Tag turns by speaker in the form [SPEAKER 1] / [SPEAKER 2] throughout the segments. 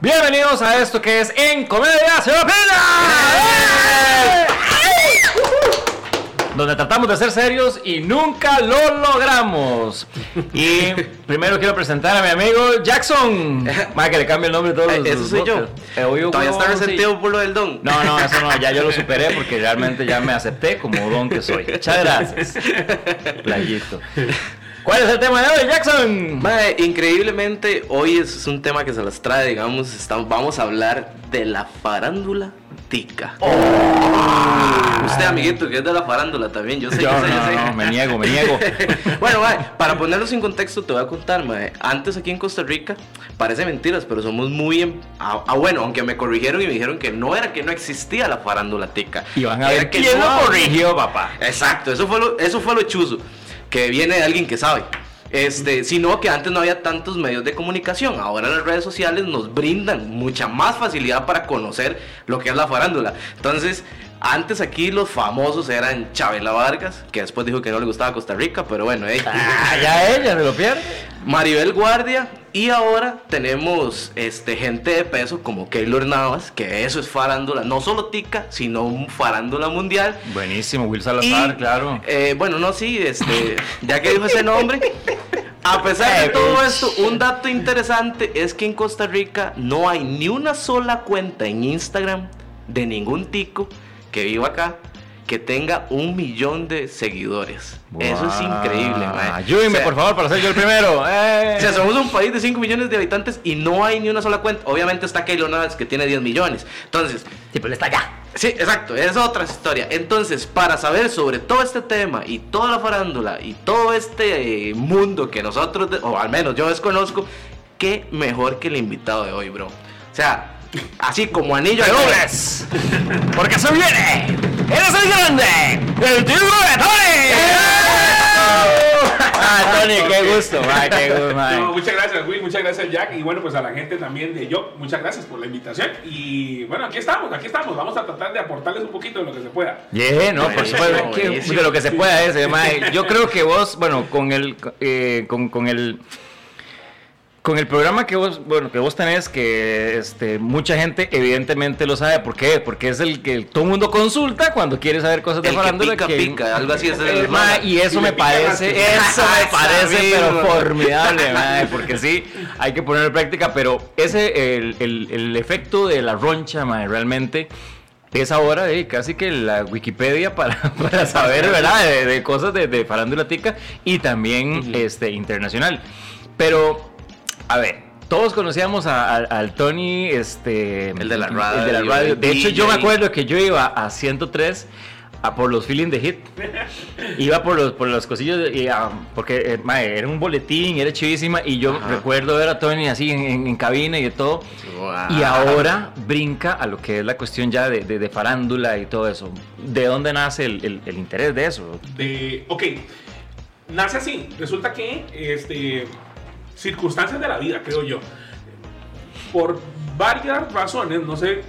[SPEAKER 1] Bienvenidos a esto que es En Comedia Se Opina. Donde tratamos de ser serios y nunca lo logramos. Y primero quiero presentar a mi amigo Jackson. Más que le cambie el nombre todos
[SPEAKER 2] Eh,
[SPEAKER 1] los
[SPEAKER 2] Eso soy yo.
[SPEAKER 1] Eh, hoy hubo-
[SPEAKER 2] Todavía está resentido por lo del don.
[SPEAKER 1] No, no, eso no, ya yo lo superé porque realmente ya me acepté como don que soy. Muchas gracias. Playito. ¿Cuál es el tema de hoy, Jackson?
[SPEAKER 2] Mae, increíblemente, hoy es un tema que se las trae, digamos, estamos, vamos a hablar de la farándula tica. Usted, amiguito, que es de la farándula también, yo sé,
[SPEAKER 1] Yo
[SPEAKER 2] yo
[SPEAKER 1] no,
[SPEAKER 2] sé, yo sé.
[SPEAKER 1] no, me niego, me niego.
[SPEAKER 2] bueno, mae, para ponerlos en contexto, te voy a contar, mae. Antes aquí en Costa Rica, parece mentiras, pero somos muy. Ah, ah, bueno, aunque me corrigieron y me dijeron que no era que no existía la farándula tica.
[SPEAKER 1] Y van a ver
[SPEAKER 2] que
[SPEAKER 1] quién
[SPEAKER 2] no
[SPEAKER 1] lo corrigió, papá.
[SPEAKER 2] Exacto, eso fue lo, eso fue lo chuzo, que viene de alguien que sabe. Este, sino que antes no había tantos medios de comunicación. Ahora las redes sociales nos brindan mucha más facilidad para conocer lo que es la farándula. Entonces, antes aquí los famosos eran Chabela Vargas, que después dijo que no le gustaba Costa Rica, pero bueno, eh.
[SPEAKER 1] Ah, ya ella se lo pierde.
[SPEAKER 2] Maribel Guardia y ahora tenemos este gente de peso como Keylor Navas, que eso es farándula, no solo tica, sino un farándula mundial.
[SPEAKER 1] Buenísimo, Will Salazar,
[SPEAKER 2] Y,
[SPEAKER 1] claro.
[SPEAKER 2] eh, bueno, no, sí, este, ya que dijo ese nombre. A pesar de todo esto, un dato interesante es que en Costa Rica no hay ni una sola cuenta en Instagram de ningún tico que viva acá que tenga un millón de seguidores. Eso es increíble, man.
[SPEAKER 1] Ayúdenme, por favor, para ser yo el primero. Eh.
[SPEAKER 2] O sea, somos un país de 5 millones de habitantes y no hay ni una sola cuenta. Obviamente está Keylor Navas que tiene 10 millones. Entonces,
[SPEAKER 1] Sí, pero está allá.
[SPEAKER 2] Sí, exacto, es otra historia. Entonces, para saber sobre todo este tema y toda la farándula y todo este eh, mundo que nosotros, de- o al menos yo desconozco, qué mejor que el invitado de hoy, bro. O sea, así como anillo dedo.
[SPEAKER 1] ¡Dobles! Porque se viene. ¡Eres el grande! ¡El tío de Tony! Ah, Tony, qué gusto, ma, qué gusto.
[SPEAKER 3] No, muchas gracias, Will, muchas gracias, Jack. Y bueno, pues a la gente también de yo, muchas gracias por la invitación. Y bueno, aquí estamos, aquí estamos. Vamos a tratar de aportarles un poquito de lo que se pueda.
[SPEAKER 1] Yeah, no, por supuesto. De lo que se pueda ese, mae. Yo creo que vos, bueno, con el, eh, con, con el, con el programa que vos, bueno, que vos tenés, que este, mucha gente evidentemente lo sabe. ¿Por qué? Porque es el que todo el mundo consulta cuando quiere saber cosas de
[SPEAKER 2] El que
[SPEAKER 1] farándula.
[SPEAKER 2] pica, pica, algo así es el eslogan.
[SPEAKER 1] y eso
[SPEAKER 3] Y
[SPEAKER 1] me parece, eso me parece, pero formidable, mae, porque sí, hay que ponerlo en práctica. Pero ese, el, el, el efecto de la roncha, mae, realmente es ahora eh, casi que la Wikipedia para, para saber, ¿verdad? De, de cosas de, de farándula tica y también este, internacional. Pero, a ver. Todos conocíamos a- a- al Tony, este,
[SPEAKER 2] El de la
[SPEAKER 1] El de
[SPEAKER 2] radio,
[SPEAKER 1] la radio. De hecho, yo me acuerdo que yo iba a 103 a por los feeling de hit. Iba por los, por los cosillos, de- y, porque eh, mae, era un boletín, era chivísima. Y yo
[SPEAKER 2] Ajá.
[SPEAKER 1] recuerdo ver a Tony así en, en- en cabina y de todo.
[SPEAKER 2] Wow.
[SPEAKER 1] Y ahora brinca a lo que es la cuestión ya de, de- de farándula y todo eso. ¿De dónde nace el, el- el interés de eso?
[SPEAKER 3] De, ok, nace así. Resulta que, este, circunstancias de la vida, creo yo. Por varias razones, no sé.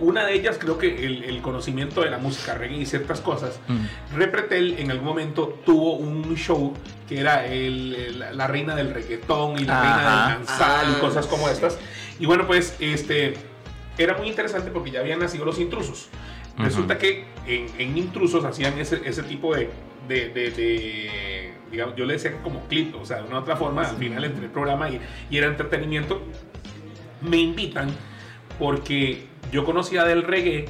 [SPEAKER 3] Una de ellas creo que el, el conocimiento de la música reggae y ciertas cosas. Repretel en algún momento tuvo un show que era el- el- la reina del reggaetón y la
[SPEAKER 1] Ajá.
[SPEAKER 3] reina del danzal y
[SPEAKER 2] Ah,
[SPEAKER 3] cosas como
[SPEAKER 2] sí.
[SPEAKER 3] estas. Y bueno, pues este era muy interesante porque ya habían nacido los intrusos. Resulta que en, en intrusos hacían ese, ese tipo de, de, de- de, digamos, yo le decía como clip, o sea, de una otra forma, al final entre el programa y, y era entretenimiento. Me invitan porque yo conocía del reggae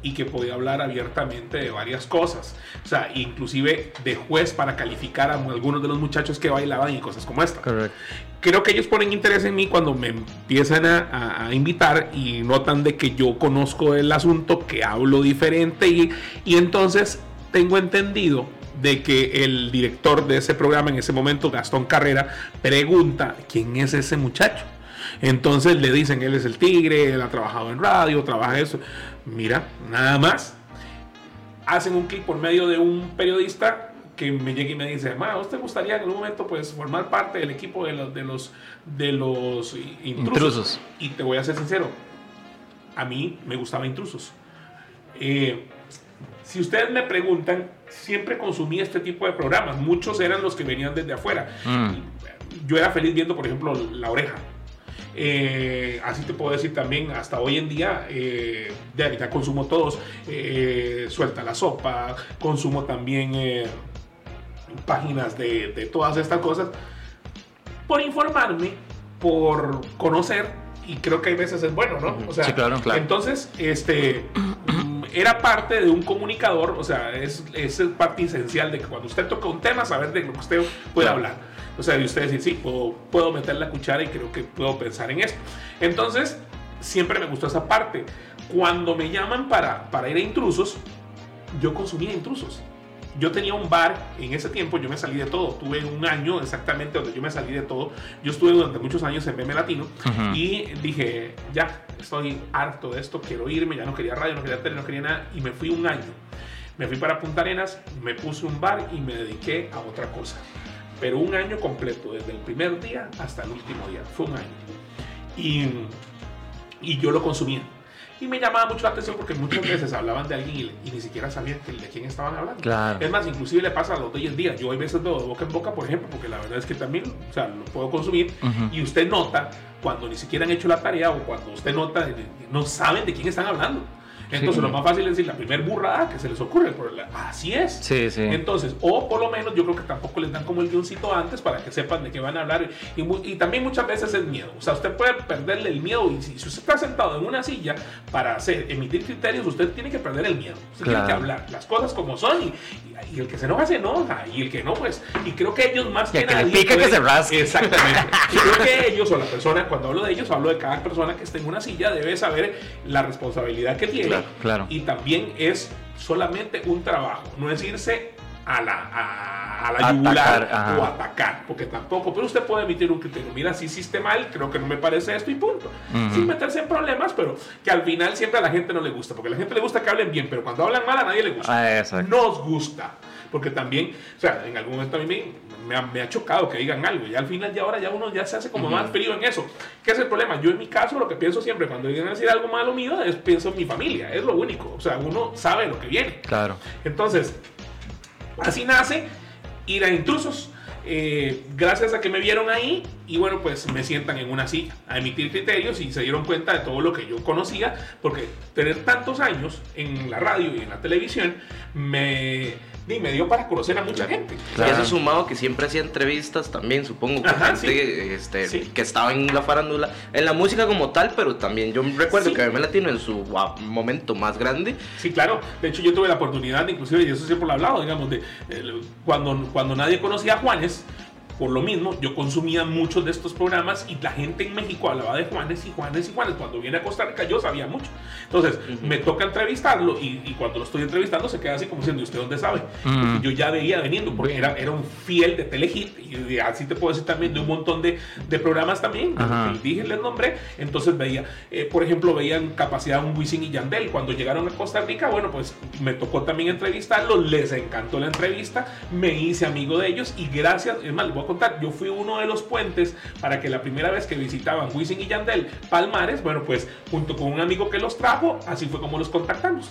[SPEAKER 3] y que podía hablar abiertamente de varias cosas. O sea, inclusive de juez para calificar a algunos de los muchachos que bailaban y cosas como esta.
[SPEAKER 1] Correcto.
[SPEAKER 3] Creo que ellos ponen interés en mí cuando me empiezan a, a- a invitar y notan de que yo conozco el asunto, que hablo diferente y, y entonces tengo entendido de que el director de ese programa en ese momento, Gastón Carrera, pregunta quién es ese muchacho. Entonces le dicen, él es el tigre, él ha trabajado en radio, trabaja eso. Mira, nada más. Hacen un clic por medio de un periodista que me llega y me dice, ma, ¿a ¿usted gustaría en algún momento pues formar parte del equipo de los, de los, de los intrusos?
[SPEAKER 1] Intrusos.
[SPEAKER 3] Y te voy a ser sincero, a mí me gustaba intrusos. Eh, si ustedes me preguntan, siempre consumí este tipo de programas. Muchos eran los que venían desde afuera.
[SPEAKER 1] Mm.
[SPEAKER 3] Yo era feliz viendo, por ejemplo, La Oreja. Eh, así te puedo decir también, hasta hoy en día, eh, ya consumo todos, eh, suelta la sopa, consumo también eh, páginas de, de todas estas cosas, por informarme, por conocer y creo que hay veces es bueno, ¿no?
[SPEAKER 1] O sea, sí, claro, claro.
[SPEAKER 3] entonces, este, era parte de un comunicador, o sea, es, es parte esencial de que cuando usted toca un tema, saber de lo que usted puede hablar. O sea, y usted decir, sí, puedo, puedo meter la cuchara y creo que puedo pensar en esto. Entonces, siempre me gustó esa parte. Cuando me llaman para, para ir a intrusos, yo consumía intrusos yo tenía un bar en ese tiempo, yo me salí de todo. Tuve un año exactamente donde yo me salí de todo. Yo estuve durante muchos años en Meme Latino y dije, ya, estoy harto de esto, quiero irme, ya no quería radio, no quería tele, no quería nada. Y me fui un año. Me fui para Punta Arenas, me puse un bar y me dediqué a otra cosa. Pero un año completo, desde el primer día hasta el último día. Fue un año. Y, y yo lo consumía y me llamaba mucho la atención porque muchas veces hablaban de alguien y, ni siquiera sabían de quién estaban hablando.
[SPEAKER 1] Claro.
[SPEAKER 3] Es más, inclusive le pasa a los de hoy en día. Yo hay veces veo de boca en boca, por ejemplo, porque la verdad es que también, o sea, lo puedo consumir y usted nota cuando ni siquiera han hecho la tarea o cuando usted nota, no saben de quién están hablando. Entonces, lo más fácil es decir la primer burrada que se les ocurre. Así es.
[SPEAKER 1] Sí, sí.
[SPEAKER 3] Entonces, o por lo menos yo creo que tampoco les dan como el guioncito antes para que sepan de qué van a hablar. Y, también muchas veces es miedo. O sea, usted puede perderle el miedo. Y si, usted está sentado en una silla para hacer, emitir criterios, usted tiene que perder el miedo. Usted tiene que hablar las cosas como son. Y, y, el que se enoja, se enoja. Y el que no, pues. Y creo que ellos más
[SPEAKER 1] que, que nadie. pica que se rasque.
[SPEAKER 3] Exactamente. y creo que ellos o la persona, cuando hablo de ellos, hablo de cada persona que esté en una silla, debe saber la responsabilidad que tiene
[SPEAKER 1] Claro,
[SPEAKER 3] Y también es solamente un trabajo, no es irse a la, a, la yugular o atacar, porque tampoco, pero usted puede emitir un criterio, mira, si hiciste mal, creo que no me parece esto y punto, sin meterse en problemas, pero que al final siempre a la gente no le gusta, porque a la gente le gusta que hablen bien, pero cuando hablan mal a nadie le gusta,
[SPEAKER 1] ah,
[SPEAKER 3] nos gusta, porque también, o sea, en algún momento a mí me, me ha, chocado que digan algo. Y al final ya ahora ya uno ya se hace como más frío en eso. ¿Qué es el problema? Yo en mi caso lo que pienso siempre cuando digan decir algo malo mío es pienso en mi familia. Es lo único. O sea, uno sabe lo que viene.
[SPEAKER 1] Claro.
[SPEAKER 3] Entonces, así nace ir a intrusos. Eh, gracias a que me vieron ahí y bueno, pues me sientan en una silla a emitir criterios y se dieron cuenta de todo lo que yo conocía, porque tener tantos años en la radio y en la televisión me, y me dio para conocer a mucha gente.
[SPEAKER 2] Y eso sumado que siempre hacía entrevistas también, supongo, que gente este, que estaba en la farándula, en la música como tal, pero también yo recuerdo que me Latino en su momento más grande.
[SPEAKER 3] Sí, claro. De hecho, yo tuve la oportunidad, inclusive, y eso siempre lo he hablado, digamos, de cuando, cuando nadie conocía a Juanes, por lo mismo, yo consumía muchos de estos programas y la gente en México hablaba de Juanes y Juanes y Juanes. Cuando viene a Costa Rica yo sabía mucho. Entonces, me toca entrevistarlo y, cuando lo estoy entrevistando se queda así como diciendo, ¿y usted dónde sabe? Yo ya veía veniendo porque era, era un fiel de Telehit y así te puedo decir también de un montón de, de programas también. Que dije, les nombré. Entonces veía, eh, por ejemplo, veían capacidad un Wisin y Yandel. Cuando llegaron a Costa Rica, bueno, pues me tocó también entrevistarlos, les encantó la entrevista, me hice amigo de ellos y gracias, es más, les contar, yo fui uno de los puentes para que la primera vez que visitaban Wisin y Yandel Palmares, bueno, pues junto con un amigo que los trajo, así fue como los contactamos.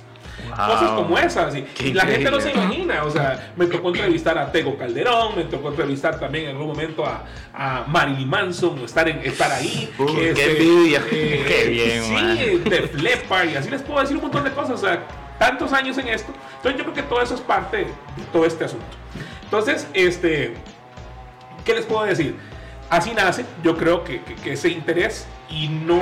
[SPEAKER 3] Cosas como esas, y la gente no se imagina, o sea, me tocó entrevistar a Tego Calderón, me tocó entrevistar también en algún momento a, a Marilyn Manson, estar, en, estar ahí.
[SPEAKER 1] qué envidia.
[SPEAKER 3] Eh, qué bien, Sí, de Flepper, y así les puedo decir un montón de cosas, o sea, tantos años en esto. Entonces yo creo que todo eso es parte de todo este asunto. Entonces, este, ¿Qué les puedo decir? Así nace, yo creo que, ese interés y no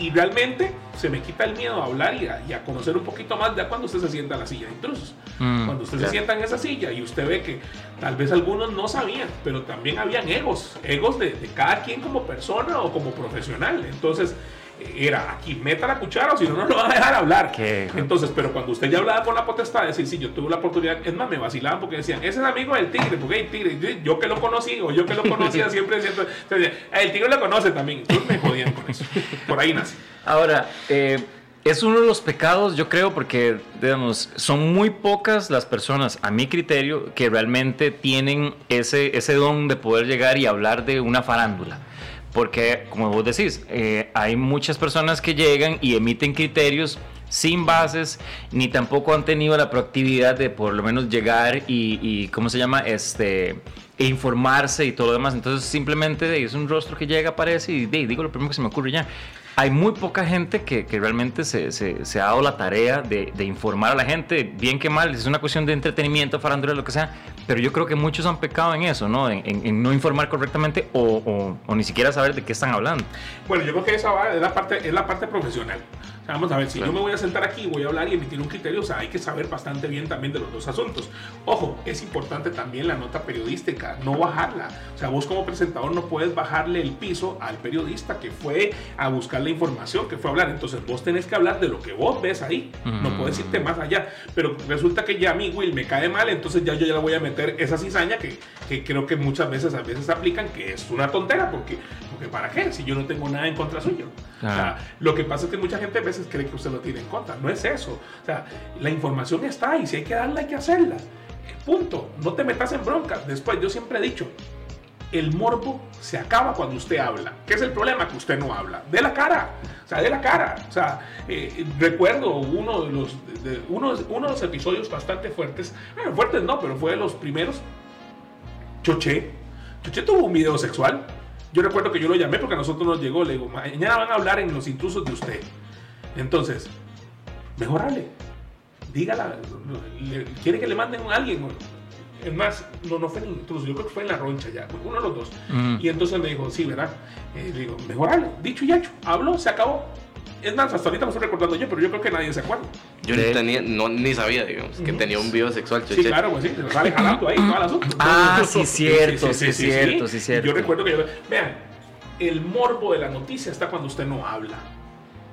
[SPEAKER 3] y, realmente se me quita el miedo a hablar y a, conocer un poquito más de cuando usted se sienta en la silla de intrusos. Mm, cuando usted se sienta en esa silla y usted ve que tal vez algunos no sabían, pero también habían egos, egos de, de cada quien como persona o como profesional. Entonces, era aquí, meta la cuchara o si no, no lo van a dejar hablar. Entonces, pero cuando usted ya hablaba con la potestad de decir, sí, yo tuve la oportunidad, es más, me vacilaban porque decían, ese es amigo del tigre, porque el tigre, yo que lo conocí o yo que lo conocía siempre siempre, el tigre lo conoce también. Entonces me jodían con eso. Por ahí nace.
[SPEAKER 1] Ahora, eh, es uno de los pecados, yo creo, porque, digamos, son muy pocas las personas, a mi criterio, que realmente tienen ese, ese don de poder llegar y hablar de una farándula. Porque, como vos decís, eh, hay muchas personas que llegan y emiten criterios sin bases, ni tampoco han tenido la proactividad de por lo menos llegar y, y ¿cómo se llama? Este e informarse y todo lo demás. Entonces simplemente es un rostro que llega, aparece y digo lo primero que se me ocurre ya. Hay muy poca gente que, que realmente se, se, se, ha dado la tarea de, de, informar a la gente, bien que mal, es una cuestión de entretenimiento, farándula, lo que sea, pero yo creo que muchos han pecado en eso, ¿no? En, en, en no informar correctamente o, o, o, ni siquiera saber de qué están hablando.
[SPEAKER 3] Bueno, yo creo que esa es la parte, es la parte profesional. O sea, vamos a ver, si claro. yo me voy a sentar aquí, voy a hablar y emitir un criterio, o sea, hay que saber bastante bien también de los dos asuntos. Ojo, es importante también la nota periodística, no bajarla. O sea, vos como presentador no puedes bajarle el piso al periodista que fue a buscar la información, que fue a hablar. Entonces vos tenés que hablar de lo que vos ves ahí. Mm. No puedes irte más allá. Pero resulta que ya a mí, Will, me cae mal, entonces ya yo ya le voy a meter esa cizaña que, que creo que muchas veces a veces aplican, que es una tontera, porque, porque ¿para qué? Si yo no tengo nada en contra suyo. Ah. O sea, lo que pasa es que mucha gente a veces cree que usted lo tiene en contra. No es eso. O sea, la información está y si hay que darla, hay que hacerla. Punto. No te metas en broncas. Después, yo siempre he dicho, el morbo se acaba cuando usted habla. ¿Qué es el problema? Que usted no habla. De la cara. O sea, de la cara. O sea, eh, recuerdo uno de, los, de, uno, uno de los episodios bastante fuertes. Bueno, fuertes no, pero fue de los primeros. Choché. Choché tuvo un video sexual. Yo recuerdo que yo lo llamé porque a nosotros nos llegó. Le digo, mañana van a hablar en los intrusos de usted. Entonces, mejorale. Dígala. ¿Quiere que le manden a alguien? Es más, no, no fue en intruso, yo creo que fue en la roncha ya, uno de los dos. Mm. Y entonces me dijo, sí, ¿verdad? Eh, digo, mejorale. Dicho y hecho. Habló, se acabó. Es más, hasta ahorita me estoy recordando yo, pero yo creo que nadie se acuerda.
[SPEAKER 2] Yo ni, tenía, no, ni sabía, digamos, que uh -huh. tenía un video sexual.
[SPEAKER 3] Sí, che. claro, pues sí, se lo sale jalando ahí todo el asunto.
[SPEAKER 1] Ah, sí, cierto, sí, sí, sí, cierto, sí, cierto.
[SPEAKER 3] Yo recuerdo que yo, vean, el morbo de la noticia está cuando usted no habla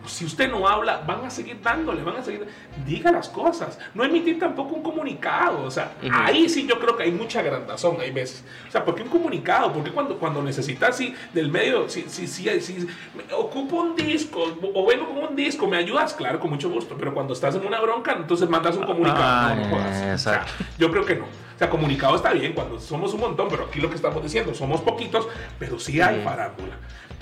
[SPEAKER 3] si usted no habla, van a seguir dándole, van a seguir. Diga las cosas. No emitir tampoco un comunicado. O sea, uh -huh. ahí sí yo creo que hay mucha grandazón, hay veces. O sea, ¿por qué un comunicado? Porque cuando, cuando necesitas si, del medio, si, si, si, si ocupo un disco o vengo con un disco, ¿me ayudas? Claro, con mucho gusto. Pero cuando estás en una bronca, entonces mandas un comunicado. Ah, no, no o sea, yo creo que no. O sea, comunicado está bien cuando somos un montón, pero aquí lo que estamos diciendo, somos poquitos, pero sí hay farándula.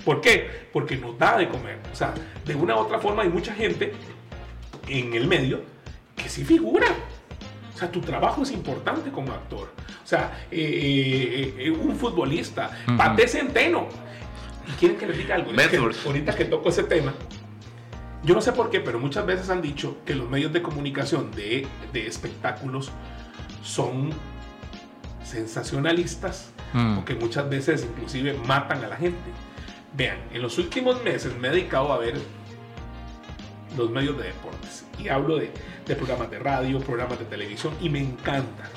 [SPEAKER 3] ¿Por qué? Porque nos da de comer. O sea, de una u otra forma hay mucha gente en el medio que sí figura. O sea, tu trabajo es importante como actor. O sea, eh, eh, un futbolista, uh -huh. Pate Centeno. ¿Y quieren que les diga algo? Es que ahorita que toco ese tema, yo no sé por qué, pero muchas veces han dicho que los medios de comunicación de, de espectáculos son sensacionalistas mm. o que muchas veces inclusive matan a la gente. Vean, en los últimos meses me he dedicado a ver los medios de deportes y hablo de, de programas de radio, programas de televisión y me encanta.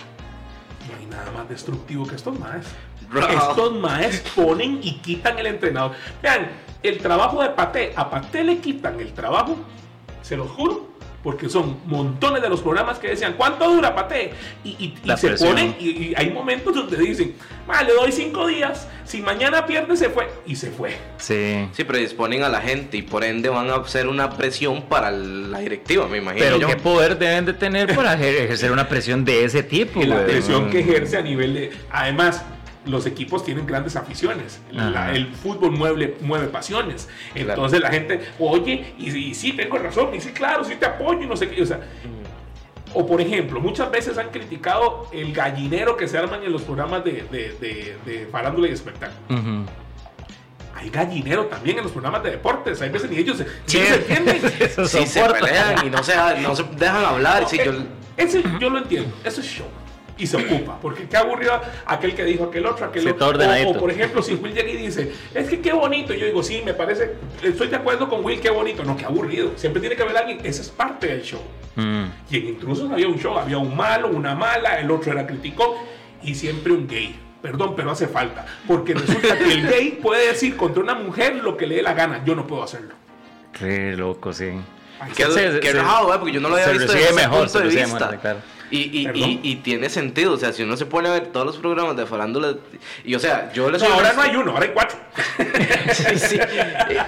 [SPEAKER 3] No hay nada más destructivo que estos maes. Estos maes ponen y quitan el entrenador. Vean, el trabajo de Pate, a Pate le quitan el trabajo, se los juro, porque son montones de los programas que decían, ¿cuánto dura Pate? Y, y, y se ponen, y, y, hay momentos donde dicen, le doy cinco días, si mañana pierde se fue, y se fue.
[SPEAKER 1] Sí.
[SPEAKER 2] Sí, predisponen a la gente y por ende van a hacer una presión para la directiva, me imagino.
[SPEAKER 1] Pero
[SPEAKER 2] yo.
[SPEAKER 1] ¿qué poder deben de tener para ejercer una presión de ese tipo?
[SPEAKER 3] la presión que ejerce a nivel de... Además, los equipos tienen grandes aficiones. La, el fútbol mueve, mueve pasiones. Entonces claro. la gente, oye, y, y, sí, tengo razón, y sí, claro, sí te apoyo, y no sé qué. O sea, o por ejemplo, muchas veces han criticado el gallinero que se arman en los programas de, de, de, de farándula y espectáculo. Uh -huh. Hay gallinero también en los programas de deportes. Hay veces ni ellos se,
[SPEAKER 2] sí.
[SPEAKER 3] se entienden.
[SPEAKER 2] sí, se pelean y no se, no se dejan hablar. No, sí, yo...
[SPEAKER 3] Ese yo lo entiendo. Eso es show y se ocupa. Porque qué aburrido aquel que dijo aquel otro, aquel otro. O, o, por ejemplo, si Will llega y dice, es que qué bonito. Yo digo, sí, me parece, estoy de acuerdo con Will, qué bonito. No, qué aburrido. Siempre tiene que haber alguien, esa es parte del show. Mm. Y en Intrusos había un show, había un malo, una mala, el otro era criticón y siempre un gay. Perdón, pero hace falta. Porque resulta que el gay puede decir contra una mujer lo que le dé la gana. Yo no puedo hacerlo.
[SPEAKER 1] Qué loco, sí.
[SPEAKER 2] Qué, se, qué se, rajado, ¿eh? porque yo no lo había visto desde ese
[SPEAKER 1] mejor,
[SPEAKER 2] punto de vista. Mejor, claro. Y, y, y, y, tiene sentido, o sea, si uno se pone a ver todos los programas de farándula, y o sea, yo les
[SPEAKER 3] soy no, ahora no hay uno, ahora hay cuatro.
[SPEAKER 2] sí, sí.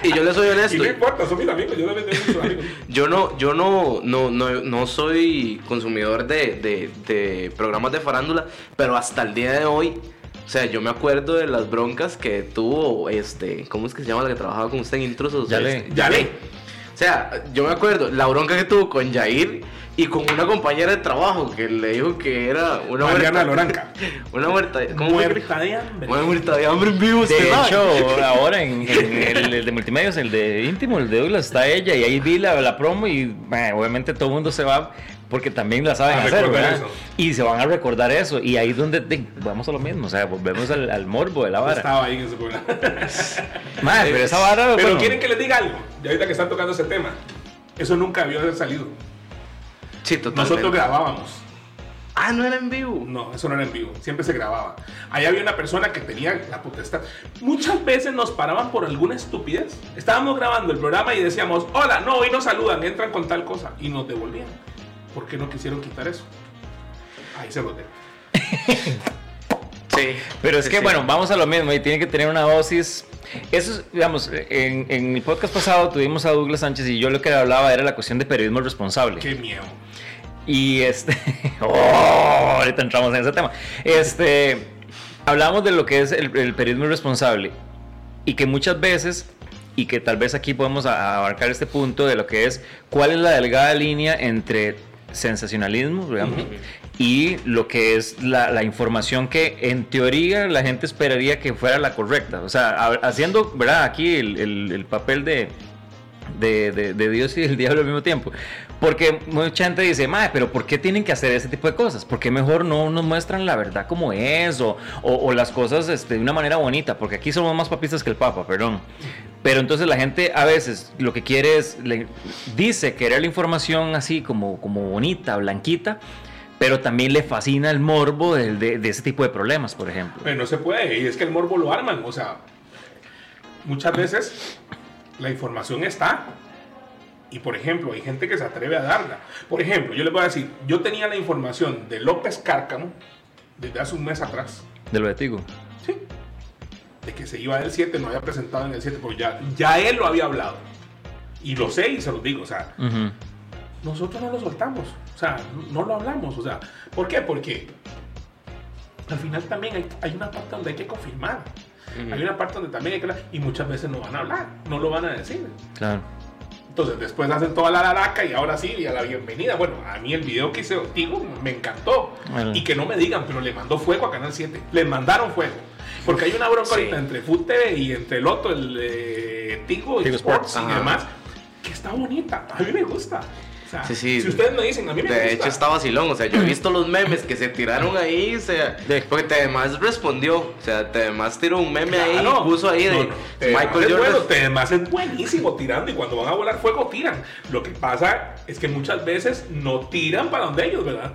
[SPEAKER 2] Y, yo le soy honesto.
[SPEAKER 3] Y no importa, son mis amigos, yo también tengo muchos amigos.
[SPEAKER 2] yo no, yo no, no, no, no soy consumidor de, de, de programas de farándula, pero hasta el día de hoy o sea, yo me acuerdo de las broncas que tuvo, este, ¿cómo es que se llama la que trabajaba con usted en Intrusos?
[SPEAKER 1] Yale.
[SPEAKER 2] Este, Yale. O sea, yo me acuerdo la bronca que tuvo con Jair y con una compañera de trabajo que le dijo que era una
[SPEAKER 3] Mariana
[SPEAKER 2] muerta.
[SPEAKER 3] Loranca.
[SPEAKER 2] Una muerta. ¿Cómo
[SPEAKER 3] Muerta de hambre.
[SPEAKER 2] Una muerta de hambre en vivo,
[SPEAKER 1] De hecho, ahora en, en el, el de multimedios, el de íntimo, el de Douglas, está ella y ahí vi la, la promo y bah, obviamente todo el mundo se va porque también la saben
[SPEAKER 3] A
[SPEAKER 1] hacer,
[SPEAKER 3] recordar
[SPEAKER 1] ¿verdad?
[SPEAKER 3] eso.
[SPEAKER 1] Y se van a recordar eso y ahí es donde de, vamos a lo mismo, o sea, volvemos al, al morbo de la vara.
[SPEAKER 3] Estaba ahí en ese programa.
[SPEAKER 1] Madre, pero esa vara,
[SPEAKER 3] Pero
[SPEAKER 1] bueno,
[SPEAKER 3] quieren que les diga algo. Y ahorita que están tocando ese tema. Eso nunca haber salido.
[SPEAKER 2] Sí, totalmente.
[SPEAKER 3] Nosotros grabábamos.
[SPEAKER 2] Ah, no era en vivo.
[SPEAKER 3] No, eso no era en vivo, siempre se grababa. Ahí había una persona que tenía la potestad. Muchas veces nos paraban por alguna estupidez. Estábamos grabando el programa y decíamos, hola, no, hoy nos saludan, entran con tal cosa. Y nos devolvían. ¿Por qué no quisieron quitar eso? Ahí se dejo.
[SPEAKER 2] Sí.
[SPEAKER 1] Pero es
[SPEAKER 2] Sí,
[SPEAKER 1] que,
[SPEAKER 2] sí.
[SPEAKER 1] bueno, vamos a lo mismo y tiene que tener una dosis. Eso es, digamos, en, en el podcast pasado tuvimos a Douglas Sánchez y yo lo que hablaba era la cuestión de periodismo responsable.
[SPEAKER 3] Qué miedo.
[SPEAKER 1] Y este. oh, ahorita entramos en ese tema. Este. Hablamos de lo que es el, el periodismo responsable. Y que muchas veces. Y que tal vez aquí podemos abarcar este punto de lo que es cuál es la delgada línea entre sensacionalismo, digamos, y lo que es la, la información que en teoría la gente esperaría que fuera la correcta. O sea, ha- haciendo, ¿verdad? Aquí el, el- el papel de, de, de- de Dios y del diablo al mismo tiempo. Porque mucha gente dice, madre, pero ¿por qué tienen que hacer ese tipo de cosas? ¿Por qué mejor no nos muestran la verdad como es? O, o- o las cosas este, de una manera bonita, porque aquí somos más papistas que el Papa, perdón. Pero entonces la gente a veces lo que quiere es, le- dice querer la información así como, como bonita, blanquita, pero también le fascina el morbo del- de, de ese tipo de problemas, por ejemplo.
[SPEAKER 3] Pero no se puede, y es que el morbo lo arman. O sea, muchas veces la información está. Y por ejemplo, hay gente que se atreve a darla. Por ejemplo, yo les voy a decir, yo tenía la información de López Cárcamo desde hace un mes atrás.
[SPEAKER 1] De lo de Tigo.
[SPEAKER 3] Sí. De que se iba del 7, no había presentado en el 7, porque ya, ya él lo había hablado. Y lo sé y se los digo. O sea, nosotros no lo soltamos. O sea, no lo hablamos. O sea, ¿por qué? Porque al final también hay, hay una parte donde hay que confirmar. Hay una parte donde también hay que hablar. Y muchas veces no van a hablar, no lo van a decir.
[SPEAKER 1] Claro.
[SPEAKER 3] Entonces después hacen toda la laraca y ahora sí, y a la bienvenida. Bueno, a mí el video que hice Tigo me encantó.
[SPEAKER 1] Bueno.
[SPEAKER 3] Y que no me digan, pero le mandó fuego a Canal 7. Le mandaron fuego. Porque hay una bronca
[SPEAKER 2] Sí.
[SPEAKER 3] ahorita entre Food TV y entre el otro, el eh, Tigo,
[SPEAKER 1] Tigo
[SPEAKER 3] Sports,
[SPEAKER 1] Sports.
[SPEAKER 3] y demás, que está bonita. A mí me gusta. Sea,
[SPEAKER 2] Sí, sí.
[SPEAKER 3] Si ustedes me dicen, a mí me gusta.
[SPEAKER 2] De hecho está vacilón, o sea, yo he visto los memes que se tiraron ahí, o sea,
[SPEAKER 1] De-
[SPEAKER 2] porque además respondió, o sea, además tiró un meme ahí,
[SPEAKER 3] Claro.
[SPEAKER 2] puso ahí de
[SPEAKER 3] No, no. Tedemás
[SPEAKER 2] Michael Jordan.
[SPEAKER 3] bueno, Tedemás es buenísimo tirando y cuando van a volar fuego tiran. Lo que pasa es que muchas veces no tiran para donde ellos, ¿verdad?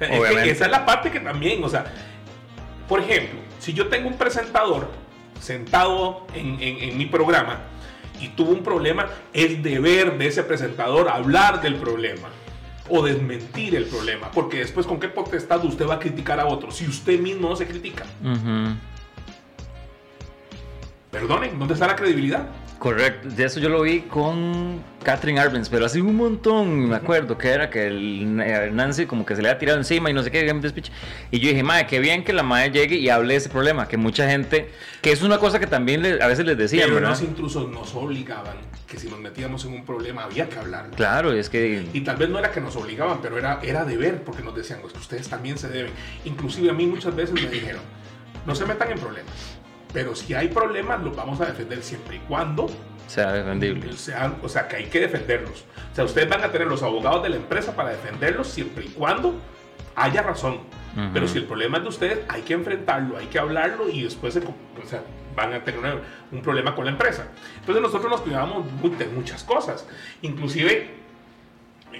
[SPEAKER 3] Es que esa es la parte que también, o sea, por ejemplo, si yo tengo un presentador sentado en, en- en mi programa y tuvo un problema, es deber de ese presentador hablar del problema o desmentir el problema, porque después con qué potestad usted va a criticar a otro si usted mismo no se critica. Perdonen, ¿dónde está la credibilidad?
[SPEAKER 1] Correcto, de eso yo lo vi con Catherine Arbenz, pero hace un montón, me acuerdo que era que el, eh, Nancy como que se le había tirado encima y no sé qué, y yo dije, madre, qué bien que la madre llegue y hable de ese problema, que mucha gente, que es una cosa que también le- a veces les decían,
[SPEAKER 3] Pero
[SPEAKER 1] ¿verdad?
[SPEAKER 3] los intrusos nos obligaban que si nos metíamos en un problema había que hablarlo.
[SPEAKER 1] Claro, es que...
[SPEAKER 3] Y tal vez no era que nos obligaban, pero era, era deber, porque nos decían, "Es que ustedes también se deben. Inclusive a mí muchas veces me dijeron, no se metan en problemas, pero si hay problemas los vamos a defender siempre y cuando
[SPEAKER 1] sea defendible.
[SPEAKER 3] sean, o sea, que hay que defenderlos. O sea, ustedes van a tener los abogados de la empresa para defenderlos siempre y cuando haya razón. Pero si el problema es de ustedes, hay que enfrentarlo, hay que hablarlo y después se, o sea, van a tener una- un problema con la empresa. Entonces nosotros nos cuidábamos de muchas cosas. Inclusive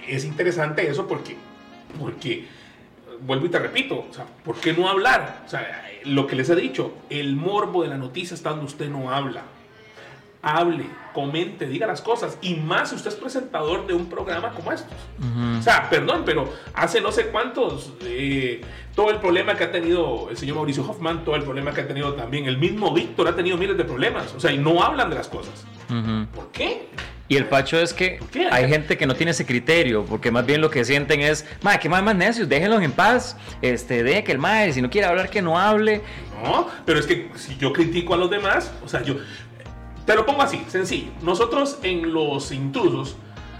[SPEAKER 3] es interesante eso porque, porque vuelvo y te repito, o sea, ¿por qué no hablar? O sea, lo que les he dicho, el morbo de la noticia está donde usted no habla hable, comente, diga las cosas. Y más si usted es presentador de un programa como estos. O sea, perdón, pero hace no sé cuántos, eh, todo el problema que ha tenido el señor Mauricio Hoffman, todo el problema que ha tenido también el mismo Víctor, ha tenido miles de problemas. O sea, y no hablan de las cosas.
[SPEAKER 1] Ujú.
[SPEAKER 3] ¿Por qué?
[SPEAKER 1] Y el pacho es que hay gente que no tiene ese criterio, porque más bien lo que sienten es, madre, que más más necios, déjenlos en paz, este, de que el madre, si no quiere hablar, que no hable.
[SPEAKER 3] No, pero es que si yo critico a los demás, o sea, yo... te lo pongo así, sencillo. Nosotros en los intrusos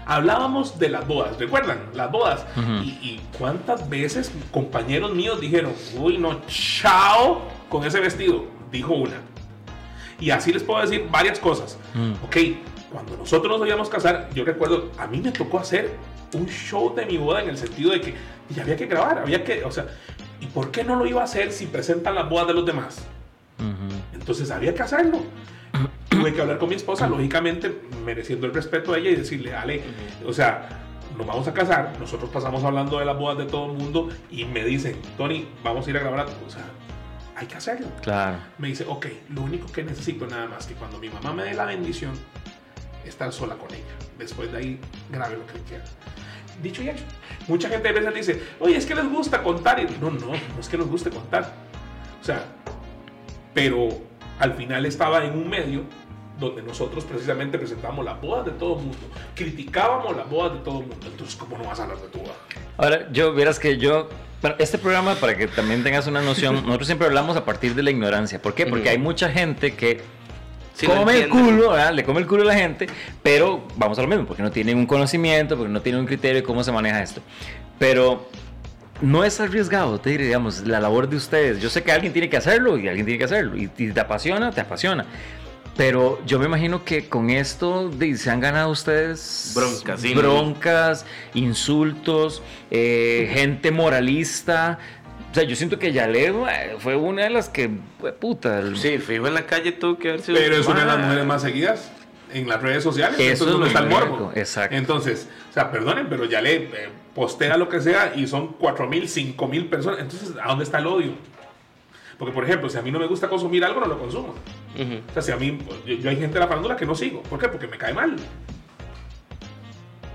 [SPEAKER 3] hablábamos de las bodas, ¿recuerdan? Las bodas.
[SPEAKER 1] Ujú.
[SPEAKER 3] y, y cuántas veces compañeros míos dijeron, uy, no, chao con ese vestido, dijo una. Y así les puedo decir varias cosas.
[SPEAKER 1] Mm.
[SPEAKER 3] Ok, cuando nosotros nos íbamos a casar, yo recuerdo, a mí me tocó hacer un show de mi boda en el sentido de que había que grabar, había que, o sea, ¿y por qué no lo iba a hacer si presentan las bodas de los demás? Entonces había que hacerlo. Tuve que hablar con mi esposa, lógicamente mereciendo el respeto a ella y decirle, Ale, o sea, nos vamos a casar, nosotros pasamos hablando de las bodas de todo el mundo y me dicen, Tony, vamos a ir a grabar, a- o sea, hay que hacerlo.
[SPEAKER 1] Claro.
[SPEAKER 3] Me dice, ok, lo único que necesito nada más que cuando mi mamá me dé la bendición, estar sola con ella. Después de ahí, grabe lo que quiera. Dicho y hecho. Mucha gente a veces dice, oye, es que les gusta contar. Y no, no, no es que nos guste contar. O sea, pero al final estaba en un medio donde nosotros precisamente presentamos las bodas de todo el mundo, criticábamos las bodas de todo el mundo. Entonces, ¿cómo no vas a hablar de tu boda?
[SPEAKER 1] Ahora, yo, verás que yo, este programa, para que también tengas una noción, nosotros siempre hablamos a partir de la ignorancia. ¿Por qué? Porque hay mucha gente que
[SPEAKER 2] Sí,
[SPEAKER 1] come el culo, ¿verdad? le come el culo a la gente, pero vamos a lo mismo, porque no tienen un conocimiento, porque no tienen un criterio de cómo se maneja esto. Pero no es arriesgado, te diré, digamos, la labor de ustedes. Yo sé que alguien tiene que hacerlo y alguien tiene que hacerlo. Y, y te apasiona, te apasiona. Pero yo me imagino que con esto de- se han ganado ustedes
[SPEAKER 2] Broncas,
[SPEAKER 1] broncas, insultos, eh, gente moralista. O sea, yo siento que Yale eh, fue una de las que, fue puta, el-
[SPEAKER 2] Sí, fijo en la calle tuvo que haber sido.
[SPEAKER 3] Pero es una de las mujeres más seguidas en las redes sociales.
[SPEAKER 1] Eso
[SPEAKER 3] Eso
[SPEAKER 1] es
[SPEAKER 3] es donde
[SPEAKER 1] lo
[SPEAKER 3] está el morbo.
[SPEAKER 1] exacto.
[SPEAKER 3] Entonces, o sea, perdonen, pero ya le eh, postea lo que sea y son 4 mil, 5 mil personas. Entonces, ¿a dónde está el odio? Porque, por ejemplo, si a mí no me gusta consumir algo, no lo consumo. O sea, si a mí, yo, yo hay gente de la farándula que no sigo. ¿Por qué? Porque me cae mal.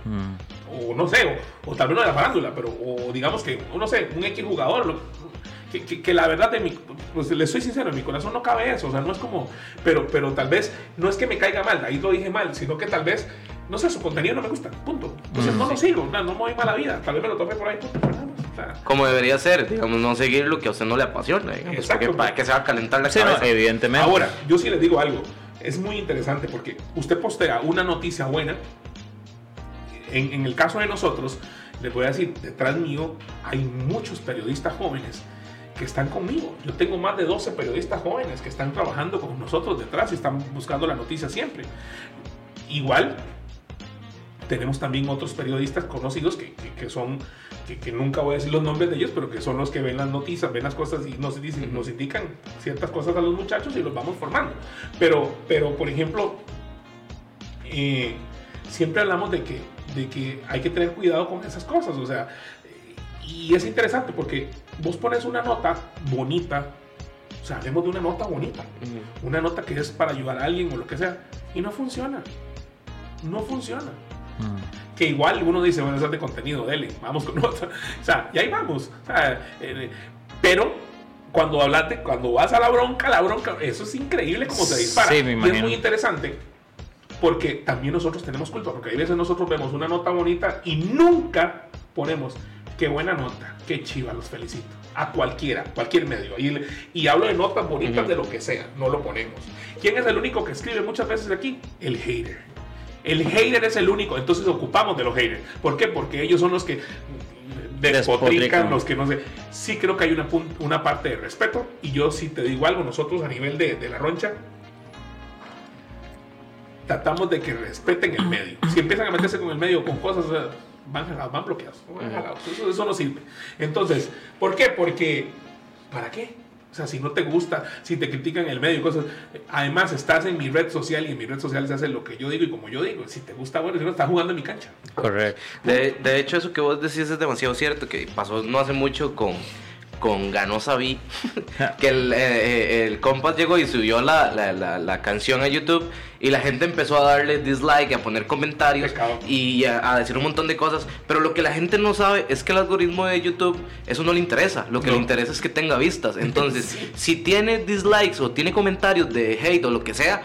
[SPEAKER 1] Mm.
[SPEAKER 3] O no sé, o, o tal vez no de la farándula, pero, o digamos que, no sé, un X jugador. lo- que, que- que la verdad, de mi, pues le soy sincero, en mi corazón no cabe eso. O sea, no es como, pero, pero tal vez, no es que me caiga mal, ahí lo dije mal, sino que tal vez, no sé, su contenido no me gusta, punto. Entonces
[SPEAKER 1] Mm.
[SPEAKER 3] no lo sigo, no, no me voy mala vida, tal vez me lo tope por ahí, punto, nada más, o sea,
[SPEAKER 2] Como debería ser, digamos, no seguir lo que a usted no le apasiona, digamos,
[SPEAKER 3] Exacto.
[SPEAKER 2] porque para que se va a calentar la
[SPEAKER 1] Sí, no,
[SPEAKER 2] cabeza.
[SPEAKER 1] evidentemente.
[SPEAKER 3] Ahora, yo sí les digo algo. Es muy interesante porque usted postea una noticia buena. En, en el caso de nosotros, les voy a decir, detrás mío hay muchos periodistas jóvenes que están conmigo. Yo tengo más de 12 periodistas jóvenes que están trabajando con nosotros detrás y están buscando la noticia siempre. Igual, tenemos también otros periodistas conocidos que, que- que son, que, que nunca voy a decir los nombres de ellos, pero que son los que ven las noticias, ven las cosas y nos, dicen, nos indican ciertas cosas a los muchachos y los vamos formando. Pero, pero por ejemplo, eh, siempre hablamos de que, de que hay que tener cuidado con esas cosas, o sea, y es interesante porque vos pones una nota bonita, o sea, hablemos de una nota bonita, una nota que es para ayudar a alguien o lo que sea, y no funciona. No funciona.
[SPEAKER 1] Mm.
[SPEAKER 3] Que igual uno dice, bueno, eso es de contenido, dele, vamos con otra. O sea, y ahí vamos. O sea, eh, pero cuando hablaste, cuando vas a la bronca, la bronca, eso es increíble como se dispara.
[SPEAKER 1] Sí, me
[SPEAKER 3] y es muy interesante porque también nosotros tenemos culpa, porque hay veces nosotros vemos una nota bonita y nunca ponemos, qué buena nota, qué chiva, los felicito. A cualquiera, cualquier medio. Y, y hablo de notas bonitas
[SPEAKER 2] Ujú.
[SPEAKER 3] de lo que sea, no lo ponemos. ¿Quién es el único que escribe muchas veces aquí? El hater. El hater es el único, entonces ocupamos de los haters. ¿Por qué? Porque ellos son los que despotrican, los que no sé. Sí creo que hay una, parte de respeto y yo sí te digo algo, nosotros a nivel de, de la roncha tratamos de que respeten el medio. Si empiezan a meterse con el medio con cosas, van jalados, van bloqueados, van jalados. Eso, eso no sirve. Entonces, ¿por qué? Porque, ¿para qué? O sea, si no te gusta, si te critican el medio y cosas. Además, estás en mi red social y en mi red social se hace lo que yo digo y como yo digo. Si te gusta, bueno, si no, estás jugando en mi cancha.
[SPEAKER 1] Correcto.
[SPEAKER 2] De, de hecho, eso que vos decís es demasiado cierto, que pasó no hace mucho con, con Ganosa Vi, que el, eh, eh, el compas llegó y subió la, la, la- la canción a YouTube y la gente empezó a darle dislike, a poner comentarios
[SPEAKER 3] Pecado.
[SPEAKER 2] y a, a decir un montón de cosas, pero lo que la gente no sabe es que el algoritmo de YouTube, eso no le interesa, lo que
[SPEAKER 3] No.
[SPEAKER 2] le interesa es que tenga vistas, entonces,
[SPEAKER 3] Sí.
[SPEAKER 2] si tiene dislikes o tiene comentarios de hate o lo que sea,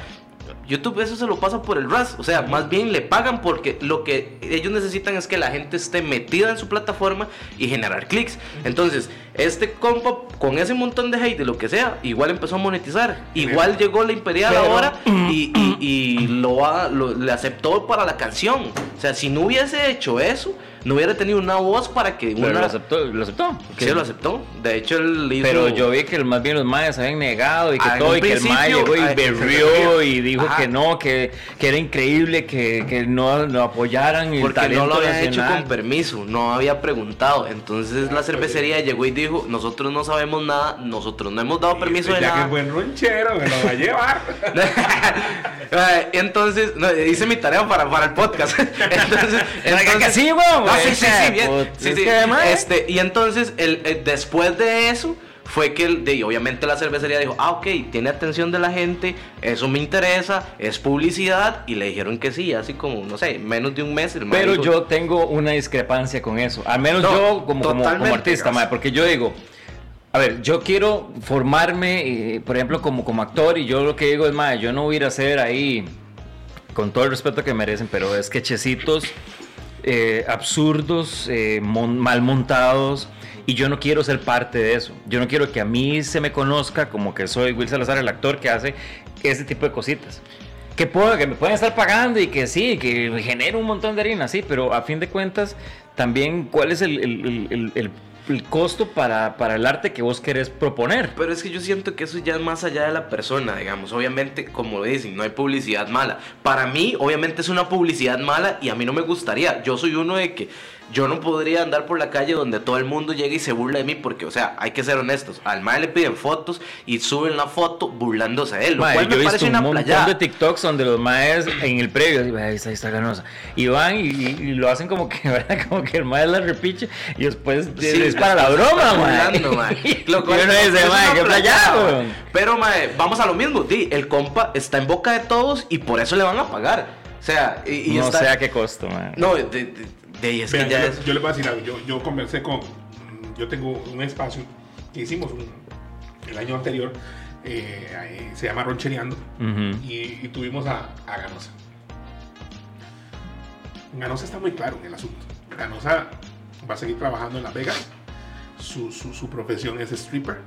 [SPEAKER 2] YouTube eso se lo pasa por el RAS. O sea, más bien le pagan porque lo que ellos necesitan es que la gente esté metida en su plataforma y generar clics. Entonces, este compa, con ese montón de hate de lo que sea, igual empezó a monetizar. Igual llegó la Imperial
[SPEAKER 1] Pero-
[SPEAKER 2] ahora y, y- y lo, lo- le aceptó para la canción. O sea, si no hubiese hecho eso, no hubiera tenido una voz para que
[SPEAKER 1] Pero
[SPEAKER 2] una...
[SPEAKER 1] lo aceptó, lo aceptó.
[SPEAKER 2] Sí, lo aceptó. De hecho, él hizo...
[SPEAKER 1] Pero yo vi que el- más bien los mayas habían negado y que
[SPEAKER 2] Ah,
[SPEAKER 1] todo, y que el maya
[SPEAKER 2] principio,
[SPEAKER 1] llegó y
[SPEAKER 2] ah,
[SPEAKER 1] berrió y dijo
[SPEAKER 2] Ajá.
[SPEAKER 1] que no, que, que era increíble que, que no lo apoyaran y el
[SPEAKER 2] Porque
[SPEAKER 1] talento
[SPEAKER 2] no lo había hecho con permiso, no había preguntado. Entonces la cervecería llegó y dijo, nosotros no sabemos nada, nosotros no hemos dado permiso de
[SPEAKER 3] ya que
[SPEAKER 2] nada.
[SPEAKER 3] es buen ronchero, me lo va a llevar.
[SPEAKER 2] Eh, entonces, no, hice mi tarea para, para el podcast. entonces,
[SPEAKER 1] Oiga, que sí, weón,
[SPEAKER 2] No, sí, sí, sí,
[SPEAKER 1] güey.
[SPEAKER 2] bien.
[SPEAKER 1] Pues,
[SPEAKER 2] Sí,
[SPEAKER 1] es
[SPEAKER 2] sí. Este, y entonces, el, el- después de eso, fue que el- de, obviamente la cervecería dijo, ah, ok, tiene atención de la gente, eso me interesa, es publicidad, y le dijeron que sí, así como, no sé, menos de un mes. el
[SPEAKER 1] Pero
[SPEAKER 2] dijo,
[SPEAKER 1] yo tengo una discrepancia con eso. Al menos
[SPEAKER 2] No,
[SPEAKER 1] yo como, como, como artista, mae, porque yo digo, a ver, yo quiero formarme, eh, por ejemplo, como, como actor, y yo lo que digo es, mae, yo no voy a ir a hacer ahí, con todo el respeto que merecen, pero sketchecitos eh, absurdos, eh, mal montados. Y yo no quiero ser parte de eso. Yo no quiero que a mí se me conozca como que soy Will Salazar, el actor que hace ese tipo de cositas. Que, puedo, que me pueden estar pagando y que sí, que genera un montón de harina, sí, pero a fin de cuentas, también cuál es el- el- costo para, para el arte que vos querés proponer.
[SPEAKER 2] Pero es que yo siento que eso ya es más allá de la persona, digamos. Obviamente, como dicen, no hay publicidad mala. Para mí, obviamente es una publicidad mala y a mí no me gustaría. Yo soy uno de que yo no podría andar por la calle donde todo el mundo llegue y se burla de mí porque, o sea, hay que ser honestos. Al mae le piden fotos y suben la foto burlándose de él, lo
[SPEAKER 1] Mae,
[SPEAKER 2] cual
[SPEAKER 1] yo
[SPEAKER 2] me
[SPEAKER 1] he visto
[SPEAKER 2] parece
[SPEAKER 1] un
[SPEAKER 2] una
[SPEAKER 1] montón
[SPEAKER 2] playada.
[SPEAKER 1] de TikToks donde los maes en el previo, ahí está, ahí está ganosa. Y van y, y- lo hacen como que, ¿verdad? Como que el mae la repiche y después
[SPEAKER 2] Sí,
[SPEAKER 1] es para la broma,
[SPEAKER 2] burlando, mae. Cual
[SPEAKER 1] dice, mae, qué playado.
[SPEAKER 2] Pero, mae, vamos a lo mismo. Di, el compa está en boca de todos y por eso le van a pagar. O sea, y, y
[SPEAKER 1] No
[SPEAKER 2] está...
[SPEAKER 1] sé a qué costo, mae.
[SPEAKER 2] No, de, de- de- es
[SPEAKER 3] Vean,
[SPEAKER 2] que ya
[SPEAKER 3] yo,
[SPEAKER 2] es...
[SPEAKER 3] yo les voy a decir algo. Yo, yo conversé con. Yo tengo un espacio que hicimos un- el año anterior. eh, se llama Ronchereando. Y, y tuvimos a, a Ganosa. Ganosa está muy claro en el asunto. Ganosa va a seguir trabajando en Las Vegas. Su, su, su profesión es stripper.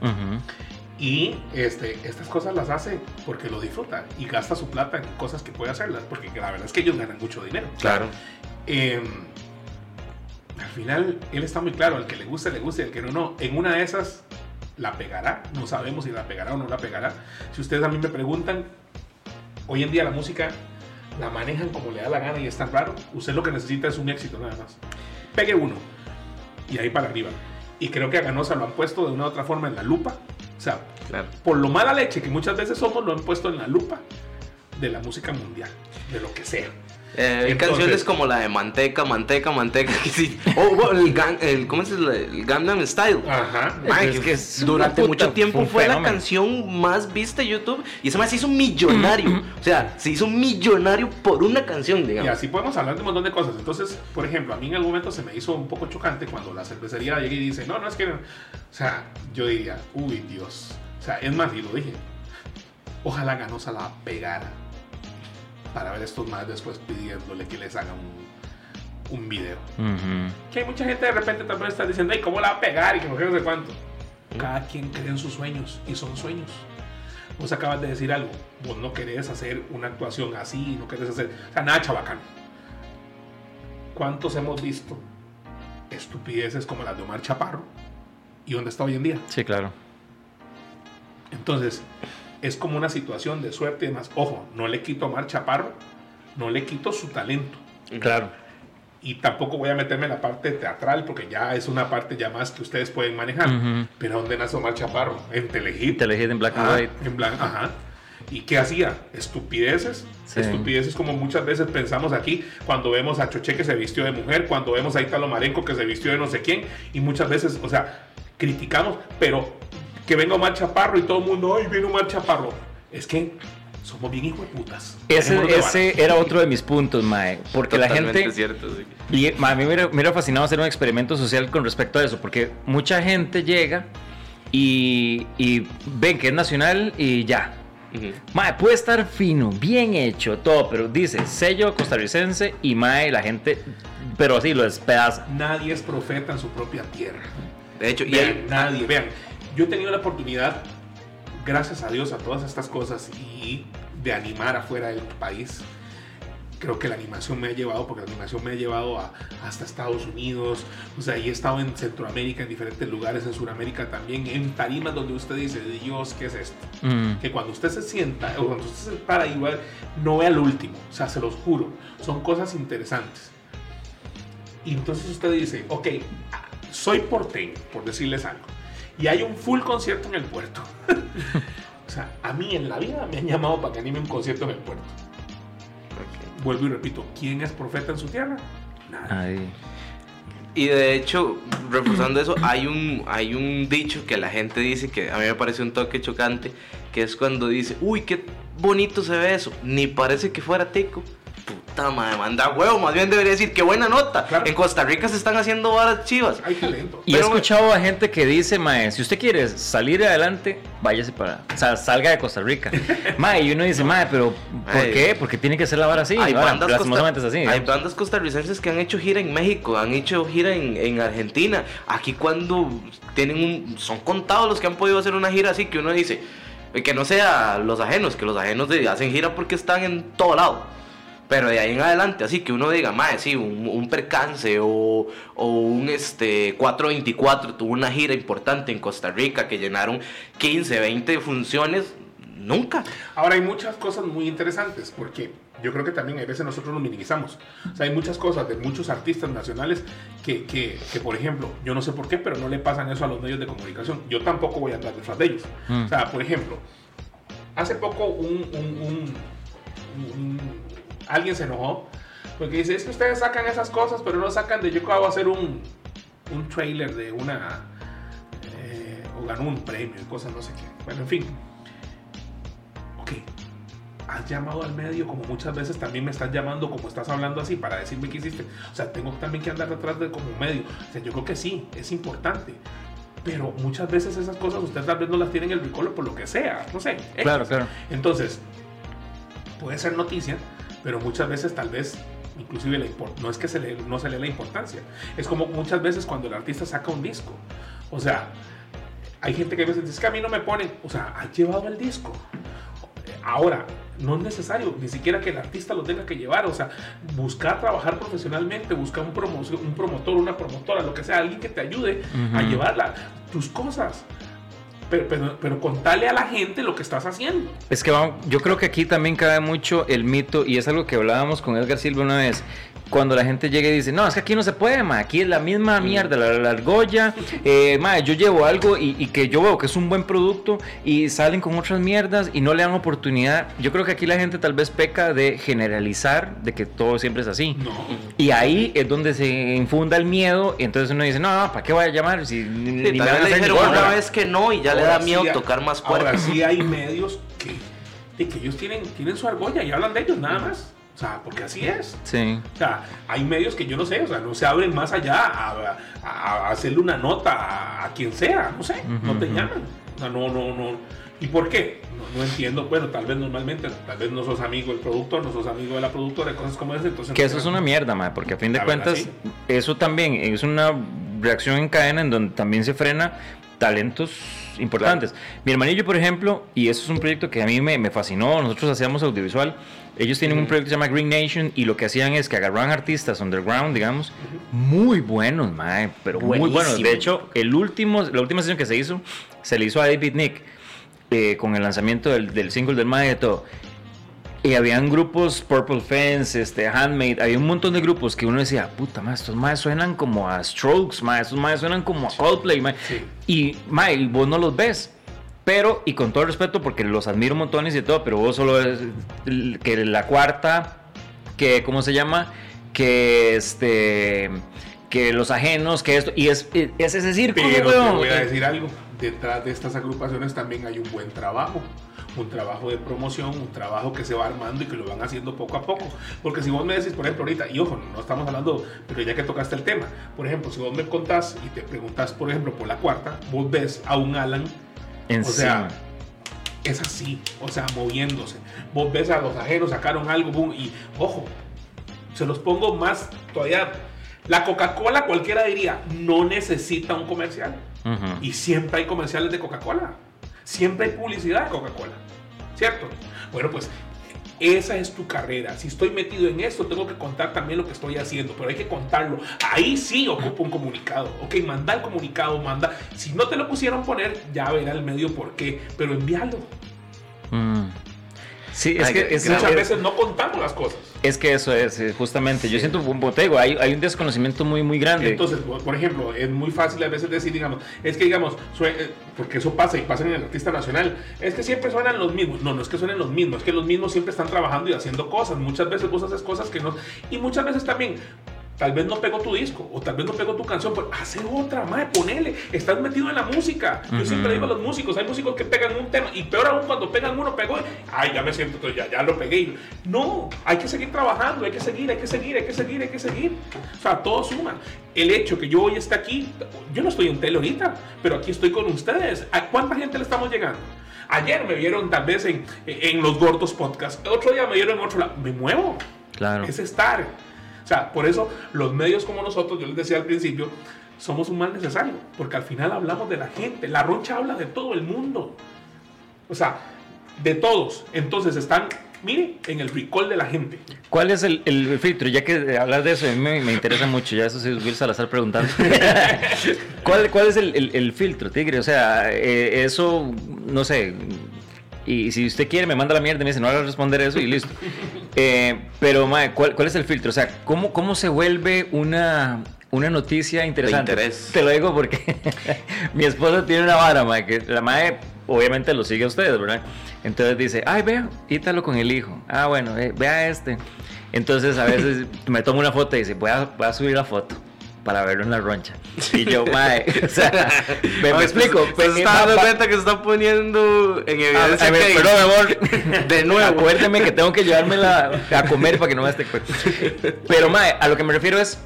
[SPEAKER 3] Y este, estas cosas las hace porque lo disfruta y gasta su plata en cosas que puede hacerlas. Porque la verdad es que ellos ganan mucho dinero.
[SPEAKER 2] Claro.
[SPEAKER 3] Eh, al final, él está muy claro, al que le guste, le guste, y al que no, no. En una de esas, la pegará. No sabemos si la pegará o no la pegará. Si ustedes a mí me preguntan, hoy en día la música la manejan como le da la gana y es tan raro. Usted lo que necesita es un éxito nada más. Pegue uno y ahí para arriba. Y creo que a Ganosa lo han puesto de una u otra forma en la lupa. O sea,
[SPEAKER 2] Claro.
[SPEAKER 3] por lo mala leche que muchas veces somos, lo han puesto en la lupa de la música mundial, de lo que sea.
[SPEAKER 2] Eh, hay canciones como la de Manteca, Manteca, Manteca. que sí. O o el, Gan- el- ¿cómo es el, el Gangnam Style?
[SPEAKER 3] Ajá.
[SPEAKER 1] Es
[SPEAKER 2] que
[SPEAKER 1] es
[SPEAKER 2] durante mucho tiempo
[SPEAKER 1] fue
[SPEAKER 2] la canción más vista YouTube y ese más se hizo millonario. o sea, se hizo millonario por una canción,
[SPEAKER 3] Y
[SPEAKER 2] digamos.
[SPEAKER 3] así podemos hablar de un montón de cosas. Entonces, por ejemplo, a mí en algún momento se me hizo un poco chocante cuando la cervecería llega y dice, no, no es que... no". O sea, yo diría, uy, Dios. O sea, es más, y lo dije, ojalá Ganosa la pegara para ver estos más después pidiéndole que les haga un, un video.
[SPEAKER 1] Ujú.
[SPEAKER 3] Que hay mucha gente de repente también está diciendo, ay, ¿cómo la va a pegar? Y que no sé no sé cuánto. Cada quien cree en sus sueños y son sueños. Vos acabas de decir algo, vos no querés hacer una actuación así, no querés hacer, o sea, nada chabacano. ¿Cuántos hemos visto estupideces como las de Omar Chaparro? ¿Y dónde está hoy en día?
[SPEAKER 1] Sí, claro.
[SPEAKER 3] Entonces, es como una situación de suerte y demás. Ojo, no le quito a Omar Chaparro, no le quito su talento.
[SPEAKER 1] Claro.
[SPEAKER 3] Y tampoco voy a meterme en la parte teatral porque ya es una parte ya más que ustedes pueden manejar.
[SPEAKER 1] Ujú.
[SPEAKER 3] Pero ¿dónde nace Omar Chaparro? En Telehit.
[SPEAKER 1] Telehit en black and
[SPEAKER 3] Ajá,
[SPEAKER 1] white.
[SPEAKER 3] En blanco, ajá. ¿Y qué hacía? Estupideces.
[SPEAKER 1] Sí.
[SPEAKER 3] Estupideces como muchas veces pensamos aquí cuando vemos a Choché que se vistió de mujer, cuando vemos a Italo Marenco que se vistió de no sé quién. Y muchas veces, o sea, criticamos, pero que venga Omar Chaparro y todo el mundo, ¡ay, viene Omar Chaparro! Es que somos bien hijos de putas.
[SPEAKER 1] Ese, ese era otro de mis puntos, Mae. Porque la
[SPEAKER 2] Totalmente
[SPEAKER 1] gente.
[SPEAKER 2] cierto, sí.
[SPEAKER 1] Y ma, a mí me hubiera, fascinado hacer un experimento social con respecto a eso, porque mucha gente llega y, y ven que es nacional y ya.
[SPEAKER 2] Ujú.
[SPEAKER 1] Mae, puede estar fino, bien hecho, todo, pero dice sello costarricense y mae, la gente, pero así lo despedaza.
[SPEAKER 3] Nadie es profeta en su propia tierra.
[SPEAKER 2] De hecho, y
[SPEAKER 3] Vean,
[SPEAKER 2] hay-
[SPEAKER 3] nadie, vean. Yo he tenido la oportunidad, gracias a Dios, a todas estas cosas y de animar afuera del país. Creo que la animación me ha llevado, porque la animación me ha llevado a- hasta Estados Unidos, o sea, y he estado en Centroamérica, en diferentes lugares, en Sudamérica también, en tarimas donde usted dice, Dios, ¿qué es esto?
[SPEAKER 1] Mm.
[SPEAKER 3] que cuando usted se sienta o cuando usted se para igual no vea el último, o sea, se los juro, son cosas interesantes. Y entonces usted dice, ok, soy porteño, por decirles algo, y hay un full concierto en el puerto. o sea, a mí en la vida me han llamado para que anime un concierto en el puerto. Vuelvo y repito, ¿quién es profeta en su tierra? Nadie.
[SPEAKER 1] Ay.
[SPEAKER 2] Y de hecho, reforzando eso, hay un, hay un dicho que la gente dice que a mí me parece un toque chocante, que es cuando dice, uy, qué bonito se ve eso, ni parece que fuera tico. Puta madre, manda huevo, más bien debería decir, qué buena nota.
[SPEAKER 3] Claro.
[SPEAKER 2] En Costa Rica se están haciendo varas chivas.
[SPEAKER 3] Hay talento.
[SPEAKER 1] Y he
[SPEAKER 2] Pero-
[SPEAKER 1] escuchado a gente que dice, mae, si usted quiere salir adelante, váyase para, o sea, salga de Costa Rica. mae, y uno dice, mae, pero ¿por
[SPEAKER 2] Ay.
[SPEAKER 1] qué? Porque tiene que ser la vara así.
[SPEAKER 2] hay,
[SPEAKER 1] Ahora,
[SPEAKER 2] bandas costa-
[SPEAKER 1] es así.
[SPEAKER 2] hay
[SPEAKER 1] digamos.
[SPEAKER 2] bandas costarricenses que han hecho gira en México, han hecho gira en, en Argentina. Aquí cuando tienen un... Son contados los que han podido hacer una gira así que uno dice... eh, Que no sea los ajenos, que los ajenos de- hacen gira porque están en todo lado. Pero de ahí en adelante, así que uno diga, mae, sí, un, un percance o, o un este 424 tuvo una gira importante en Costa Rica que llenaron 15, 20 funciones, nunca.
[SPEAKER 3] Ahora hay muchas cosas muy interesantes porque yo creo que también hay veces nosotros nos minimizamos. O sea, hay muchas cosas de muchos artistas nacionales que, que, que, por ejemplo, yo no sé por qué, pero no le pasan eso a los medios de comunicación. Yo tampoco voy a andar detrás de ellos.
[SPEAKER 1] Mm.
[SPEAKER 3] O sea, por ejemplo, hace poco un, un- un- un- alguien se enojó porque dice, es que ustedes sacan esas cosas, pero no sacan de yo acabo de hacer un, un trailer de una... eh, o ganó un premio y cosas no sé qué. Bueno, en fin. Ok, has llamado al medio como muchas veces también me estás llamando como estás hablando así para decirme qué hiciste. O sea, tengo también que andar detrás de como medio. O sea, yo creo que sí, es importante. Pero muchas veces esas cosas ustedes tal vez no las tienen en el recolo por lo que sea. No sé.
[SPEAKER 1] Claro, claro.
[SPEAKER 3] Entonces, puede ser noticia, pero muchas veces tal vez inclusive la no es que se le, no se le dé la importancia. Es como muchas veces cuando el artista saca un disco. O sea, hay gente que a veces dice "Es que a mí no me ponen, o sea, ha llevado el disco. Ahora, no es necesario ni siquiera que el artista lo tenga que llevar, o sea, buscar trabajar profesionalmente, buscar un, promo- un promotor, una promotora, lo que sea, alguien que te ayude a
[SPEAKER 1] Ujú.
[SPEAKER 3] llevarla, tus cosas. Pero, contale a la gente lo que estás haciendo.
[SPEAKER 1] Es que vamos, yo creo que aquí también cabe mucho el mito, y es algo que hablábamos con Edgar Silva una vez. Cuando la gente llega y dice, no, es que aquí no se puede, ma, aquí es la misma mierda, la, la argolla, eh, ma, yo llevo algo y, y que yo veo que es un buen producto y salen con otras mierdas y no le dan oportunidad. Yo creo que aquí la gente tal vez peca de generalizar de que todo siempre es así.
[SPEAKER 3] No.
[SPEAKER 1] Y ahí es donde se infunda el miedo y entonces uno dice, no, no, ¿para qué voy a llamar? Si ni,
[SPEAKER 2] Sí,
[SPEAKER 1] ni
[SPEAKER 2] tal
[SPEAKER 1] me van a
[SPEAKER 2] le
[SPEAKER 1] hacer ni
[SPEAKER 2] dijeron
[SPEAKER 1] gorra".
[SPEAKER 2] una vez que no y ya le
[SPEAKER 3] Ahora
[SPEAKER 2] da miedo
[SPEAKER 3] sí hay-
[SPEAKER 2] tocar más
[SPEAKER 3] Ahora
[SPEAKER 2] fuerte.
[SPEAKER 3] sí hay medios que, de que ellos tienen, tienen su argolla y hablan de ellos nada más. O sea, porque así es.
[SPEAKER 1] Sí.
[SPEAKER 3] O sea, hay medios que yo no sé, o sea, no se abren más allá a, a- a hacerle una nota a, a quien sea, no sé, no te
[SPEAKER 1] Ujú, ujú.
[SPEAKER 3] llaman. O sea, no, no, no. ¿Y por qué? No, no entiendo. Bueno, tal vez normalmente, tal vez no sos amigo del productor, no sos amigo de la productora, cosas como esa. Entonces
[SPEAKER 1] Que
[SPEAKER 3] no
[SPEAKER 1] eso es una mierda, ma, porque a fin de cuentas, eso también es una reacción en cadena en donde también se frena talentos importantes. Mi hermanillo, por ejemplo, y eso es un proyecto que a mí me, me fascinó, nosotros hacíamos audiovisual, ellos tienen un proyecto que se llama Green Nation y lo que hacían es que agarraban artistas underground, digamos, muy buenos, ma, pero muy buenos.
[SPEAKER 2] Buenísimo.
[SPEAKER 1] De hecho, el último, la última sesión que se hizo, se le hizo a David Nick eh, con el lanzamiento del, del single del Mae y todo. Y habían grupos, Purple Fence, este, Handmade, había un montón de grupos que uno decía, puta madre, estos más suenan como a Strokes, ma, estos más suenan como a Coldplay, ma".
[SPEAKER 3] Sí.
[SPEAKER 1] y ma, y vos no los ves. Pero, y con todo respeto, porque los admiro montones y todo, pero vos solo el- que la cuarta, que, ¿cómo se llama? Que este, que los ajenos, que esto, y es, es ese círculo,
[SPEAKER 3] Pero te voy a decir algo. Detrás de estas agrupaciones también hay un buen trabajo. Un trabajo de promoción, un trabajo que se va armando y que lo van haciendo poco a poco. Porque si vos me decís, por ejemplo, ahorita, y ojo, no estamos hablando, pero ya que tocaste el tema, por ejemplo, si vos me contás y te preguntas, por ejemplo, por la cuarta, vos ves a un Alan, O sea, es así, o sea, moviéndose. Vos ves a los ajenos, sacaron algo, boom, y ojo, se los pongo más todavía. La Coca-Cola, cualquiera diría, no necesita un comercial. Y siempre hay comerciales de Coca-Cola. Siempre hay publicidad de Coca-Cola. ¿Cierto? Bueno, pues esa es tu carrera. Si estoy metido en esto, tengo que contar también lo que estoy haciendo, pero hay que contarlo. Ahí sí ocupo un comunicado. Ok, manda el comunicado, manda. Si no te lo pusieron poner, ya verá el medio por qué, pero envíalo.
[SPEAKER 1] Mm. Sí, es
[SPEAKER 2] Ay,
[SPEAKER 1] que, es,
[SPEAKER 3] Muchas
[SPEAKER 1] es-
[SPEAKER 3] veces no contamos las cosas.
[SPEAKER 1] es que eso es, eh, justamente. Yo siento, como te digo, hay, hay un desconocimiento muy, muy grande.
[SPEAKER 3] Entonces, por ejemplo, es muy fácil a veces decir, digamos, es que digamos, eh, porque eso pasa y pasa en el artista nacional, es que siempre suenan los mismos. No, no es que suenen los mismos, es que los mismos siempre están trabajando y haciendo cosas. Muchas veces vos haces cosas que no. Y muchas veces también. Tal vez no pegó tu disco o tal vez no pegó tu canción, pero hace otra, madre, ponele. Estás metido en la música. Yo
[SPEAKER 1] Ujú.
[SPEAKER 3] siempre digo a los músicos, hay músicos que pegan un tema y peor aún cuando pegan uno, pegó, ay, ya me siento, ya, ya lo pegué. No, hay que seguir trabajando, hay que seguir, hay que seguir, hay que seguir, hay que seguir. O sea, todo suma. El hecho que yo hoy esté aquí, yo no estoy en tele ahorita, pero aquí estoy con ustedes. ¿A cuánta gente le estamos llegando? Ayer me vieron tal vez en, en los gordos podcast, otro día me vieron en otro lado. Me muevo.
[SPEAKER 1] Claro.
[SPEAKER 3] Es estar. O sea, por eso los medios como nosotros, yo les decía al principio, somos un mal necesario, porque al final hablamos de la gente. La roncha habla de todo el mundo. O sea, de todos. Entonces están, mire, en el recall de la gente.
[SPEAKER 1] ¿Cuál es el, el filtro? Ya que hablas de eso, a mí me, me interesa mucho. Ya eso es Will Salazar preguntando. ¿Cuál, ¿Cuál es el, el- el filtro, Tigre? O sea, eh, eso, no sé. Y si usted quiere, me manda la mierda y me dice, no hagas responder eso y listo. Eh, pero, mae, ¿cuál, ¿cuál es el filtro? O sea, ¿cómo, cómo se vuelve una, una noticia interesante? Te lo digo porque mi esposa tiene una vara, mae, que la mae obviamente lo sigue a ustedes, ¿verdad? Entonces dice, ay, vea, Ítalo con el hijo. Ah, bueno, eh, vea este. Entonces a veces me tomo una foto y dice, voy a, voy a subir la foto para verlo en la roncha. Y yo, mae, o sea, me, me explico.
[SPEAKER 2] Se,
[SPEAKER 1] pues,
[SPEAKER 2] se está dando cuenta que se está poniendo en
[SPEAKER 1] a-
[SPEAKER 2] evidencia
[SPEAKER 1] a ver,
[SPEAKER 2] que-
[SPEAKER 1] perdón, amor.
[SPEAKER 2] De nuevo.
[SPEAKER 1] Acuérdeme que tengo que llevármela a comer para que no me esté Pero, mae, a lo que me refiero es.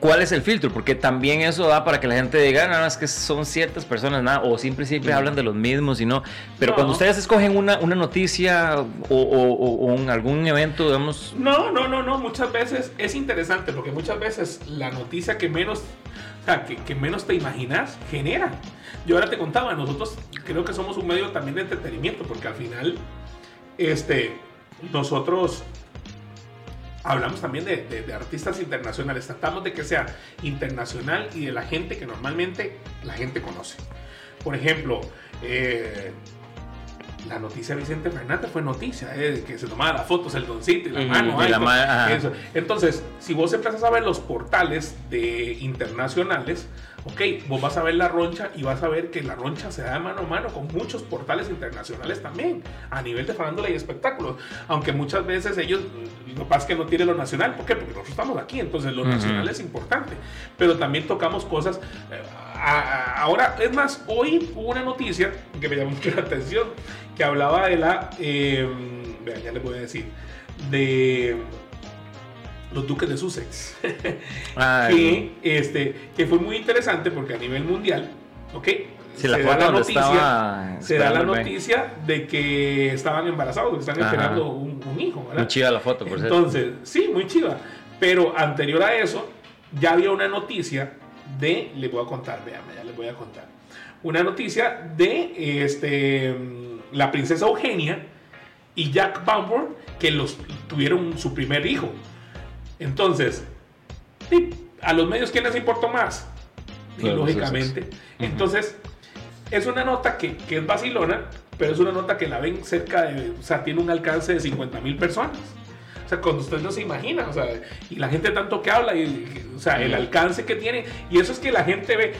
[SPEAKER 1] ¿Cuál es el filtro? Porque también eso da para que la gente diga, no, no, es que son ciertas personas, nada, o siempre, siempre hablan de los mismos y no. Pero
[SPEAKER 3] No.
[SPEAKER 1] cuando ustedes escogen una, una noticia o, o- o- o algún evento, digamos,
[SPEAKER 3] No, no, no, no. Muchas veces es interesante porque muchas veces la noticia que menos, o sea, que, que menos te imaginas genera. Yo ahora te contaba, nosotros creo que somos un medio también de entretenimiento porque al final, este, nosotros hablamos también de, de- de artistas internacionales. Tratamos de que sea internacional y de la gente que normalmente la gente conoce. Por ejemplo, eh, la noticia de Vicente Fernández fue noticia, eh, de que se tomaba las fotos, el doncito y la mano.
[SPEAKER 1] y
[SPEAKER 3] ay,
[SPEAKER 1] la
[SPEAKER 3] con-
[SPEAKER 1] ma- ajá.
[SPEAKER 3] eso. Entonces, si vos empezás a ver los portales de internacionales, ok, vos vas a ver la roncha y vas a ver que la roncha se da mano a mano con muchos portales internacionales también, a nivel de farándula y espectáculos. Aunque muchas veces ellos, lo que pasa es que no tienen lo nacional. ¿Por qué? Porque nosotros estamos aquí, entonces lo nacional es importante. Pero también tocamos cosas. eh, a- a- ahora, es más, hoy hubo una noticia que me llamó mucho la atención, que hablaba de la, eh, vean, ya les voy a decir, de los duques de Sussex. que, este, que fue muy interesante porque a nivel mundial, ¿ok?
[SPEAKER 1] si la
[SPEAKER 3] se da la noticia,
[SPEAKER 1] estaba
[SPEAKER 3] se da la noticia de que estaban embarazados, que están
[SPEAKER 1] Ajá.
[SPEAKER 3] esperando un, un hijo, ¿verdad?
[SPEAKER 1] Muy chida la foto, por cierto.
[SPEAKER 3] Entonces, sí, muy chiva. Pero anterior a eso, ya había una noticia de, les voy a contar, veanme, ya les voy a contar. Una noticia de este, mm, la princesa Eugenia y Jack Bauer que los tuvieron su primer hijo. Entonces, a los medios, ¿quién les importó más? Y lógicamente. Entonces, es una nota que, que es vacilona, pero es una nota que la ven cerca de, o sea, tiene un alcance de 50 mil personas. O sea, cuando usted no se imagina, o sea, y la gente tanto que habla, y, o sea, el alcance que tiene, y eso es que la gente ve.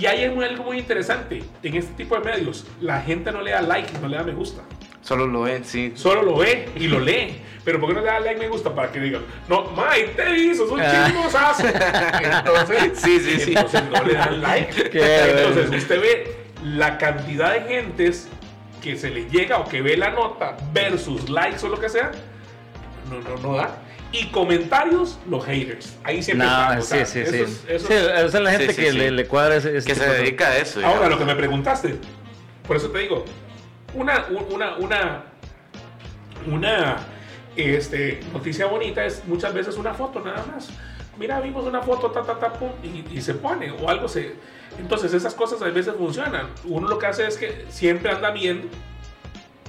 [SPEAKER 3] Y hay algo algo muy interesante en este tipo de medios, la gente no le da like, no le da me gusta.
[SPEAKER 2] Solo lo ven, sí.
[SPEAKER 3] Solo lo ve y lo lee. Pero ¿por qué no le da like me gusta? Para que digan, no, Mike, te hizo, un
[SPEAKER 1] Ah.
[SPEAKER 3] chismosazo. Entonces,
[SPEAKER 2] Sí, sí, sí.
[SPEAKER 3] entonces no le dan like.
[SPEAKER 1] Qué
[SPEAKER 3] Entonces
[SPEAKER 1] bueno.
[SPEAKER 3] usted ve la cantidad de gentes que se le llega o que ve la nota versus likes o lo que sea, no, no, no da. Y comentarios, los haters. Ahí siempre están,
[SPEAKER 1] No,
[SPEAKER 3] o
[SPEAKER 1] sí, sí,
[SPEAKER 3] eso
[SPEAKER 1] sí.
[SPEAKER 3] es- eso
[SPEAKER 1] Sí,
[SPEAKER 3] es-
[SPEAKER 1] esa es la gente
[SPEAKER 2] Sí, sí,
[SPEAKER 1] que. Le, le cuadra ese, ese
[SPEAKER 2] Que se
[SPEAKER 1] de-
[SPEAKER 2] dedica a eso.
[SPEAKER 3] Ahora,
[SPEAKER 2] digamos.
[SPEAKER 3] lo que me preguntaste, por eso te digo, una, una, una, una este, noticia bonita es muchas veces una foto nada más. Mira, vimos una foto, ta, ta, ta, pum, y, y se pone, o algo se... Entonces esas cosas a veces funcionan. Uno lo que hace es que siempre anda viendo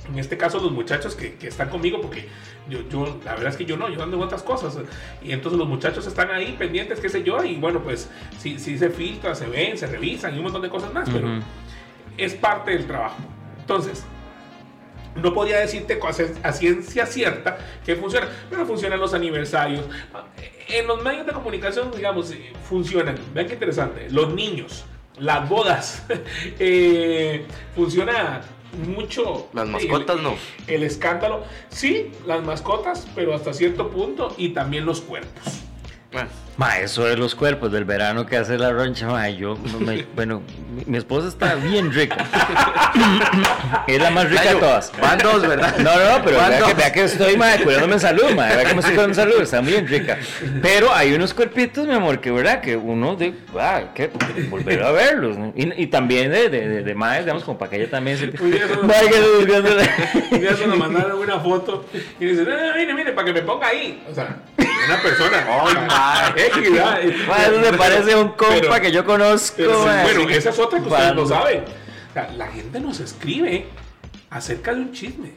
[SPEAKER 3] en este caso los muchachos que, que, están conmigo, porque yo, yo, la verdad es que yo no, yo ando en otras cosas. Y entonces los muchachos están ahí pendientes, qué sé yo, y bueno, pues sí, sí se filtra, se ven, se revisan y un montón de cosas más, uh -huh. pero es parte del trabajo. Entonces, no podría decirte a ciencia cierta que funciona, pero funcionan los aniversarios. En los medios de comunicación, digamos, funcionan. Vean qué interesante. Los niños, las bodas, eh, funciona mucho.
[SPEAKER 2] Las mascotas
[SPEAKER 3] el,
[SPEAKER 2] no.
[SPEAKER 3] El escándalo. Sí, las mascotas, pero hasta cierto punto. Y también los cuerpos.
[SPEAKER 1] Ma, eso de los cuerpos del verano que hace la roncha, ma, yo, me, bueno, mi, mi, esposa está bien rica. es la más rica de todas.
[SPEAKER 2] Van dos, ¿verdad?
[SPEAKER 1] No, no, no, pero vea que, vea que, estoy, ma, cuidándome en salud, ma, vea que me estoy cuidando en salud, está bien rica. Pero hay unos cuerpitos, mi amor, que verdad, que uno, de, ah, que volver a verlos. ¿no? Y, y, también de, de, de, de más, digamos, como para que ella también se...
[SPEAKER 3] Un día se nos mandaron una foto y dice, no, no, mire, mire, para que me ponga ahí. O sea, una persona.
[SPEAKER 2] Oh,
[SPEAKER 3] X, ¿verdad?
[SPEAKER 1] Eso me parece un compa pero, que yo conozco.
[SPEAKER 3] Pero, bueno, esa es otra que ustedes no saben. O sea, la gente nos escribe acerca de un chisme.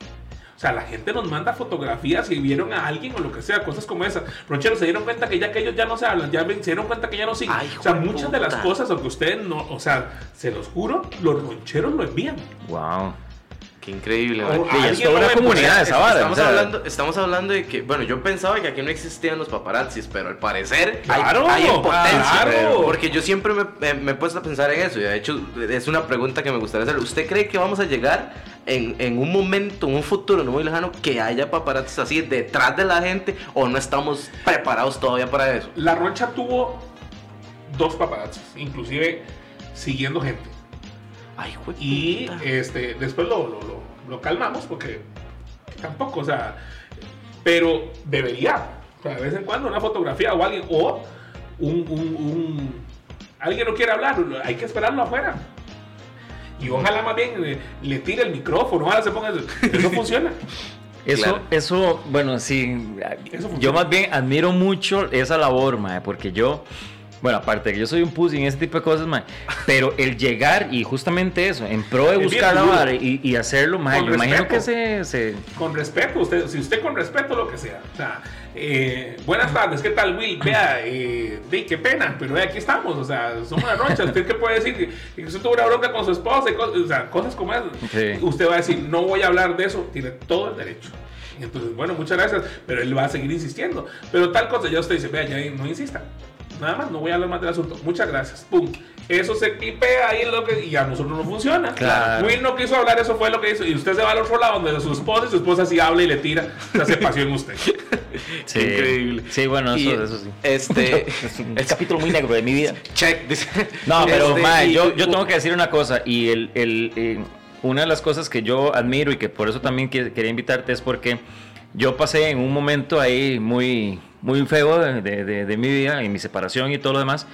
[SPEAKER 3] O sea, la gente nos manda fotografías y vieron a alguien o lo que sea, cosas como esas. Roncheros se dieron cuenta que ya que ellos ya no se hablan, ya se dieron cuenta que ya no siguen.
[SPEAKER 2] Ay,
[SPEAKER 3] o sea, muchas puta. de las cosas, aunque ustedes no, o sea, se los juro, los roncheros lo envían.
[SPEAKER 1] Wow.
[SPEAKER 2] Qué increíble.
[SPEAKER 1] Oh, y es toda una comunidad esa vara.
[SPEAKER 2] Estamos,
[SPEAKER 1] o sea,
[SPEAKER 2] hablando, estamos hablando de que, bueno, yo pensaba que aquí no existían los paparazzis, pero al parecer
[SPEAKER 3] claro,
[SPEAKER 2] hay, hay en potencia.
[SPEAKER 3] Claro.
[SPEAKER 2] Pero, porque yo siempre me, me, he puesto a pensar en eso. Y de hecho, es una pregunta que me gustaría hacer. ¿Usted cree que vamos a llegar en, en un momento, en un futuro no muy lejano, que haya paparazzis así detrás de la gente o no estamos preparados todavía para eso?
[SPEAKER 3] La Roncha tuvo dos paparazzis, inclusive siguiendo gente.
[SPEAKER 2] Ay,
[SPEAKER 3] y este, después lo, lo, lo, lo, calmamos porque tampoco, o sea, pero debería, o sea, de vez en cuando una fotografía o alguien, o un, un, un alguien no quiere hablar, hay que esperarlo afuera. Y ojalá más bien le, le tire el micrófono, ojalá se ponga, eso funciona.
[SPEAKER 1] Eso, claro. eso, bueno, sí, eso yo más bien admiro mucho esa labor, mae, porque yo, bueno, aparte de que yo soy un pussy en ese tipo de cosas, man, pero el llegar y justamente eso, en pro de buscar la vara y, y, hacerlo, man, yo imagino que se, se,
[SPEAKER 3] Con respeto, usted, si usted con respeto lo que sea. O sea, eh, buenas tardes, ¿qué tal, Will? Vea, eh, de, qué pena, pero aquí estamos, o sea, somos una noche. ¿Usted qué puede decir? Que usted tuvo una bronca con su esposa, y cosas, o sea, cosas como esas. Sí. Usted va a decir, no voy a hablar de eso, tiene todo el derecho. Entonces, bueno, muchas gracias, pero él va a seguir insistiendo. Pero tal cosa, ya usted dice, vea, ya no insista. Nada más, no voy a hablar más del asunto. Muchas gracias. Pum. Eso se clipea ahí lo que, y a nosotros no funciona.
[SPEAKER 1] Claro.
[SPEAKER 3] Will no quiso hablar, eso fue lo que hizo. Y usted se va al otro lado donde su esposa y su esposa sí habla y le tira. Se hace pasión usted.
[SPEAKER 1] Sí.
[SPEAKER 2] Increíble.
[SPEAKER 1] Sí, bueno, eso,
[SPEAKER 2] Y,
[SPEAKER 1] eso sí.
[SPEAKER 2] Este,
[SPEAKER 1] Es un capítulo muy negro de mi vida.
[SPEAKER 2] check.
[SPEAKER 1] No, pero
[SPEAKER 2] Este,
[SPEAKER 1] mae,
[SPEAKER 2] y-
[SPEAKER 1] yo, yo tengo que decir una cosa y el, el, eh, una de las cosas que yo admiro y que por eso también que- quería invitarte es porque yo pasé en un momento ahí muy, muy feo de, de- de- de mi vida, en mi separación y todo lo demás.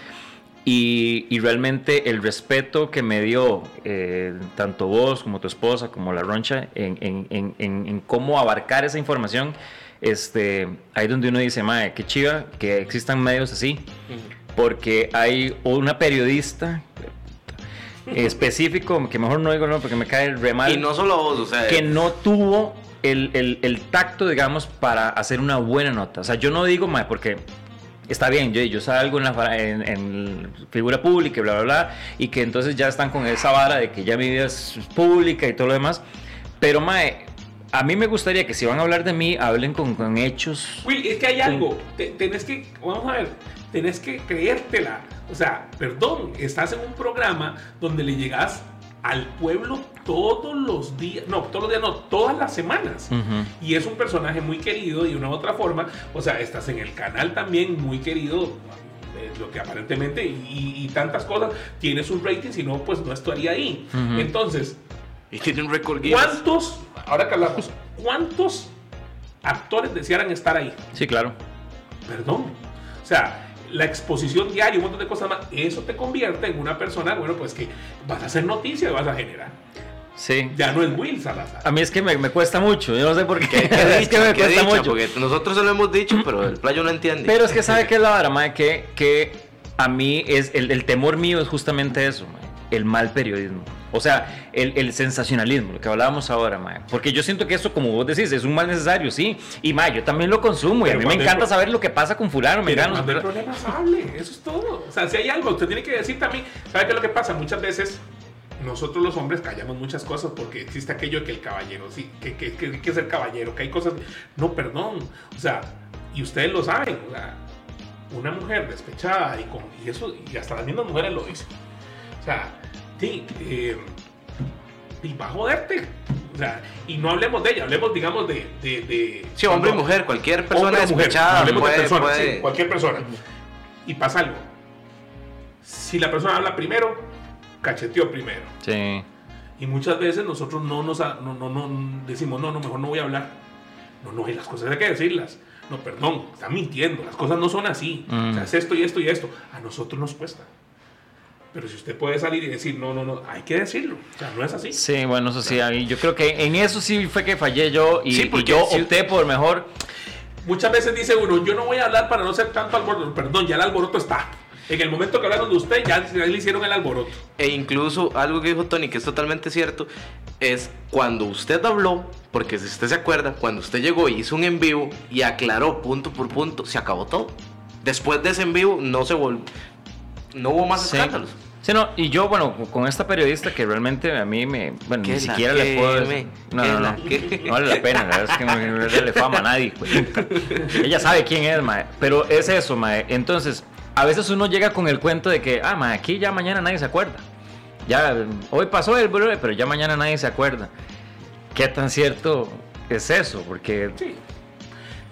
[SPEAKER 1] Y, y realmente el respeto que me dio eh, tanto vos como tu esposa como la roncha en, en- en- en- cómo abarcar esa información, este, ahí donde uno dice, mae, qué chiva que existan medios así, porque hay una periodista específico, que mejor no digo no, porque me cae re mal,
[SPEAKER 2] Y no solo vos, o sea.
[SPEAKER 1] que no tuvo el, el- el tacto, digamos, para hacer una buena nota. O sea, yo no digo, mae, porque está bien, yo, yo salgo en, la, en, en figura pública y bla, bla, bla, y que entonces ya están con esa vara de que ya mi vida es pública y todo lo demás, pero, mae, a mí me gustaría que si van a hablar de mí, hablen con, con hechos.
[SPEAKER 3] Will, es que hay algo. Te- tenés que, vamos a ver, tenés que creértela. O sea, perdón, estás en un programa donde le llegas al pueblo todos los días, no, todos los días, no, todas las semanas. Y es un personaje muy querido de una u otra forma. O sea, estás en el canal también muy querido. eh, Lo que aparentemente y, y tantas cosas tienes un rating, si no, pues no estaría ahí. Entonces,
[SPEAKER 2] Y tiene un récord.
[SPEAKER 3] ¿cuántos, ahora que hablamos, cuántos actores desearan estar ahí?
[SPEAKER 1] Sí, claro.
[SPEAKER 3] Perdón. O sea, la exposición diaria, un montón de cosas más, eso te convierte en una persona, bueno, pues que vas a hacer noticia y vas a generar.
[SPEAKER 1] Sí.
[SPEAKER 3] Ya no es Will Salazar.
[SPEAKER 1] A mí es que me, me cuesta mucho, yo no sé por qué.
[SPEAKER 2] ¿Qué
[SPEAKER 1] es que me
[SPEAKER 2] qué
[SPEAKER 1] cuesta
[SPEAKER 2] dicha,
[SPEAKER 1] mucho.
[SPEAKER 2] Porque nosotros se lo hemos dicho, pero el playo no entiende.
[SPEAKER 1] Pero es que sabe que es la vara, mae, que, que a mí es el, el temor mío es justamente eso, mae, el mal periodismo. O sea, el, el sensacionalismo, lo que hablábamos ahora, mae. Porque yo siento que eso, como vos decís, es un mal necesario, sí. Y mae, yo también lo consumo y a mí me encanta saber lo que pasa con fulano,
[SPEAKER 3] Pero
[SPEAKER 1] megano.
[SPEAKER 3] cuando el problema es hable, eso es todo. O sea, si hay algo, usted tiene que decir también. ¿Sabe qué es lo que pasa? Muchas veces nosotros los hombres callamos muchas cosas porque existe aquello de que el caballero, sí, que, que, que hay que ser caballero, que hay cosas. No, perdón. O sea, y ustedes lo saben. O sea, una mujer despechada y, con, y eso, y hasta las mismas mujeres lo dicen. O sea, sí, eh, y va a joderte. O sea, y no hablemos de ella, hablemos, digamos, de. de, de
[SPEAKER 2] Sí, hombre y mujer, cualquier persona despechada
[SPEAKER 3] de
[SPEAKER 2] puede, puede-
[SPEAKER 3] sí, cualquier persona. Y pasa algo. Si la persona habla primero, cacheteó primero.
[SPEAKER 1] Sí.
[SPEAKER 3] Y muchas veces nosotros no nos no, no, no decimos, no, no, mejor no voy a hablar. No, no, y las cosas hay que decirlas. No, perdón, está mintiendo, las cosas no son así.
[SPEAKER 1] Mm.
[SPEAKER 3] O sea, es esto y esto y esto. A nosotros nos cuesta. Pero si usted puede salir y decir, no, no, no, hay que decirlo. O sea, no es así.
[SPEAKER 1] Sí, bueno, eso sí, ahí yo creo que en eso sí fue que fallé yo y,
[SPEAKER 2] Sí,
[SPEAKER 1] y
[SPEAKER 2] porque
[SPEAKER 1] yo
[SPEAKER 2] si-
[SPEAKER 1] opté por mejor.
[SPEAKER 3] Muchas veces dice uno, yo no voy a hablar para no ser tanto alboroto. Perdón, ya el alboroto está. En el momento que hablaron de usted, ya, ya le hicieron el alboroto.
[SPEAKER 2] E incluso algo que dijo Tony, que es totalmente cierto, es cuando usted habló, porque si usted se acuerda, cuando usted llegó y hizo un en vivo y aclaró punto por punto, se acabó todo. Después de ese en vivo no se volvió, no hubo más
[SPEAKER 1] Sí.
[SPEAKER 2] escándalos.
[SPEAKER 1] Sí, no, y yo, bueno, con esta periodista que realmente a mí me. Bueno,
[SPEAKER 2] ¿Qué
[SPEAKER 1] ni siquiera le puedo. decir- No,
[SPEAKER 2] ¿Qué
[SPEAKER 1] no, no. No vale la pena, la verdad es que no no le fama a nadie. pues. Ella sabe quién es, mae. Pero es eso, mae. Entonces, a veces uno llega con el cuento de que, ah, mae, aquí ya mañana nadie se acuerda. Ya, hoy pasó el brother, pero ya mañana nadie se acuerda. ¿Qué tan cierto es eso? Porque.
[SPEAKER 3] Sí.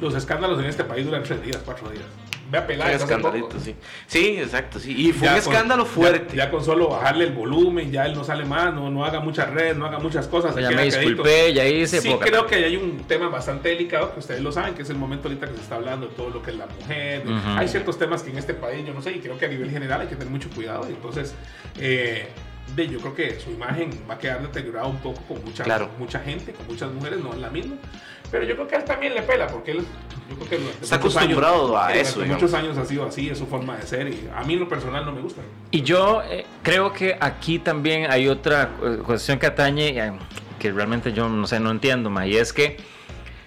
[SPEAKER 3] Los escándalos en este país duran tres días, cuatro días. Ve a hace
[SPEAKER 2] escandalito, sí. Sí, exacto, sí. Y fue
[SPEAKER 3] Ya
[SPEAKER 2] un escándalo fuerte.
[SPEAKER 3] Ya, con solo bajarle el volumen, ya él no sale más, no, no haga muchas redes, no haga muchas cosas. se
[SPEAKER 1] Ya me disculpé, ya hice
[SPEAKER 3] Sí,
[SPEAKER 1] poca-
[SPEAKER 3] creo que hay un tema bastante delicado que ustedes lo saben, que es el momento ahorita que se está hablando de todo lo que es la mujer. Hay ciertos temas que en este país, yo no sé, y creo que a nivel general hay que tener mucho cuidado. Y entonces, eh, de, yo creo que su imagen va a quedar deteriorada un poco con mucha,
[SPEAKER 2] Claro.
[SPEAKER 3] mucha gente, con muchas mujeres, no es la misma. Pero yo creo que a él también le pela, porque él, yo creo que
[SPEAKER 2] Está acostumbrado
[SPEAKER 3] años,
[SPEAKER 2] a eso,
[SPEAKER 3] muchos años ha sido así, es su forma de ser, y a mí en lo personal no me gusta.
[SPEAKER 1] Y yo eh, creo que aquí también hay otra eh, cuestión que atañe, eh, que realmente yo no sé, no entiendo, ma, y es que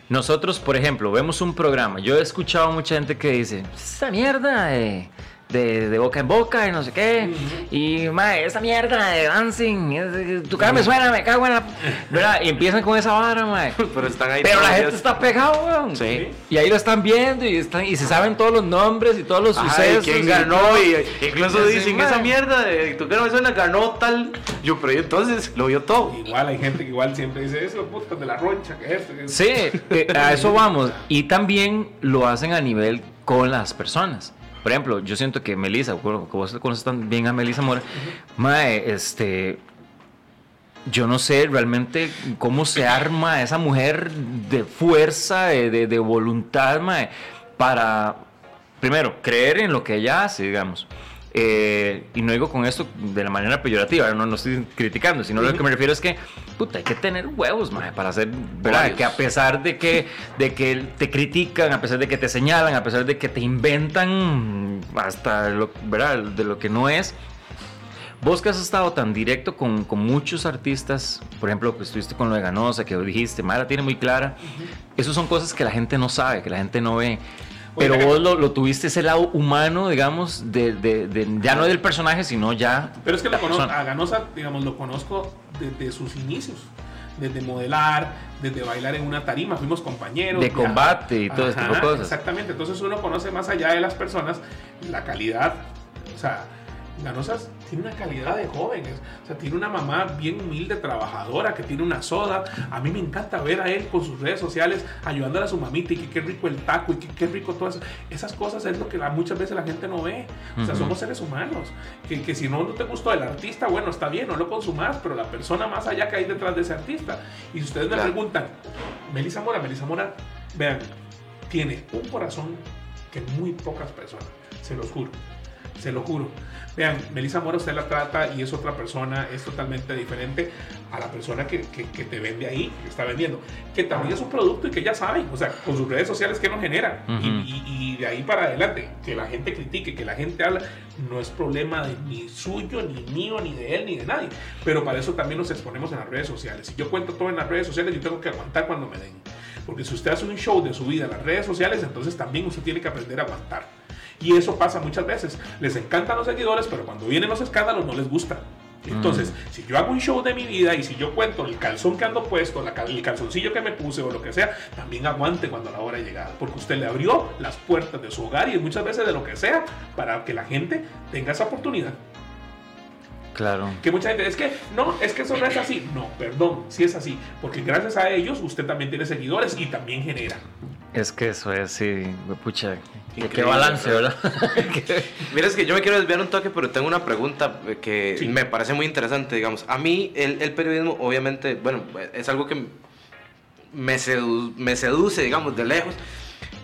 [SPEAKER 1] nosotros, por ejemplo, vemos un programa. Yo he escuchado a mucha gente que dice, esta mierda de, de, de boca en boca y no sé qué, y ma, esa mierda de dancing, es- tu cara me suena, me cago en la... ¿verdad? Y empiezan con esa vara, ma.
[SPEAKER 2] Pero están ahí
[SPEAKER 1] Pero la gente
[SPEAKER 2] días.
[SPEAKER 1] está pegado, weón.
[SPEAKER 2] Sí.
[SPEAKER 1] Y ahí lo están viendo y, están, y se saben todos los nombres y todos los
[SPEAKER 2] Ay,
[SPEAKER 1] sucesos.
[SPEAKER 2] ¿quién
[SPEAKER 1] y
[SPEAKER 2] ganó? Y incluso
[SPEAKER 1] Sí,
[SPEAKER 2] dicen,
[SPEAKER 1] mae.
[SPEAKER 2] esa mierda de tu cara me suena, ganó tal. Yo, pero yo entonces lo vio todo.
[SPEAKER 3] Igual hay gente que igual siempre dice eso, puta, de la roncha, que esto, que
[SPEAKER 1] Sí, eh, a eso vamos. Y también lo hacen a nivel con las personas. Por ejemplo, yo siento que Melissa, bueno, que vos conoces tan bien a Melissa Mora, mae, este, yo no sé realmente cómo se arma esa mujer de fuerza, de, de- de voluntad, mae, para, primero, creer en lo que ella hace, digamos. Eh, y no digo con esto de la manera peyorativa, no, no estoy criticando, sino lo que me refiero es que, puta, hay que tener huevos, para hacer, ¿verdad? Que a pesar de que, de que te critican, a pesar de que te señalan, a pesar de que te inventan hasta lo, ¿verdad? de lo que no es, Vos que has estado tan directo con, con muchos artistas, por ejemplo, que estuviste con lo de Ganosa, que dijiste, Mara tiene muy clara, eso son cosas que la gente no sabe, que la gente no ve. Pero vos lo, lo tuviste ese lado humano, digamos, de, de- de- ya no del personaje, sino ya...
[SPEAKER 3] Pero es que la conozco, a Ganosa, digamos, lo conozco desde sus inicios. Desde modelar, desde bailar en una tarima, fuimos compañeros.
[SPEAKER 1] De
[SPEAKER 3] ya.
[SPEAKER 1] combate y todo ese tipo de
[SPEAKER 3] Ajá,
[SPEAKER 1] cosas.
[SPEAKER 3] Exactamente, entonces uno conoce más allá de las personas la calidad. O sea, Ganosa tiene una calidad de jóvenes. O sea, tiene una mamá bien humilde, trabajadora, que tiene una soda. A mí me encanta ver a él con sus redes sociales ayudándole a su mamita y que qué rico el taco y que qué rico todo eso. Esas cosas es lo que la- muchas veces la gente no ve. O sea, somos seres humanos. Que, que si no, no te gustó el artista, bueno, está bien, no lo consumas, pero la persona más allá que hay detrás de ese artista. Y si ustedes me
[SPEAKER 2] Claro.
[SPEAKER 3] preguntan, Melissa Mora, Melissa Mora, vean, tiene un corazón que muy pocas personas, se los juro. Se lo juro. Vean, Melissa Mora usted la trata y es otra persona, es totalmente diferente a la persona que, que, que te vende ahí, que está vendiendo. Que también es un producto y que ya saben, o sea, con sus redes sociales que nos genera.
[SPEAKER 1] Ujú.
[SPEAKER 3] y, y- y de ahí para adelante, que la gente critique, que la gente habla, no es problema de, ni suyo, ni mío, ni de él, ni de nadie. Pero para eso también nos exponemos en las redes sociales. Si yo cuento todo en las redes sociales, yo tengo que aguantar cuando me den. Porque si usted hace un show de su vida en las redes sociales, entonces también usted tiene que aprender a aguantar. Y eso pasa muchas veces. Les encantan los seguidores, pero cuando vienen los escándalos no les gusta. Entonces, si yo hago un show de mi vida y si yo cuento el calzón que ando puesto, la el calzoncillo que me puse o lo que sea, también aguante cuando la hora ha llegado. Porque usted le abrió las puertas de su hogar y muchas veces de lo que sea para que la gente tenga esa oportunidad.
[SPEAKER 1] Claro.
[SPEAKER 3] Que mucha gente, es que no, es que eso no es así. No, perdón, sí es así. Porque gracias a ellos usted también tiene seguidores y también genera.
[SPEAKER 1] Es que eso es, sí, pucha. Qué, balance,
[SPEAKER 2] ¿verdad? Mira, es que yo me quiero desviar un toque, pero tengo una pregunta eh, que
[SPEAKER 3] Sí.
[SPEAKER 2] me parece muy interesante, digamos. A mí el, el periodismo, obviamente, bueno, es algo que me, sedu- me seduce, digamos, de lejos.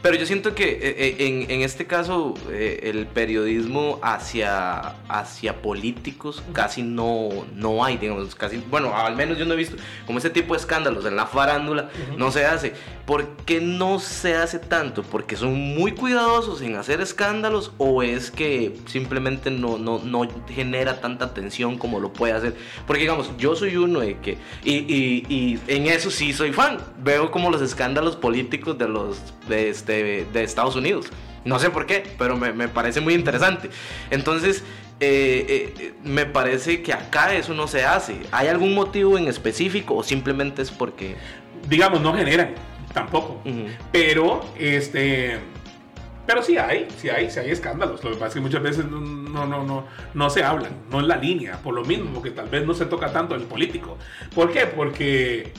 [SPEAKER 2] Pero yo siento que eh, eh, en, en este caso eh, el periodismo hacia, hacia políticos casi no, no hay, digamos, casi, bueno, al menos yo no he visto como ese tipo de escándalos en la farándula, no se hace. ¿Por qué no se hace tanto? ¿Porque son muy cuidadosos en hacer escándalos o es que simplemente no, no, no genera tanta atención como lo puede hacer? Porque digamos, yo soy uno de que, y, y, y en eso sí soy fan, veo como los escándalos políticos de los de, este, de Estados Unidos. No sé por qué, pero me, me parece muy interesante. Entonces, eh, eh, me parece que acá eso no se hace. ¿Hay algún motivo en específico o simplemente es porque...
[SPEAKER 3] Digamos, no generan tampoco. Pero, este. Pero sí hay, sí hay, sí hay escándalos. Lo que pasa es que muchas veces no, no, no, no, no se hablan, no es la línea, por lo mismo, porque tal vez no se toca tanto el político. ¿Por qué? Porque,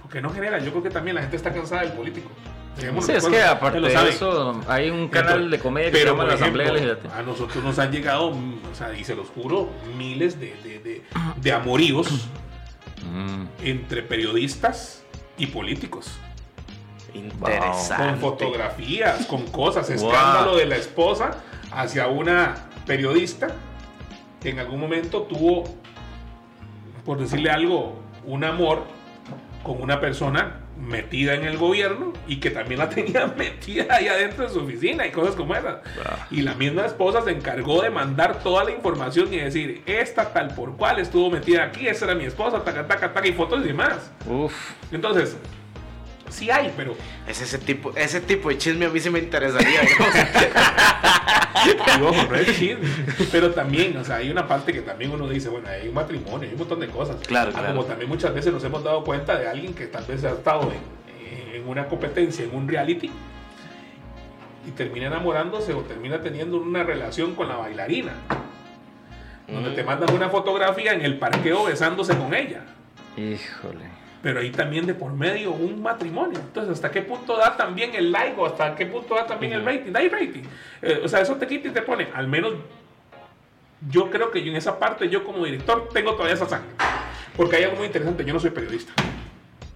[SPEAKER 3] porque no genera. Yo creo que también la gente está cansada del político.
[SPEAKER 1] Sí, es que aparte de eso, hay un canal de comedia que se
[SPEAKER 3] Pero,
[SPEAKER 1] llama La Asamblea Legislativa.
[SPEAKER 3] A nosotros nos han llegado, mm, o sea, y se los juro, miles de, de, de, de amoríos
[SPEAKER 1] Mm,
[SPEAKER 3] entre periodistas y políticos.
[SPEAKER 2] Interesante.
[SPEAKER 3] con fotografías, con cosas,
[SPEAKER 1] Wow.
[SPEAKER 3] escándalo de la esposa hacia una periodista que en algún momento tuvo, por decirle algo, un amor con una persona metida en el gobierno y que también la tenía metida ahí adentro de su oficina y cosas como esas. Y la misma esposa se encargó de mandar toda la información y decir, esta tal por cual estuvo metida aquí, esa era mi esposa, taca, taca, taca, y fotos y demás.
[SPEAKER 1] Uf,
[SPEAKER 3] Entonces, sí hay, pero
[SPEAKER 2] Es ese tipo, ese tipo de chisme a mí sí me interesaría. digamos.
[SPEAKER 3] Y ojo, no es chisme. Pero también, o sea, hay una parte que también uno dice, bueno, hay un matrimonio, hay un montón de cosas.
[SPEAKER 2] Claro,
[SPEAKER 3] Ah,
[SPEAKER 2] claro.
[SPEAKER 3] Como también muchas veces nos hemos dado cuenta de alguien que tal vez ha estado en, en una competencia, en un reality, y termina enamorándose o termina teniendo una relación con la bailarina. Donde
[SPEAKER 2] Mm.
[SPEAKER 3] te mandan una fotografía en el parqueo besándose con ella.
[SPEAKER 1] híjole.
[SPEAKER 3] Pero ahí también de por medio un matrimonio. Entonces, ¿hasta qué punto da también el like o hasta qué punto da también el rating? Hay rating. Eh, o sea, eso te quita y te pone. Al menos yo creo que yo en esa parte, yo como director, tengo todavía esa sangre. Porque hay algo muy interesante. Yo no soy periodista.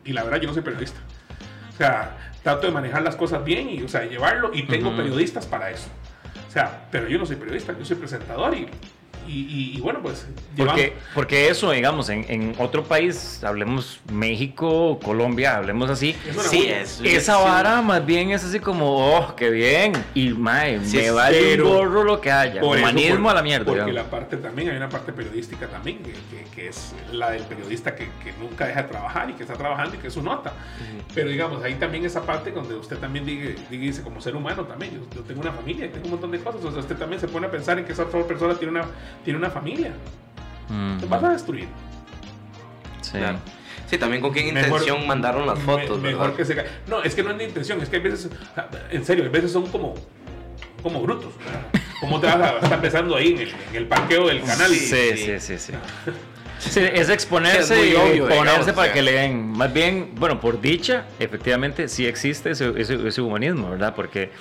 [SPEAKER 3] Y la verdad, yo no soy periodista. O sea, trato de manejar las cosas bien y, o sea, llevarlo. Y tengo
[SPEAKER 1] Ujú.
[SPEAKER 3] periodistas para eso. O sea, pero yo no soy periodista, yo soy presentador y, y, y- y bueno, pues.
[SPEAKER 1] Porque,
[SPEAKER 3] llevamos-
[SPEAKER 1] porque eso, digamos, en, en otro país, hablemos México, Colombia, hablemos así.
[SPEAKER 2] Sí, es.
[SPEAKER 1] Esa vara más bien es así como, oh, qué bien. Y mae,
[SPEAKER 2] Sí,
[SPEAKER 1] me vale un gorro lo que haya.
[SPEAKER 3] Por eso,
[SPEAKER 1] Humanismo
[SPEAKER 3] por-
[SPEAKER 1] a la mierda.
[SPEAKER 3] Porque
[SPEAKER 1] digamos.
[SPEAKER 3] la parte también, hay una parte periodística también, que, que- que es la del periodista que, que nunca deja de trabajar y que está trabajando y que es su nota. Pero digamos, hay también esa parte donde usted también diga, diga- dice como ser humano también, yo, yo tengo una familia, tengo un montón de cosas, o sea, usted también se pone a pensar en que esa otra persona tiene una, tiene una familia.
[SPEAKER 1] Mm,
[SPEAKER 3] Te vas a destruir.
[SPEAKER 1] sí.
[SPEAKER 2] Claro. Sí, también con qué
[SPEAKER 3] Mejor-
[SPEAKER 2] intención mandaron las
[SPEAKER 3] me-
[SPEAKER 2] fotos,
[SPEAKER 3] mejor
[SPEAKER 2] ¿verdad?
[SPEAKER 3] que se No, es que no es de intención, es que hay veces, en serio, hay veces son como, como brutos. ¿Cómo te vas a estar pensando ahí en el, en el parqueo del canal? y-
[SPEAKER 1] Sí, sí, sí, sí. Sí, es exponerse
[SPEAKER 2] Es muy
[SPEAKER 1] y
[SPEAKER 2] obvio,
[SPEAKER 1] ponerse
[SPEAKER 2] digamos,
[SPEAKER 1] para
[SPEAKER 2] o sea.
[SPEAKER 1] que le den. Más bien, bueno, por dicha, efectivamente sí existe ese, ese- ese humanismo, ¿verdad? Porque,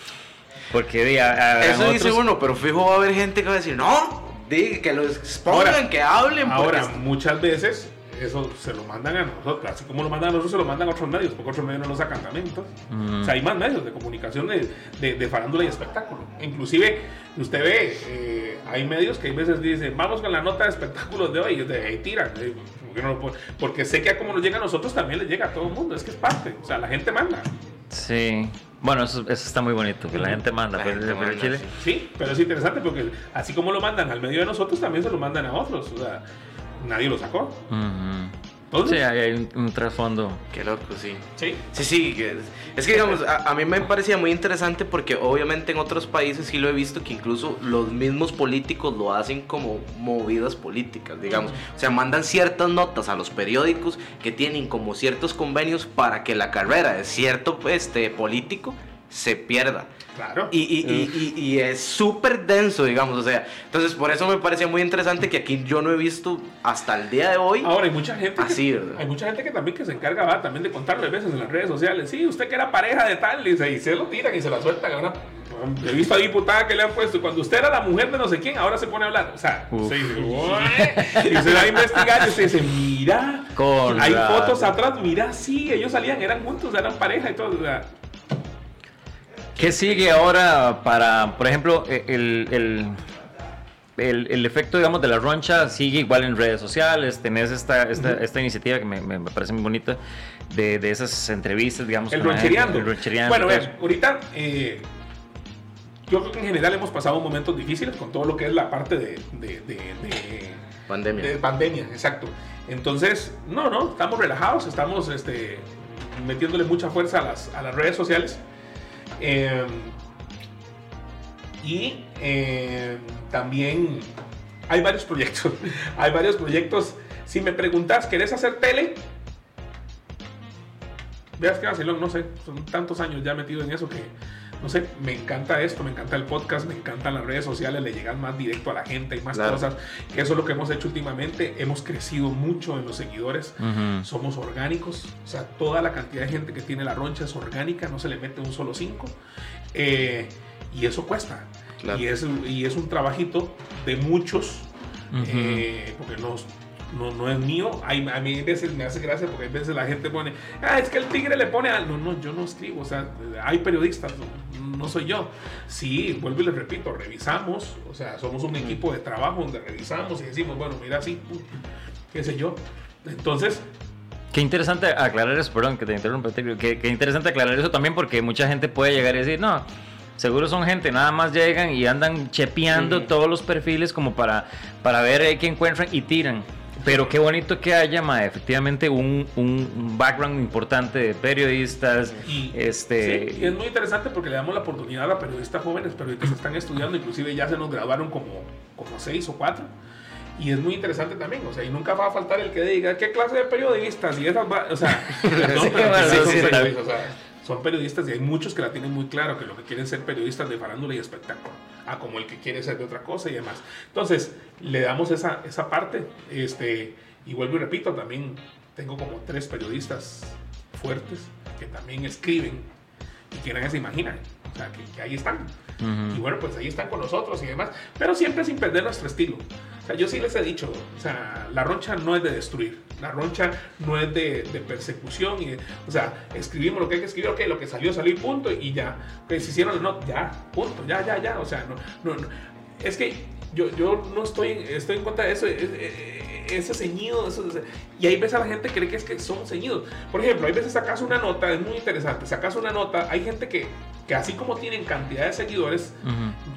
[SPEAKER 1] porque de, a- a-
[SPEAKER 2] Eso
[SPEAKER 1] en
[SPEAKER 2] dice
[SPEAKER 1] otros-
[SPEAKER 2] uno, pero fijo va a haber gente que va a decir, no, di- que lo expongan,
[SPEAKER 3] Ahora-
[SPEAKER 2] que hablen.
[SPEAKER 3] Ahora,
[SPEAKER 2] porque-
[SPEAKER 3] muchas veces eso se lo mandan a nosotros, así como lo mandan a nosotros, se lo mandan a otros medios, porque otros medios no lo sacan también. entonces.
[SPEAKER 1] Mm.
[SPEAKER 3] O sea, hay más medios de comunicación de, de, de farándula y espectáculo. Inclusive, usted ve, eh, hay medios que a veces dicen, vamos con la nota de espectáculos de hoy, y de ahí tiran. eh, porque, no lo puedo- porque sé que a como nos llega a nosotros, también le llega a todo el mundo, es que es parte, o sea, la gente manda.
[SPEAKER 1] Sí. Bueno, eso, eso está muy bonito, que la gente manda.
[SPEAKER 2] La gente manda,
[SPEAKER 1] Chile-
[SPEAKER 2] sí.
[SPEAKER 3] Sí, pero es interesante porque así como lo mandan al medio de nosotros, también se lo mandan a otros. O sea, nadie lo sacó. Entonces,
[SPEAKER 1] Sí, hay, hay un, un trasfondo.
[SPEAKER 2] Qué loco, sí.
[SPEAKER 3] sí.
[SPEAKER 2] Sí, sí, es que digamos, a, a mí me parecía muy interesante porque obviamente en otros países sí lo he visto que incluso los mismos políticos lo hacen como movidas políticas, digamos. O sea, mandan ciertas notas a los periódicos que tienen como ciertos convenios para que la carrera de cierto este, político se pierda.
[SPEAKER 3] Claro.
[SPEAKER 2] Y, y- y- y- y es súper denso, digamos, o sea, entonces por eso me parecía muy interesante que aquí yo no he visto hasta el día de hoy.
[SPEAKER 3] Ahora hay mucha gente.
[SPEAKER 2] Así,
[SPEAKER 3] que,
[SPEAKER 2] ¿verdad?
[SPEAKER 3] hay mucha gente que también que se encarga va, también de contarle a veces en las redes sociales. Sí, usted que era pareja de tal, y se, y se lo tiran y se la sueltan. a una- he visto a diputada que le han puesto, cuando usted era la mujer de no sé quién, ahora se pone a hablar. O sea, se dice, y se va a investigar y usted dice, mira,
[SPEAKER 1] Con
[SPEAKER 3] hay
[SPEAKER 1] la-
[SPEAKER 3] fotos atrás, mira, sí, ellos salían, eran juntos, eran pareja y todo. O sea,
[SPEAKER 1] ¿Qué sigue ahora para, por ejemplo, e, el, el, el- el efecto, digamos, de la roncha sigue igual en redes sociales? Tenés esta, esta, esta iniciativa que me, me- me parece muy bonita de, de esas entrevistas, digamos.
[SPEAKER 3] El ronchereando.
[SPEAKER 1] El ronchereando.
[SPEAKER 3] Bueno, vean, ahorita eh, yo creo que en general hemos pasado momentos difíciles con todo lo que es la parte de, de- de- de-
[SPEAKER 2] Pandemia.
[SPEAKER 3] de pandemia, exacto. Entonces, no, no, estamos relajados, estamos este, metiéndole mucha fuerza a las, a las redes sociales. Eh, y eh, también hay varios proyectos. hay varios proyectos. Si me preguntas, ¿querés hacer tele? Veas que vacilón, no sé, son tantos años ya metido en eso que, no sé, me encanta esto, me encanta el podcast, me encantan las redes sociales, le llegan más directo a la gente, hay más
[SPEAKER 2] Claro.
[SPEAKER 3] cosas, que eso es lo que hemos hecho últimamente, hemos crecido mucho en los seguidores, somos orgánicos, o sea, toda la cantidad de gente que tiene la roncha es orgánica, no se le mete un solo 5, y eso cuesta,
[SPEAKER 2] Claro.
[SPEAKER 3] y, es, y es un trabajito de muchos, eh, porque no, no, no es mío. Hay, a mí a veces me hace gracia porque a veces la gente pone, ah, es que el tigre le pone al. No, no, yo no escribo. O sea, hay periodistas, no, soy yo. Sí, vuelvo y les repito, revisamos. O sea, somos un equipo de trabajo donde revisamos y decimos, bueno, mira, sí, pum, qué sé yo. Entonces,
[SPEAKER 1] Qué interesante aclarar eso, perdón que te interrumpa, qué, qué interesante aclarar eso también porque mucha gente puede llegar y decir, no, seguro son gente, nada más llegan y andan chepeando
[SPEAKER 3] Sí.
[SPEAKER 1] todos los perfiles como para, para ver eh, qué encuentran y tiran. Pero qué bonito que haya, ma, efectivamente, un, un- un background importante de periodistas,
[SPEAKER 3] Y,
[SPEAKER 1] este...
[SPEAKER 3] Sí, y es muy interesante porque le damos la oportunidad a periodistas jóvenes, periodistas que están estudiando, inclusive ya se nos graduaron como, como seis o cuatro. Y es muy interesante también, o sea, y nunca va a faltar el que diga qué clase de periodistas y esas, va-?" o sea, son, periodistas, y hay muchos que la tienen muy claro que lo que quieren ser periodistas de farándula y espectáculo, a como el que quiere ser de otra cosa y demás. Entonces, le damos esa, esa parte, este, y vuelvo y repito, también tengo como tres periodistas fuertes que también escriben y que nadie se imagina, o sea, que, que ahí están.
[SPEAKER 1] Ujú.
[SPEAKER 3] Y bueno, pues ahí están con nosotros y demás, pero siempre sin perder nuestro estilo. O sea, yo sí les he dicho, o sea, la roncha no es de destruir, la roncha no es de, de persecución, y, o sea, escribimos lo que hay que escribir, ok, lo que salió, salió y punto, y ya, que se hicieron, no, ya, punto, ya, ya, ya, o sea, no, no, no. es que yo, yo no estoy, estoy en contra de eso, es- es- ese ceñido, eso, y hay veces la gente cree que es que son ceñidos. Por ejemplo, hay veces sacas una nota, es muy interesante, sacas una nota, hay gente que, que así como tienen cantidad de seguidores,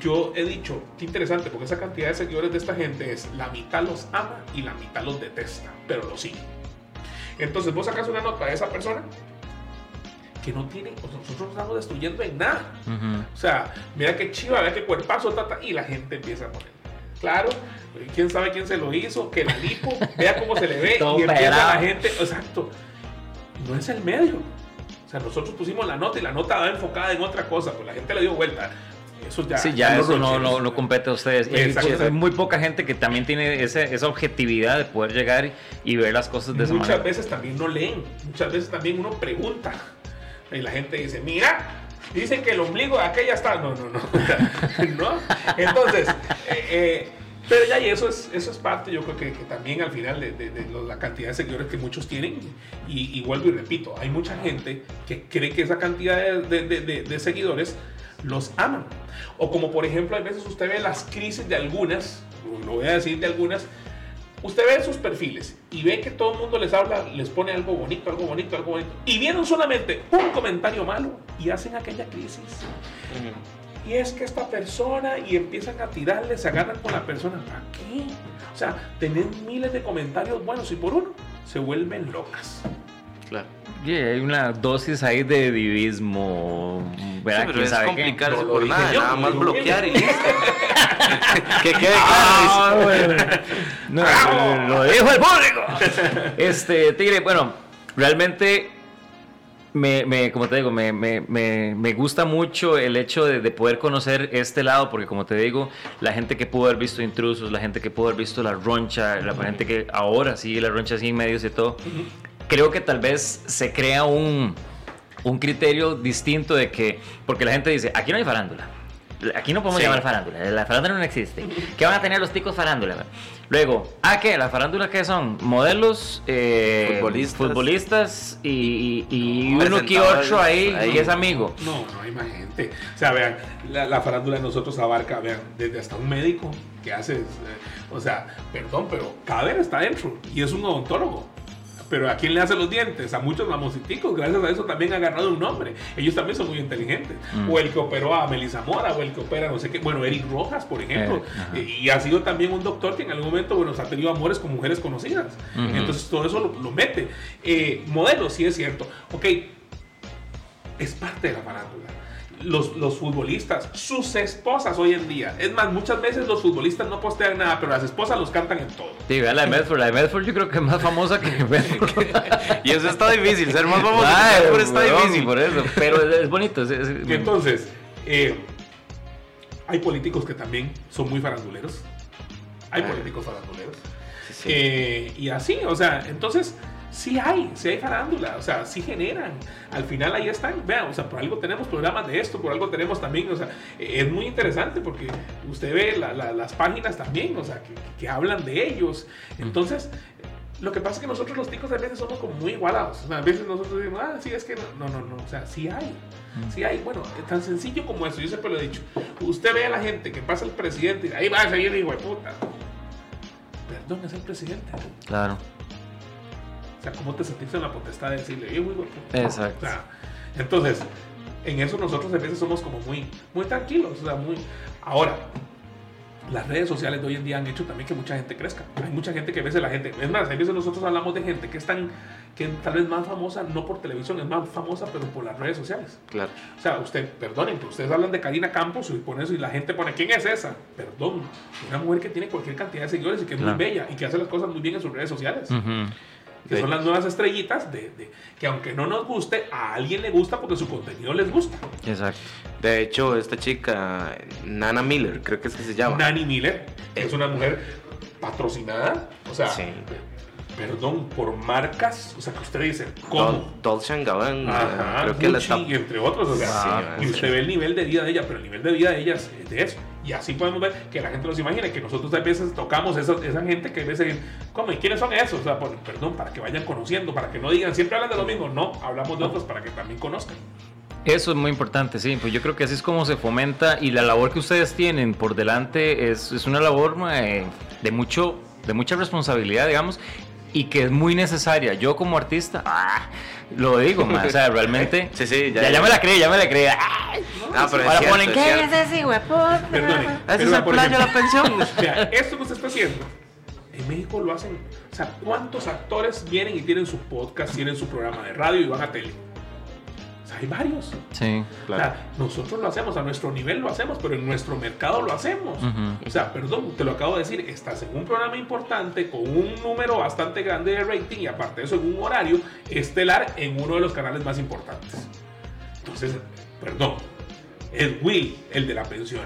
[SPEAKER 3] yo he dicho, qué interesante, porque esa cantidad de seguidores de esta gente es la mitad los ama y la mitad los detesta, pero los sigue. Entonces vos sacas una nota de esa persona que no tiene, nosotros no estamos destruyendo en nada.
[SPEAKER 1] Ujú.
[SPEAKER 3] O sea, mira qué chiva, mira qué cuerpazo, tata, y la gente empieza a poner. Claro, quién sabe quién se lo hizo, que la lipo, vea cómo se le ve, y empieza la gente, exacto. No es el medio. O sea, nosotros pusimos la nota y la nota va enfocada en otra cosa, pues la gente le dio vuelta. Eso ya.
[SPEAKER 1] Sí, ya eso no, no, no compete a ustedes. Hay, muy poca gente que también tiene ese- esa objetividad de poder llegar y, ver las cosas de esa
[SPEAKER 3] Muchas
[SPEAKER 1] manera.
[SPEAKER 3] veces también no leen, muchas veces también uno pregunta. Y la gente dice, mira, dicen que el ombligo de aquella está. No, no, no. ¿No? Entonces, eh, eh, Pero ya, y eso es, eso es parte, yo creo que, que también al final de, de- de la cantidad de seguidores que muchos tienen, y, y vuelvo y repito, hay mucha gente que cree que esa cantidad de, de- seguidores los aman. O como por ejemplo, a veces usted ve las crisis de algunas, lo voy a decir de algunas, usted ve sus perfiles y ve que todo el mundo les habla, les pone algo bonito, algo bonito, algo bonito, y vieron solamente un comentario malo y hacen aquella crisis. Y es que esta persona, y empiezan a tirarle, se agarran con la persona. ¿Para qué? O sea, tener miles de comentarios buenos y por uno se vuelven locas.
[SPEAKER 2] Claro.
[SPEAKER 1] Sí, hay una dosis ahí de divismo.
[SPEAKER 2] Sí,
[SPEAKER 1] ¿verdad?
[SPEAKER 2] pero
[SPEAKER 1] ¿Quién
[SPEAKER 2] es
[SPEAKER 1] sabe qué?
[SPEAKER 2] complicarse por nada,
[SPEAKER 3] yo,
[SPEAKER 2] nada más bloquear y listo. que quede
[SPEAKER 1] Ah,
[SPEAKER 2] claro.
[SPEAKER 1] bueno. No, lo dijo el público. Este, Tigre, bueno, realmente me, me- como te digo, me, me- me- me gusta mucho el hecho de, de poder conocer este lado, porque como te digo, la gente que pudo haber visto intrusos, la gente que pudo haber visto la roncha, la gente que ahora sigue la roncha así en medios y todo, creo que tal vez se crea un, un criterio distinto de que, porque la gente dice, aquí no hay farándula. Aquí no podemos
[SPEAKER 2] Sí.
[SPEAKER 1] llamar farándula, la farándula no existe. ¿Qué van a tener los ticos farándula? Luego, ¿ah qué? ¿La farándula qué son? Modelos, eh,
[SPEAKER 2] Futbolistas.
[SPEAKER 1] futbolistas y, y- y uno que otro ahí,
[SPEAKER 2] ahí.
[SPEAKER 1] que es amigo.
[SPEAKER 3] No, no hay más gente. O sea, vean, la, la farándula de nosotros abarca, vean, desde hasta un médico que hace, eh, o sea, perdón, pero Cader está dentro y es un odontólogo. Pero ¿a quién le hace los dientes? A muchos mamositicos, gracias a eso también ha agarrado un nombre. Ellos también son muy inteligentes.
[SPEAKER 1] Mm.
[SPEAKER 3] O el que operó a Melissa Mora, o el que opera no sé qué. Bueno, Eric Rojas, por ejemplo.
[SPEAKER 1] Eh, ajá.
[SPEAKER 3] Eh, y ha sido también un doctor que en algún momento, bueno, ha tenido amores con mujeres conocidas. Entonces todo eso lo, lo mete. Eh, modelo, sí es cierto. Ok, es parte de la farándula. Los, los futbolistas, sus esposas hoy en día. Es más, muchas veces los futbolistas no postean nada, pero las esposas los cantan en todo.
[SPEAKER 1] Sí, vea la de Medford. La de Medford yo creo que es más famosa que Medford.
[SPEAKER 2] Y eso está difícil, ser más famoso que
[SPEAKER 1] Ay,
[SPEAKER 2] Medford está difícil.
[SPEAKER 1] Por eso, pero es, es bonito. es- es-
[SPEAKER 3] Y entonces, eh, hay políticos que también son muy faranduleros. Hay
[SPEAKER 2] Ah.
[SPEAKER 3] políticos faranduleros.
[SPEAKER 2] Sí, sí.
[SPEAKER 3] Eh, y así, o sea, entonces sí hay, sí hay farándula, o sea, sí generan. Al final ahí están, vean, o sea, por algo tenemos programas de esto, por algo tenemos también, o sea, eh, es muy interesante porque usted ve la- la- las páginas también, o sea, que, que hablan de ellos. Entonces, lo que pasa es que nosotros los ticos a veces somos como muy igualados. O sea, a veces nosotros decimos, ah, sí, es que no, no, no, no. O sea, sí hay. Sí hay. Bueno, es tan sencillo como eso. Yo siempre lo he dicho. Usted ve a la gente que pasa el presidente y ahí va a seguir hijo de puta. Perdón, es el presidente.
[SPEAKER 1] Claro,
[SPEAKER 3] O sea, ¿cómo te sentiste en la potestad de decirle, de puta?
[SPEAKER 1] exacto.
[SPEAKER 3] O sea, entonces, en eso nosotros a veces somos como muy, muy tranquilos. O sea, muy. Ahora, las redes sociales de hoy en día han hecho también que mucha gente crezca. Hay mucha gente que a veces la gente. Es más, hay veces nosotros hablamos de gente que es tan. que tal vez más famosa, no por televisión, es más famosa, pero por las redes sociales.
[SPEAKER 2] Claro.
[SPEAKER 3] O sea, usted, perdonen, pero ustedes hablan de Karina Campos y pone eso y la gente pone, ¿quién es esa? Perdón, una mujer que tiene cualquier cantidad de seguidores y que es
[SPEAKER 1] Claro.
[SPEAKER 3] muy bella y que hace las cosas muy bien en sus redes sociales.
[SPEAKER 1] Ujú.
[SPEAKER 3] Que
[SPEAKER 2] Sí.
[SPEAKER 3] son las nuevas estrellitas de, de- que aunque no nos guste, a alguien le gusta porque su contenido les gusta.
[SPEAKER 1] Exacto.
[SPEAKER 2] De hecho, esta chica, Nana Miller, creo que es que se llama.
[SPEAKER 3] Nani Miller es una mujer patrocinada, o sea,
[SPEAKER 2] Sí.
[SPEAKER 3] perdón, por marcas, o sea, que usted dice, ¿cómo?
[SPEAKER 2] Dol- Dolce Gabbana,
[SPEAKER 3] Ajá,
[SPEAKER 2] creo que la está...
[SPEAKER 3] entre otros, o sea,
[SPEAKER 2] Sí,
[SPEAKER 3] y usted
[SPEAKER 2] sí.
[SPEAKER 3] ve el nivel de vida de ella, pero el nivel de vida de ella es es de eso. Y así podemos ver que la gente nos imagina que nosotros a veces tocamos esa, esa gente que a veces, ¿cómo? ¿Y quiénes son esos? O sea, perdón, para que vayan conociendo, para que no digan, siempre hablan de lo mismo. No, hablamos de otros para que también conozcan.
[SPEAKER 1] Eso es muy importante, sí, pues yo creo que así es como se fomenta y la labor que ustedes tienen por delante es, es una labor mae, de mucho, de mucha responsabilidad, digamos, y que es muy necesaria. Yo como artista, ah, lo digo, mae, o sea, realmente,
[SPEAKER 2] Sí, sí,
[SPEAKER 1] ya, ya, me la creí, ya me la creí. ah,
[SPEAKER 2] Ah, pero es
[SPEAKER 1] ahora
[SPEAKER 2] cierto,
[SPEAKER 1] ponen,
[SPEAKER 2] es
[SPEAKER 1] ¿qué es ese hueputa?
[SPEAKER 3] Perdone.
[SPEAKER 2] Ese es el playo de la pensión.
[SPEAKER 3] Vea, esto que usted está haciendo, en México lo hacen. O sea, ¿cuántos actores vienen y tienen su podcast, tienen su programa de radio y van a tele? O sea, hay varios.
[SPEAKER 1] Sí,
[SPEAKER 3] O sea, nosotros lo hacemos, a nuestro nivel lo hacemos, pero en nuestro mercado lo hacemos. O sea, perdón, te lo acabo de decir, estás en un programa importante con un número bastante grande de rating y aparte de eso en un horario estelar en uno de los canales más importantes. Entonces, perdón, es Will el de la pensión.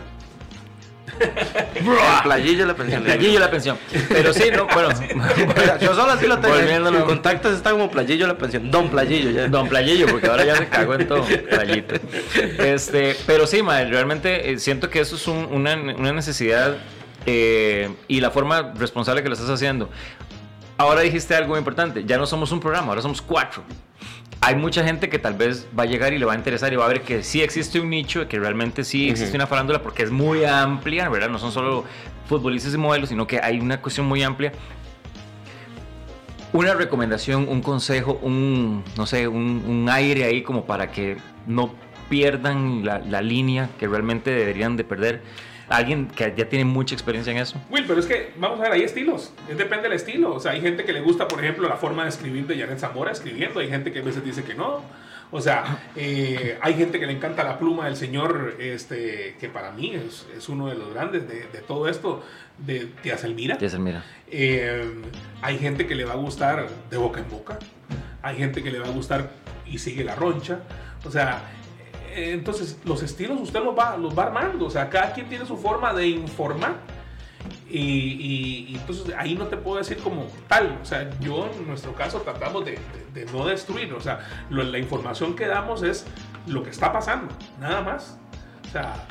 [SPEAKER 2] El playillo la pensión.
[SPEAKER 1] el playillo la pensión. Pero sí, no, bueno,
[SPEAKER 2] Yo solo así lo tengo.
[SPEAKER 1] Volviéndolo.
[SPEAKER 2] En contactos está como playillo la pensión. Don playillo ya.
[SPEAKER 1] Don Playillo, porque ahora ya se cagó en todo, Playito. Este, pero sí, madre, realmente eh, siento que eso es un- una, una necesidad eh, y la forma responsable que lo estás haciendo. Ahora dijiste algo muy importante, ya no somos un programa, ahora somos cuatro. Hay mucha gente que tal vez va a llegar y le va a interesar y va a ver que sí existe un nicho, que realmente sí existe una farándula porque es muy amplia, ¿verdad? No son solo futbolistas y modelos, sino que hay una cuestión muy amplia. Una recomendación, un consejo, un, no sé, un, un aire ahí como para que no pierdan la, la línea que realmente deberían de perder alguien que ya tiene mucha experiencia en eso.
[SPEAKER 3] Will, pero es que, vamos a ver, hay estilos. Es depende del estilo. O sea, hay gente que le gusta, por ejemplo, la forma de escribir de Janet Zamora escribiendo. Hay gente que a veces dice que no. O sea, eh, hay gente que le encanta la pluma del señor, este, que para mí es, es uno de los grandes de, de todo esto, de Tías Elmira.
[SPEAKER 1] Tías Elmira.
[SPEAKER 3] Eh, hay gente que le va a gustar de boca en boca. Hay gente que le va a gustar y sigue la roncha. O sea, entonces los estilos usted los va, los va armando. O sea, cada quien tiene su forma de informar. Y, entonces ahí no te puedo decir como tal. O sea, yo en nuestro caso tratamos de, de- no destruir. O sea, lo- la información que damos es lo que está pasando, nada más. O sea,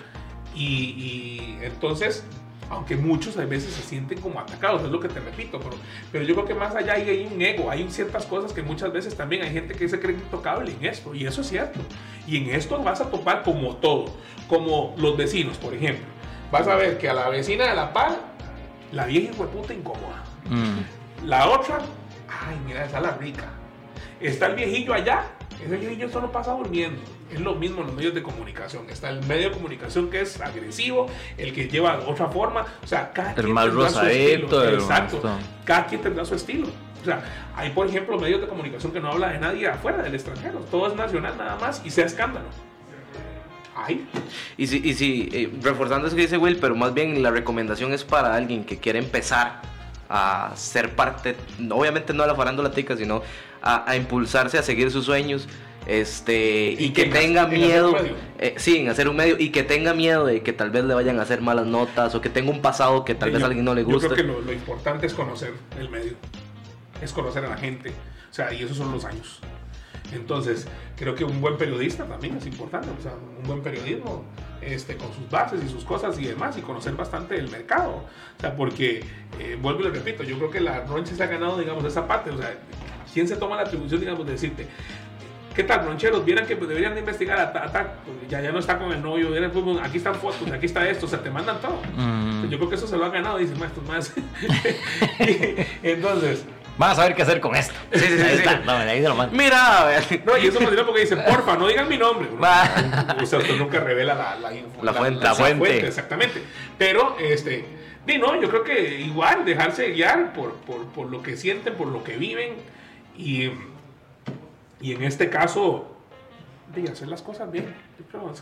[SPEAKER 3] y entonces, aunque muchos a veces se sienten como atacados, es lo que te repito, pero, pero yo creo que más allá hay, hay un ego, hay ciertas cosas que muchas veces también hay gente que se cree intocable en esto, y eso es cierto. Y en esto vas a topar como todo, como los vecinos, por ejemplo. Vas a ver que a la vecina de la par, la vieja puta incómoda.
[SPEAKER 1] Mm.
[SPEAKER 3] La otra, ay, mira, esa es la rica. Está el viejillo allá, ese viejillo solo pasa durmiendo. Es lo mismo en los medios de comunicación. Está el medio de comunicación que es agresivo, el que lleva otra forma. O sea, cada
[SPEAKER 1] El
[SPEAKER 3] quien
[SPEAKER 1] más
[SPEAKER 3] tendrá su
[SPEAKER 1] rosadito,
[SPEAKER 3] estilo.
[SPEAKER 1] el
[SPEAKER 3] Exacto. Cada quien tendrá su estilo. O sea, hay, por ejemplo, medios de comunicación que no habla de nadie afuera del extranjero. Todo es nacional nada más y sea escándalo. Hay.
[SPEAKER 2] Y si, y si eh, reforzando eso que dice Will, pero más bien la recomendación es para alguien que quiere empezar a ser parte, obviamente no de la farándula tica, sino a, a impulsarse a seguir sus sueños. Este, y
[SPEAKER 3] ¿Y
[SPEAKER 2] que
[SPEAKER 3] en
[SPEAKER 2] tenga
[SPEAKER 3] en
[SPEAKER 2] miedo, eh, sí, en hacer un medio, y que tenga miedo de que tal vez le vayan a hacer malas notas o que tenga un pasado que tal vez
[SPEAKER 3] Yo-
[SPEAKER 2] a alguien no le
[SPEAKER 3] Yo
[SPEAKER 2] guste.
[SPEAKER 3] creo que lo, lo importante es conocer el medio, es conocer a la gente, o sea, y esos son los años. Entonces, creo que un buen periodista también es importante, o sea, un buen periodismo este, con sus bases y sus cosas y demás, y conocer bastante el mercado. O sea, porque, eh, vuelvo y le repito, yo creo que la Ronche se ha ganado, digamos, esa parte, o sea, ¿quién se toma la atribución, digamos, de decirte, ¿Qué tal, roncheros? Vieran que deberían de investigar a ta- pues, ya, ya no está con el novio, pues, aquí están fotos, aquí está esto, o sea, te mandan todo.
[SPEAKER 1] Mm.
[SPEAKER 3] Yo creo que eso se lo han ganado, dicen, estos más. Entonces,
[SPEAKER 1] Van a saber qué hacer con esto.
[SPEAKER 2] Sí, sí, sí,
[SPEAKER 1] ahí
[SPEAKER 2] sí.
[SPEAKER 1] está. No, ahí se lo mando.
[SPEAKER 2] Mira, a ver.
[SPEAKER 3] no, y eso me dirá porque dicen, porfa, no digan mi nombre. O sea, usted nunca revela la, la, info-
[SPEAKER 2] La fuente.
[SPEAKER 1] La fuente.
[SPEAKER 3] Exactamente. Pero, este, no, yo creo que igual dejarse guiar por, por, por lo que sienten, por lo que viven. Y, y en este caso, de hacer las cosas bien.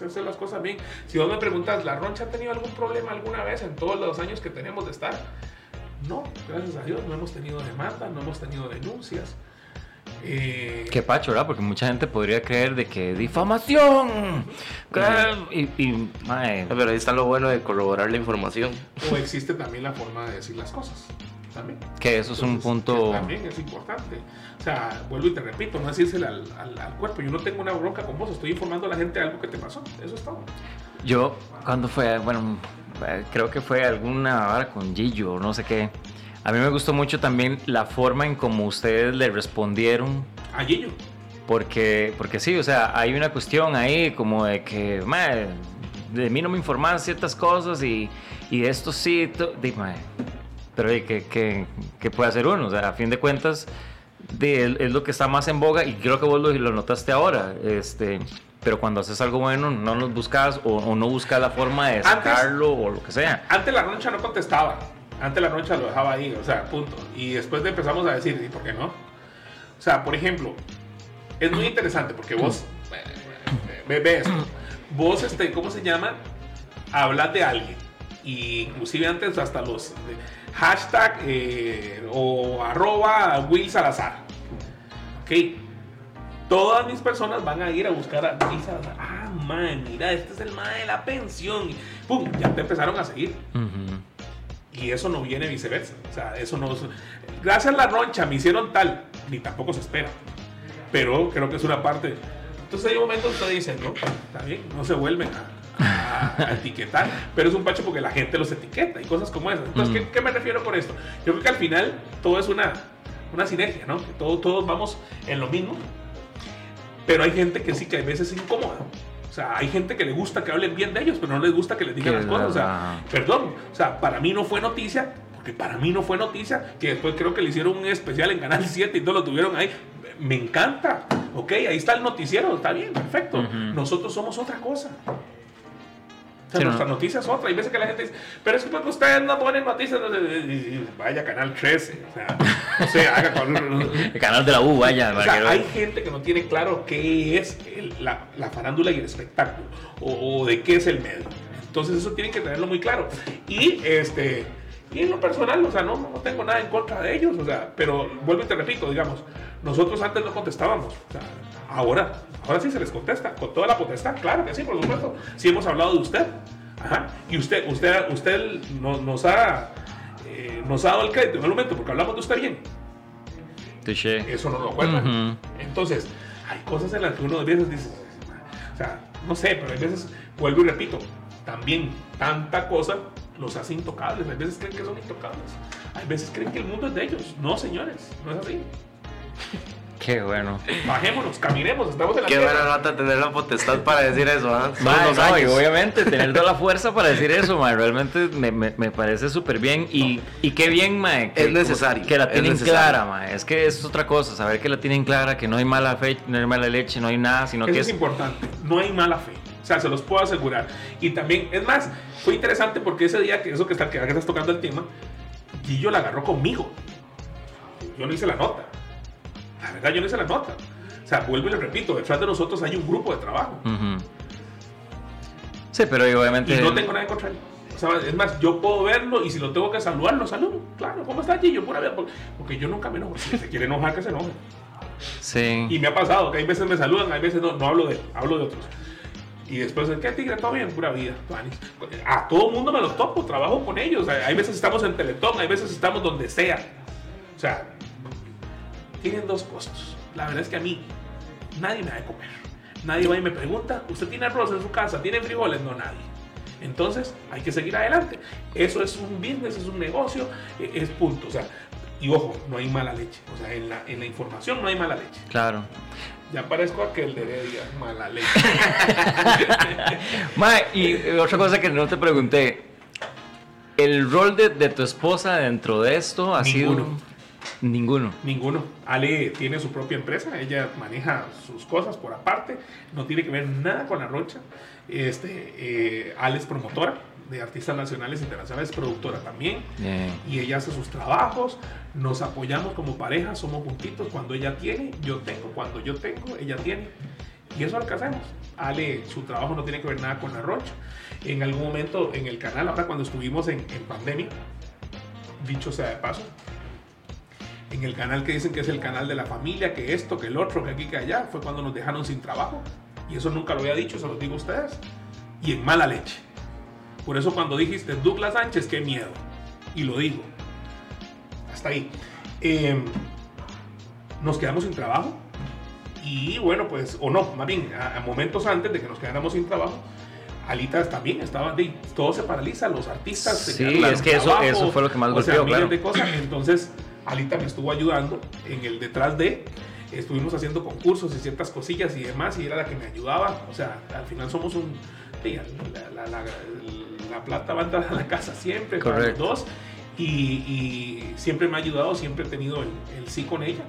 [SPEAKER 3] Hacer las cosas bien. Si vos me preguntas, ¿la Roncha ha tenido algún problema alguna vez en todos los años que tenemos de estar? No, gracias a Dios no hemos tenido demanda, no hemos tenido denuncias. Eh,
[SPEAKER 1] Qué pacho, ¿verdad? Porque mucha gente podría creer de que difamación. Y, y, mae,
[SPEAKER 2] Pero ahí está lo bueno de corroborar la información.
[SPEAKER 3] o existe también la forma de decir las cosas. También.
[SPEAKER 1] que eso es un
[SPEAKER 3] Entonces,
[SPEAKER 1] punto.
[SPEAKER 3] También es importante. O sea, vuelvo y te repito, no decírselo al, al- al cuerpo. Yo no tengo una bronca con vos, estoy informando a la gente de algo que te pasó. Eso es todo.
[SPEAKER 1] Yo, cuando fue, bueno, creo que fue alguna hora con Gillo, no sé qué. A mí me gustó mucho también la forma en cómo ustedes le respondieron.
[SPEAKER 3] A Gillo.
[SPEAKER 1] Porque, porque sí, o sea, hay una cuestión ahí como de que, mae, de mí no me informan ciertas cosas y, y esto sí, to- di, mae, pero ¿qué, qué, qué puede hacer uno? O sea, a fin de cuentas, di, es, lo que está más en boga y creo que vos lo, lo notaste ahora. Este, pero cuando haces algo bueno, no nos buscas o, o no buscas la forma de
[SPEAKER 3] Antes-
[SPEAKER 1] sacarlo o lo que sea.
[SPEAKER 3] Antes la roncha no contestaba. Antes la roncha lo dejaba ahí, o sea, punto. Y después de empezamos a decir, ¿y por qué no? O sea, por ejemplo, es muy interesante porque vos, esto, vos, este, ¿cómo se llama? Hablas de alguien. Y inclusive antes hasta los de- hashtag eh, o arroba Will Salazar. Ok. Todas mis personas van a ir a buscar a Will Salazar. Ah, man, mira, este es el man de la pensión. ¡Pum! Ya te empezaron a seguir. Y eso no viene viceversa. O sea, eso no. Gracias a la roncha me hicieron tal. Ni tampoco se espera. Pero creo que es una parte. Entonces hay momentos que usted dice, no, está bien, no se vuelven a, a etiquetar, pero es un pacho porque la gente los etiqueta y cosas como esas. Entonces, ¿qué,
[SPEAKER 1] Mm.
[SPEAKER 3] qué me refiero con esto? Yo creo que al final todo es una, una sinergia, ¿no? Que todo, todos vamos en lo mismo, pero hay gente que sí que a veces es incómoda. O sea, hay gente que le gusta que hablen bien de ellos, pero no les gusta que les digan las cosas. O sea, perdón, o sea, para mí no fue noticia, porque para mí no fue noticia, que después creo que le hicieron un especial en Canal 7 y todo lo tuvieron ahí. Me encanta, ok, ahí está el noticiero, está bien, perfecto.
[SPEAKER 1] Ujú.
[SPEAKER 3] Nosotros somos otra cosa.
[SPEAKER 1] Sí,
[SPEAKER 3] nuestra
[SPEAKER 1] ¿no?
[SPEAKER 3] noticia es otra. Hay veces que la gente dice, pero es que porque ustedes no ponen noticias. y- y- Vaya, Canal 13. O sea, no sé, haga con-
[SPEAKER 1] El canal de la U, vaya.
[SPEAKER 3] o sea, hay gente que no tiene claro qué es el- la, la farándula y el espectáculo, o, o de qué es el medio. Entonces eso tienen que tenerlo muy claro. Y este y en lo personal, o sea, no, no tengo nada en contra de ellos, o sea, pero vuelvo y te repito, digamos, nosotros antes no contestábamos, o sea, ahora, ahora sí se les contesta, con toda la potestad, claro que sí, por supuesto, sí hemos hablado de usted, ajá, y usted, usted, usted nos, nos ha, eh, nos ha dado el crédito en el momento, porque hablamos de usted bien,
[SPEAKER 1] Touché.
[SPEAKER 3] eso no lo cuentan.
[SPEAKER 1] Ujú.
[SPEAKER 3] Entonces, hay cosas en las que uno a veces dice, o sea, no sé, pero hay veces, vuelvo y repito, también tanta cosa los hace intocables. Hay veces creen que son intocables. Hay veces creen que el mundo es de ellos. No, señores, no es así.
[SPEAKER 1] Qué bueno.
[SPEAKER 3] Bajémonos, caminemos, estamos en la
[SPEAKER 2] Qué
[SPEAKER 3] tierra.
[SPEAKER 2] buena nota tener la potestad para decir eso, ¿ah? Unos
[SPEAKER 1] no, y obviamente tener toda la fuerza para decir eso, mae, realmente me, me- me parece súper bien y, y qué bien, mae, que,
[SPEAKER 2] Es necesario,
[SPEAKER 1] que la tienen clara, mae, es que es otra cosa, saber que la tienen clara, que no hay mala fe, no hay mala leche, no hay nada, sino
[SPEAKER 3] Eso
[SPEAKER 1] que
[SPEAKER 3] es
[SPEAKER 1] es...
[SPEAKER 3] importante. No hay mala fe. O sea, se los puedo asegurar. Y también, es más, fue interesante porque ese día, que eso que, está, que estás tocando el tema, Guillo la agarró conmigo. Yo no hice la nota. La verdad, yo no hice la nota. O sea, vuelvo y le repito, detrás de nosotros hay un grupo de trabajo.
[SPEAKER 1] Ujú. Sí, pero obviamente...
[SPEAKER 3] Y no tengo nada en contra él. O sea, es más, yo puedo verlo y si lo tengo que saludar, lo saludo. Claro, ¿cómo está Gillo? Pura vida. Porque- yo nunca me enojo. Si se quiere enojar, que se enoje.
[SPEAKER 1] Sí.
[SPEAKER 3] Y me ha pasado que hay veces me saludan, hay veces no, no hablo de él, hablo de otros. Y después, ¿qué tigre? Todo bien, pura vida. A todo mundo me los topo, trabajo con ellos. Hay veces estamos en Teletón, hay veces estamos donde sea. O sea, tienen dos costos. La verdad es que a mí nadie me da de comer. Nadie va y me pregunta, ¿usted tiene arroz en su casa? ¿Tiene frijoles? No, nadie. Entonces, hay que seguir adelante. Eso es un business, es un negocio, e- es punto. O sea, y ojo, no hay mala leche. O sea, en la, en la información no hay mala leche.
[SPEAKER 1] Claro.
[SPEAKER 3] Ya parezco aquel de Heredia, mala leche.
[SPEAKER 1] Mae, y otra cosa que no te pregunté, el rol de, de tu esposa dentro de esto ha
[SPEAKER 3] Ninguno.
[SPEAKER 1] sido... Ninguno.
[SPEAKER 3] Ninguno. Ale tiene su propia empresa, ella maneja sus cosas por aparte, no tiene que ver nada con la rocha. Este, eh, Ale es promotora de artistas nacionales e internacionales, productora también.
[SPEAKER 1] Bien.
[SPEAKER 3] y ella hace sus trabajos, nos apoyamos como pareja, somos juntitos, cuando ella tiene, yo tengo, cuando yo tengo, ella tiene, y eso hacemos. Ale, su trabajo no tiene que ver nada con la rocha. En algún momento en el canal, ahora cuando estuvimos en, en pandemia, dicho sea de paso, en el canal que dicen que es el canal de la familia, que esto, que el otro, que aquí, que allá, fue cuando nos dejaron sin trabajo. Y eso nunca lo había dicho, se lo digo a ustedes. Y en mala leche. Por eso cuando dijiste Douglas Sánchez, qué miedo. Y lo digo. Hasta ahí. Eh, nos quedamos sin trabajo. Y bueno, pues, o no, más bien, a, a momentos antes de que nos quedáramos sin trabajo, Alitas también estaba, de, todo se paraliza, los artistas se
[SPEAKER 1] Sí, es que eso-
[SPEAKER 3] trabajo,
[SPEAKER 1] eso fue lo que más
[SPEAKER 3] sea,
[SPEAKER 1] golpeó,
[SPEAKER 3] miles
[SPEAKER 1] claro.
[SPEAKER 3] de cosas. Entonces, Alita me estuvo ayudando en el detrás de. Estuvimos haciendo concursos y ciertas cosillas y demás, y era la que me ayudaba. O sea, al final somos un. La, la- la- la plata va a entrar a la casa siempre, para los dos. Y, y siempre me ha ayudado, siempre he tenido el, el sí con ella.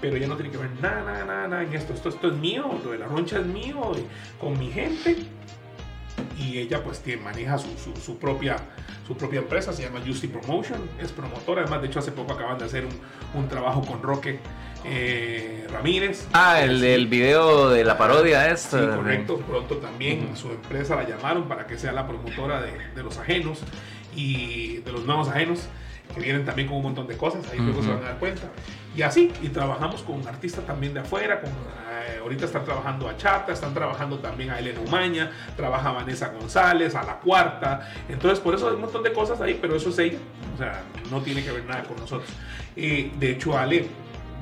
[SPEAKER 3] Pero ella no tiene que ver nada, nada, nada, nada en esto. esto. Esto es mío, lo de la roncha es mío, con mi gente y ella pues tiene, maneja su, su, su propia su propia empresa, se llama Justy Promotion, es promotora, además de hecho hace poco acaban de hacer un, un trabajo con Roque eh, Ramírez.
[SPEAKER 1] Ah, el del video de la parodia
[SPEAKER 3] Sí,
[SPEAKER 1] esta.
[SPEAKER 3] correcto. Pronto también su empresa la llamaron para que sea la promotora de, de los ajenos y de los nuevos ajenos que vienen también con un montón de cosas. Ahí luego se van a dar cuenta. Y así, y trabajamos con artistas también de afuera. Con, eh, ahorita están trabajando a Chata, están trabajando también a Elena Umaña, trabaja Vanessa González, a La Cuarta. Entonces, por eso hay un montón de cosas ahí, pero eso es ella. O sea, no tiene que ver nada con nosotros. Eh, de hecho, Ale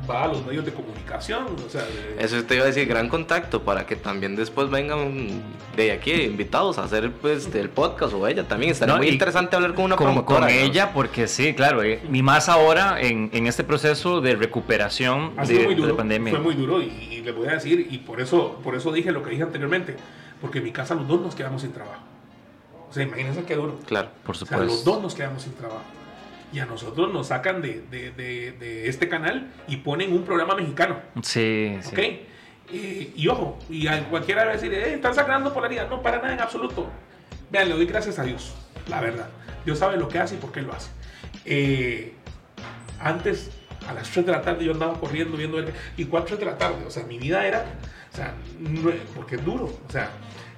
[SPEAKER 3] va a los medios de comunicación. O sea, de-
[SPEAKER 2] Eso te iba a decir, gran contacto para que también después vengan de aquí invitados a hacer pues el podcast o ella también. Estaría
[SPEAKER 1] No,
[SPEAKER 2] muy interesante hablar con una
[SPEAKER 1] con,
[SPEAKER 2] promotora.
[SPEAKER 1] con
[SPEAKER 2] ¿no?
[SPEAKER 1] ella, porque sí, claro, eh, y más ahora en, en este proceso de recuperación
[SPEAKER 3] ha
[SPEAKER 1] de, la pandemia.
[SPEAKER 3] Fue muy duro y, y le voy a decir, y por eso, por eso dije lo que dije anteriormente, porque en mi casa los dos nos quedamos sin trabajo. O sea, imagínense qué duro.
[SPEAKER 2] Claro.
[SPEAKER 1] Por
[SPEAKER 3] O sea, los
[SPEAKER 1] supuesto.
[SPEAKER 3] dos nos quedamos sin trabajo. Y a nosotros nos sacan de, de- de- de este canal y ponen un programa mexicano.
[SPEAKER 1] Sí, sí.
[SPEAKER 3] ¿Ok? Eh, y ojo, y a cualquiera va a decir, eh, están sacando polaridad. No, para nada en absoluto. Vean, le doy gracias a Dios, la verdad. Dios sabe lo que hace y por qué lo hace. Eh, antes, a las 3 de la tarde, yo andaba corriendo, viendo el. Y 4 de la tarde, o sea, mi vida era. O sea, porque es duro. O sea,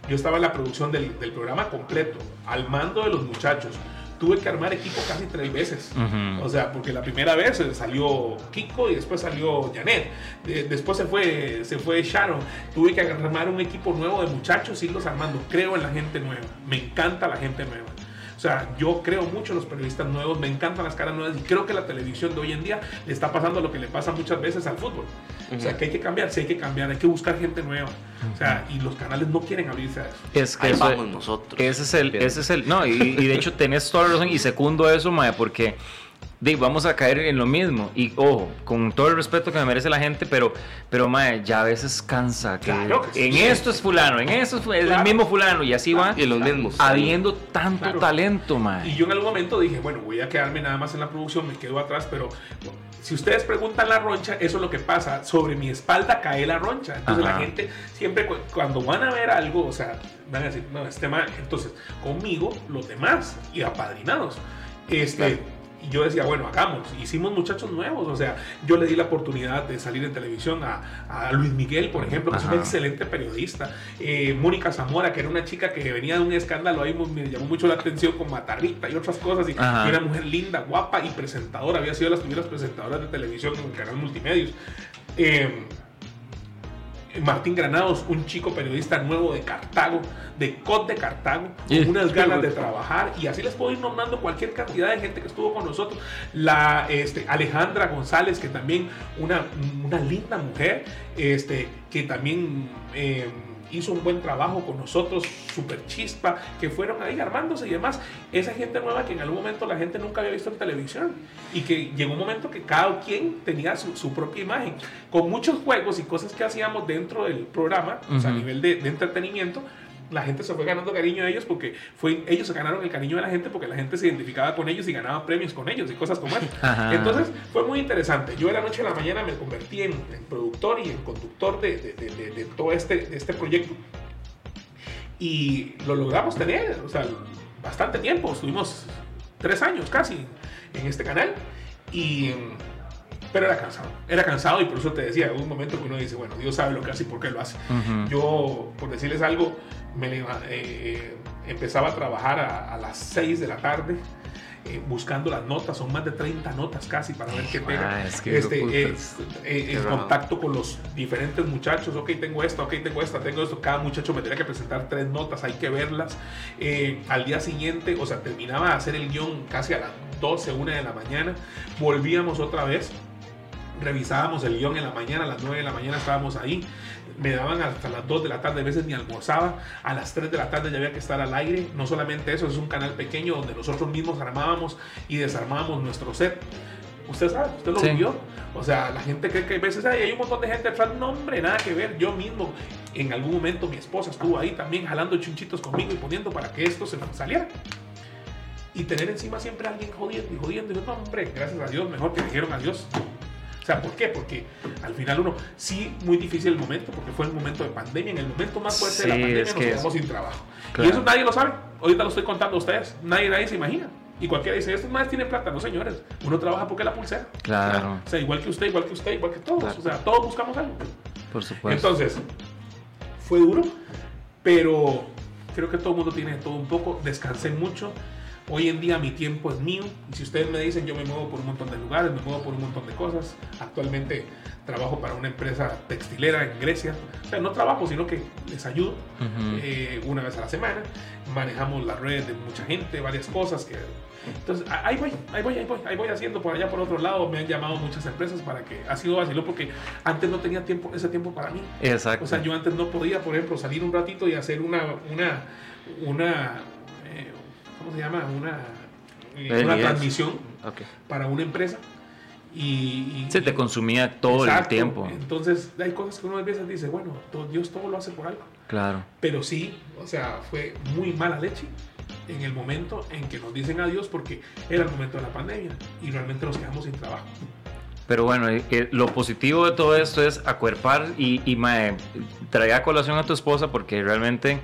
[SPEAKER 3] yo estaba en la producción del, del programa completo, al mando de los muchachos. Tuve que armar equipo casi tres veces. O sea, porque la primera vez eh, salió Kiko y después salió Janet. De- después se fue, se fue Sharon. Tuve que armar un equipo nuevo de muchachos y irlos armando. Creo en la gente nueva. Me encanta la gente nueva. O sea, yo creo mucho en los periodistas nuevos, me encantan las caras nuevas y creo que la televisión de hoy en día le está pasando lo que le pasa muchas veces al fútbol. O sea, que hay que cambiar, sí hay que cambiar, hay que buscar gente nueva. O sea, y los canales no quieren abrirse a eso.
[SPEAKER 1] Es que
[SPEAKER 2] Ahí
[SPEAKER 1] eso-
[SPEAKER 2] vamos nosotros.
[SPEAKER 1] Ese es el, ese es el, no, y, y de hecho tenés toda la razón y secundo eso, mae, porque di, vamos a caer en lo mismo. Y ojo, con todo el respeto que me merece la gente, pero, pero mae, ya a veces cansa que,
[SPEAKER 3] Claro que sí.
[SPEAKER 1] en esto es fulano, en esto es, el mismo fulano y así va.
[SPEAKER 2] Y los mismos.
[SPEAKER 1] Habiendo tanto
[SPEAKER 3] Claro.
[SPEAKER 1] talento, mae.
[SPEAKER 3] Y yo en algún momento dije, bueno, voy a quedarme nada más en la producción, me quedo atrás, pero si ustedes preguntan la roncha, eso es lo que pasa. Sobre mi espalda cae la roncha. Entonces
[SPEAKER 1] Ajá.
[SPEAKER 3] la gente siempre cu- cuando van a ver algo, o sea, van a decir, no, este man, entonces conmigo, los demás y apadrinados. Este,
[SPEAKER 2] Claro.
[SPEAKER 3] Y yo decía, bueno, hagamos. Hicimos muchachos nuevos. O sea, yo le di la oportunidad de salir en televisión a, a Luis Miguel, por ejemplo, que es un excelente periodista. Eh, Mónica Zamora, que era una chica que venía de un escándalo, ahí me llamó mucho la atención con Matarrita y otras cosas. Y, y una mujer linda, guapa y presentadora. Había sido las primeras presentadoras de televisión en el canal Multimedios. Eh, Martín Granados, un chico periodista nuevo de Cartago, de COD de Cartago, con unas ganas de trabajar. Y así les puedo ir nombrando cualquier cantidad de gente que estuvo con nosotros. La este, Alejandra González, que también una, una linda mujer, este, que también eh, hizo un buen trabajo con nosotros, super chispa, que fueron ahí armándose y demás. Esa gente nueva que en algún momento la gente nunca había visto en televisión y que llegó un momento que cada quien tenía su, su propia imagen, con muchos juegos y cosas que hacíamos dentro del programa, o sea, a nivel de, de entretenimiento. La gente se fue ganando cariño de ellos porque fue, ellos se ganaron el cariño de la gente porque la gente se identificaba con ellos y ganaba premios con ellos y cosas como eso. Entonces fue muy interesante. Yo de la noche a la mañana me convertí en, en productor y en conductor de, de- de- de- de todo este, de este proyecto. Y lo logramos tener, o sea, bastante tiempo. Estuvimos tres años casi en este canal. Y, pero era cansado. Era cansado y por eso te decía, hubo un momento que uno dice, bueno, Dios sabe lo que hace y por qué lo hace.
[SPEAKER 1] Ujú.
[SPEAKER 3] Yo, por decirles algo, me leva- eh, empezaba a trabajar a, a las 6 de la tarde. eh, buscando las notas, son más de 30 notas casi para ver qué pega.
[SPEAKER 1] Ah, es que
[SPEAKER 3] este, eh, eh,
[SPEAKER 2] Qué
[SPEAKER 3] en
[SPEAKER 2] raro.
[SPEAKER 3] contacto con los diferentes muchachos, ok, tengo esto, ok, tengo esta, tengo esto, cada muchacho me tenía que presentar tres notas, hay que verlas. Eh, al día siguiente, o sea, terminaba de hacer el guion casi a las 12, 1 de la mañana, volvíamos otra vez, revisábamos el guion en la mañana, a las 9 de la mañana estábamos ahí, me daban hasta las 2 de la tarde, a veces ni almorzaba, a las 3 de la tarde ya había que estar al aire, no solamente eso, es un canal pequeño donde nosotros mismos armábamos y desarmábamos nuestro set. Usted sabe, usted lo
[SPEAKER 1] Sí.
[SPEAKER 3] vivió. O sea, la gente cree que a veces "Ay, hay un montón de gente atrás. No, hombre, nada que ver. Yo mismo, en algún momento, mi esposa estuvo ahí también jalando chunchitos conmigo y poniendo para que esto se saliera. Y tener encima siempre a alguien jodiendo y jodiendo. Y yo, no, hombre, gracias a Dios, mejor que dijeron adiós. O sea, ¿por qué? Porque al final uno, sí, muy difícil el momento, porque fue el momento de pandemia. En el momento más fuerte de la
[SPEAKER 1] Sí,
[SPEAKER 3] pandemia nos
[SPEAKER 1] que es-
[SPEAKER 3] quedamos sin trabajo.
[SPEAKER 1] Claro.
[SPEAKER 3] Y eso nadie lo sabe. Ahorita lo estoy contando a ustedes. Nadie, nadie se imagina. Y cualquiera dice, estos más tienen plata. No, señores. Uno trabaja porque la pulsera.
[SPEAKER 1] Claro,
[SPEAKER 3] O sea, igual que usted, igual que usted, igual que todos.
[SPEAKER 2] Claro.
[SPEAKER 3] O sea, todos buscamos algo.
[SPEAKER 1] por supuesto.
[SPEAKER 3] Entonces, fue duro, pero creo que todo el mundo tiene todo un poco. Descansé mucho. Hoy en día mi tiempo es mío y si ustedes me dicen yo me muevo por un montón de lugares, me muevo por un montón de cosas. Actualmente trabajo para una empresa textilera en Grecia. O sea, no trabajo, sino que les ayudo eh, una vez a la semana. Manejamos las redes de mucha gente, varias cosas que... Entonces, ahí voy, ahí voy, ahí voy, ahí voy haciendo por allá por otro lado. Me han llamado muchas empresas para que ha sido vacilón porque antes no tenía tiempo, ese tiempo para mí.
[SPEAKER 1] Exacto.
[SPEAKER 3] O sea, yo antes no podía, por ejemplo, salir un ratito y hacer una, una, una, ¿cómo se llama? Una, eh, una transmisión
[SPEAKER 2] Ok.
[SPEAKER 3] para una empresa. Y, y-
[SPEAKER 1] Se te consumía todo el
[SPEAKER 3] Exacto.
[SPEAKER 1] tiempo.
[SPEAKER 3] Entonces, hay cosas que uno a veces dice, bueno, Dios todo lo hace por algo.
[SPEAKER 1] Claro.
[SPEAKER 3] Pero sí, o sea, fue muy mala leche en el momento en que nos dicen adiós porque era el momento de la pandemia y realmente nos quedamos sin trabajo.
[SPEAKER 1] Pero bueno, eh, lo positivo de todo esto es acuerpar y, y a colación a tu esposa porque realmente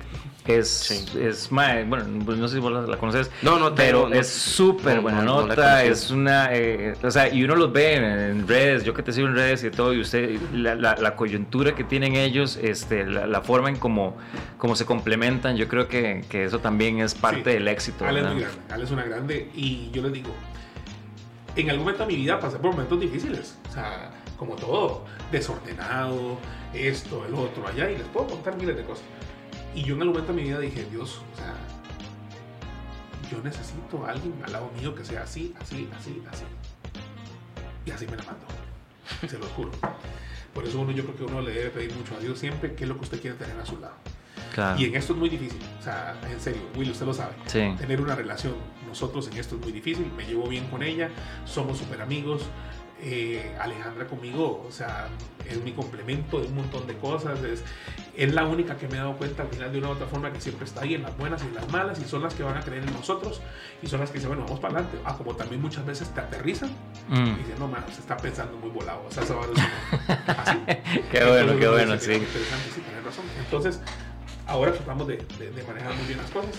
[SPEAKER 1] es,
[SPEAKER 2] Sí.
[SPEAKER 1] es mae, bueno, pues no sé si vos la, la conoces,
[SPEAKER 2] No, no,
[SPEAKER 1] pero
[SPEAKER 2] tengo- no-
[SPEAKER 1] es súper
[SPEAKER 2] no,
[SPEAKER 1] buena
[SPEAKER 2] no,
[SPEAKER 1] nota, es una, eh, o sea, y uno los ve en, en redes, yo que te sigo en redes y todo, y usted, la, la- la coyuntura que tienen ellos, este, la, la forma en cómo, cómo se complementan, yo creo que, que eso también es parte
[SPEAKER 3] Sí.
[SPEAKER 1] del éxito.
[SPEAKER 3] Ale es
[SPEAKER 1] ¿verdad?
[SPEAKER 3] muy grande, Ale es una grande y yo les digo, en algún momento de mi vida pasé por momentos difíciles, o sea, como todo, desordenado, esto, el otro, allá, y les puedo contar miles de cosas. Y yo en algún momento de mi vida dije, Dios, o sea, yo necesito a alguien al lado mío que sea así, así, así, así. Y así me la mandó, se los juro. Por eso uno, yo creo que uno le debe pedir mucho a Dios siempre qué es lo que usted quiere tener a su lado.
[SPEAKER 1] Claro.
[SPEAKER 3] Y en esto es muy difícil, o sea, en serio, Will, usted lo sabe
[SPEAKER 1] Sí.
[SPEAKER 3] tener una relación. Nosotros en esto es muy difícil, me llevo bien con ella, somos súper amigos. Eh, Alejandra conmigo, o sea, es mi complemento de un montón de cosas. Es, es la única que me he dado cuenta al final de una u otra forma que siempre está ahí en las buenas y en las malas y son las que van a creer en nosotros y son las que dicen, bueno, vamos para adelante. Ah, como también muchas veces te aterrizan
[SPEAKER 1] Mm.
[SPEAKER 3] y dicen, no, mano, se está pensando muy volado. O sea, se va a decir, así.
[SPEAKER 1] Qué bueno,
[SPEAKER 3] Entonces,
[SPEAKER 1] qué bueno, sí.
[SPEAKER 3] "Mira, qué Interesante, sí, tenés razón. Entonces, ahora tratamos de, de- de manejar muy bien las cosas.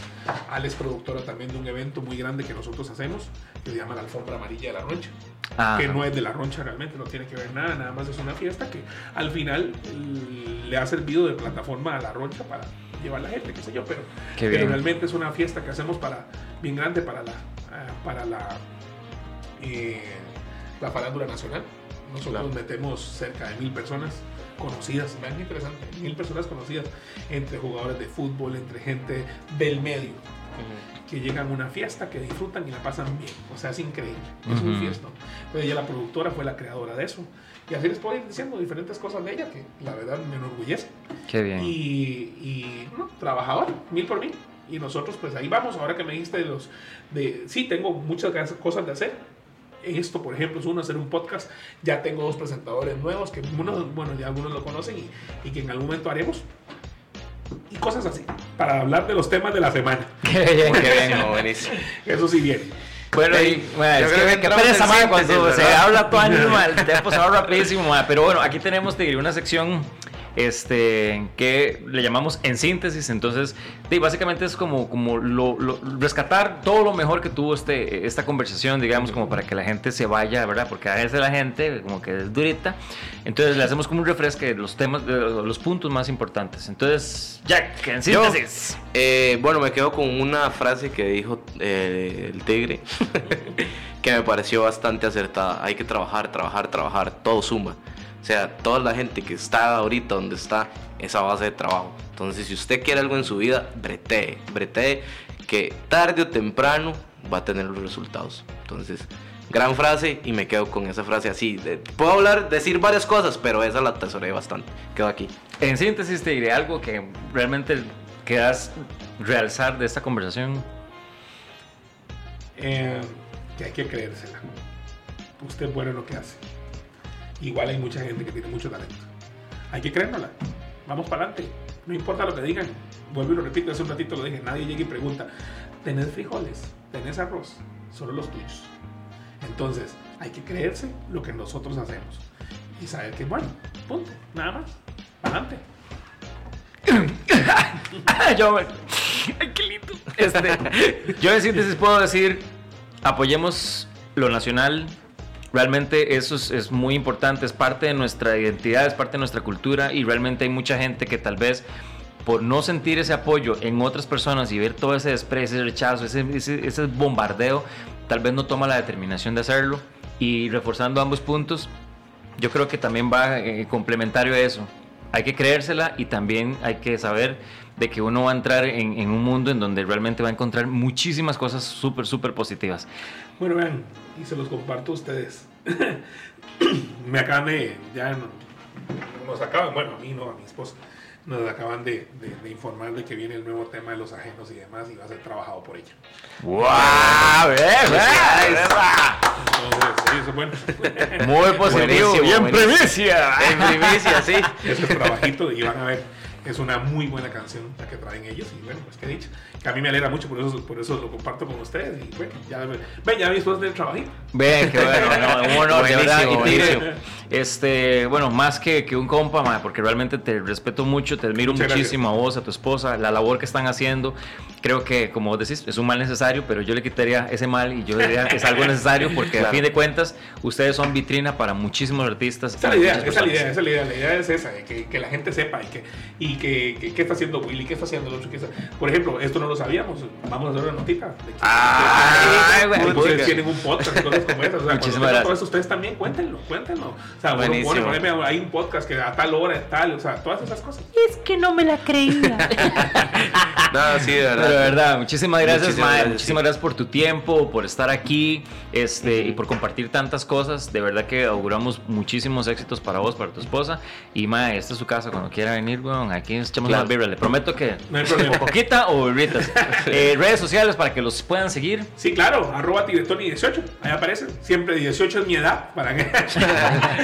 [SPEAKER 3] Ale es productora también de un evento muy grande que nosotros hacemos, que se llama la Alfombra Amarilla de la Roncha,
[SPEAKER 1] Ajá.
[SPEAKER 3] que no es de la Roncha realmente, no tiene que ver nada, nada más es una fiesta que al final l- le ha servido de plataforma a la Roncha para llevar la gente, qué sé yo, pero, pero realmente es una fiesta que hacemos para, bien grande para la, ah, para la, eh, la farándula nacional. Nosotros
[SPEAKER 2] Claro.
[SPEAKER 3] metemos cerca de mil personas conocidas, vean qué interesante, mil personas conocidas entre jugadores de fútbol, entre gente del medio, que llegan a una fiesta, que disfrutan y la pasan bien. O sea, es increíble, es un fiesta. Entonces ella, la productora, fue la creadora de eso. Y así les puedo ir diciendo diferentes cosas de ella que la verdad me enorgullece.
[SPEAKER 1] Qué bien.
[SPEAKER 3] Y, y no, trabajador, mil por mil. Y nosotros, pues ahí vamos. Ahora que me dijiste de los. de Sí, tengo muchas cosas de hacer. Esto, por ejemplo, es uno, hacer un podcast. Ya tengo dos presentadores nuevos que uno, bueno, ya algunos lo conocen y, y que en algún momento haremos. Y cosas así. Para hablar de los temas de la semana.
[SPEAKER 1] Qué bien, qué bien.
[SPEAKER 2] Buenísimo.
[SPEAKER 3] Eso sí viene.
[SPEAKER 1] Bueno, y, bueno, es que,
[SPEAKER 2] que
[SPEAKER 1] pereza, cuando se habla todo año, mae, el tiempo se va rapidísimo, mae. pero bueno, aquí tenemos Tigre, una sección este, que le llamamos en síntesis, entonces sí, básicamente es como, como lo, lo- rescatar todo lo mejor que tuvo este, esta conversación, digamos, como para que la gente se vaya, ¿verdad? Porque a veces la gente como que es durita, entonces le hacemos como un refresque de los temas, de los puntos más importantes. Entonces, Jack, en
[SPEAKER 2] Yo,
[SPEAKER 1] síntesis.
[SPEAKER 2] eh, bueno, me quedo con una frase que dijo eh, el tigre que me pareció bastante acertada. Hay que trabajar, trabajar, trabajar, todo suma. O sea, toda la gente que está ahorita donde está, esa base de trabajo. Entonces, si usted quiere algo en su vida, bretee, bretee, que tarde o temprano va a tener los resultados. Entonces, gran frase y me quedo con esa frase así. De- puedo hablar, decir varias cosas, pero esa la atesoré bastante. Quedo aquí.
[SPEAKER 1] En síntesis, te diré algo que realmente quedas realzar de esta conversación.
[SPEAKER 3] Eh, que hay que creérsela. Usted es bueno en lo que hace. Igual hay mucha gente que tiene mucho talento. Hay que creérnosla. Vamos para adelante. No importa lo que digan. Vuelvo y lo repito, hace un ratito lo dije. Nadie llega y pregunta, ¿tenés frijoles? ¿Tenés arroz? Solo los tuyos. Entonces, hay que creerse lo que nosotros hacemos. Y saber que, bueno, punto. Nada más. Para adelante.
[SPEAKER 1] yo, ay, qué lindo. Este, yo en síntesis puedo decir, apoyemos lo nacional. Realmente eso es, muy importante, es parte de nuestra identidad, es parte de nuestra cultura y realmente hay mucha gente que tal vez por no sentir ese apoyo en otras personas y ver todo ese desprecio, ese rechazo, ese, ese, ese bombardeo, tal vez no toma la determinación de hacerlo. Y reforzando ambos puntos, yo creo que también va eh, complementario a eso. Hay que creérsela y también hay que saber de que uno va a entrar en, en un mundo en donde realmente va a encontrar muchísimas cosas súper, súper positivas.
[SPEAKER 3] Bueno, vean, y se los comparto a ustedes. Me acaban de, ya no- nos acaban, bueno, a mí no, a mi esposa, nos acaban de, de- de informar de que viene el nuevo tema de los ajenos y demás y va a ser trabajado por ella.
[SPEAKER 1] ¡Wow!
[SPEAKER 3] Entonces, sí, eso es bueno.
[SPEAKER 1] Muy positivo. Y en primicia.
[SPEAKER 2] En primicia, sí.
[SPEAKER 3] Eso es trabajito y van a ver, es una muy buena canción la que traen ellos y bueno, pues he dicho, que a mí me alegra mucho, por eso, por eso lo comparto con ustedes y bueno, ya, ven, ya mi esposa tiene trabajito.
[SPEAKER 1] Ve, qué bueno, no, un honor, de verdad. Y
[SPEAKER 2] buenísimo.
[SPEAKER 1] este, bueno, más que, que un compa, ma, porque realmente te respeto mucho, te admiro
[SPEAKER 3] Muchas
[SPEAKER 1] muchísimo a vos, a tu esposa, la labor que están haciendo. Creo que, como vos decís, es un mal necesario, pero yo le quitaría ese mal y yo diría que es algo necesario porque a
[SPEAKER 2] Claro.
[SPEAKER 1] fin de cuentas ustedes son vitrina para muchísimos artistas.
[SPEAKER 3] Esa es la idea, esa es la idea, esa es la idea. La idea es esa, que, que la gente sepa y que, y que, que- qué está haciendo Willy, qué está haciendo el otro. qué está- Por ejemplo, esto no lo sabíamos. Vamos a hacer una notita. de que-
[SPEAKER 1] Ay, güey.
[SPEAKER 3] Ustedes tienen un podcast cosas como esas. O sea, cuando todo eso, ustedes también cuéntenlo, cuéntenlo. O sea, uno
[SPEAKER 2] Buenísimo.
[SPEAKER 3] pone, por ejemplo, hay un podcast que a tal hora, tal, o sea, todas esas cosas.
[SPEAKER 4] Es que no me la creía.
[SPEAKER 2] No, sí, de verdad.
[SPEAKER 1] Pero de verdad, muchísimas gracias,
[SPEAKER 2] Muchísimas
[SPEAKER 1] muchísimas gracias por tu tiempo, por estar aquí, este, y por compartir tantas cosas. De verdad que auguramos muchísimos éxitos para vos, para tu esposa. Y Mae, esta es su casa, cuando quiera venir, weón, aquí echamos
[SPEAKER 2] Claro.
[SPEAKER 1] unas birras. Le prometo que
[SPEAKER 3] No hay problema.
[SPEAKER 1] o coquita o birritas. Eh, redes sociales para que los puedan seguir.
[SPEAKER 3] Sí, claro, arroba Tigretoni18, ahí aparece. Siempre 18 es mi edad, para que...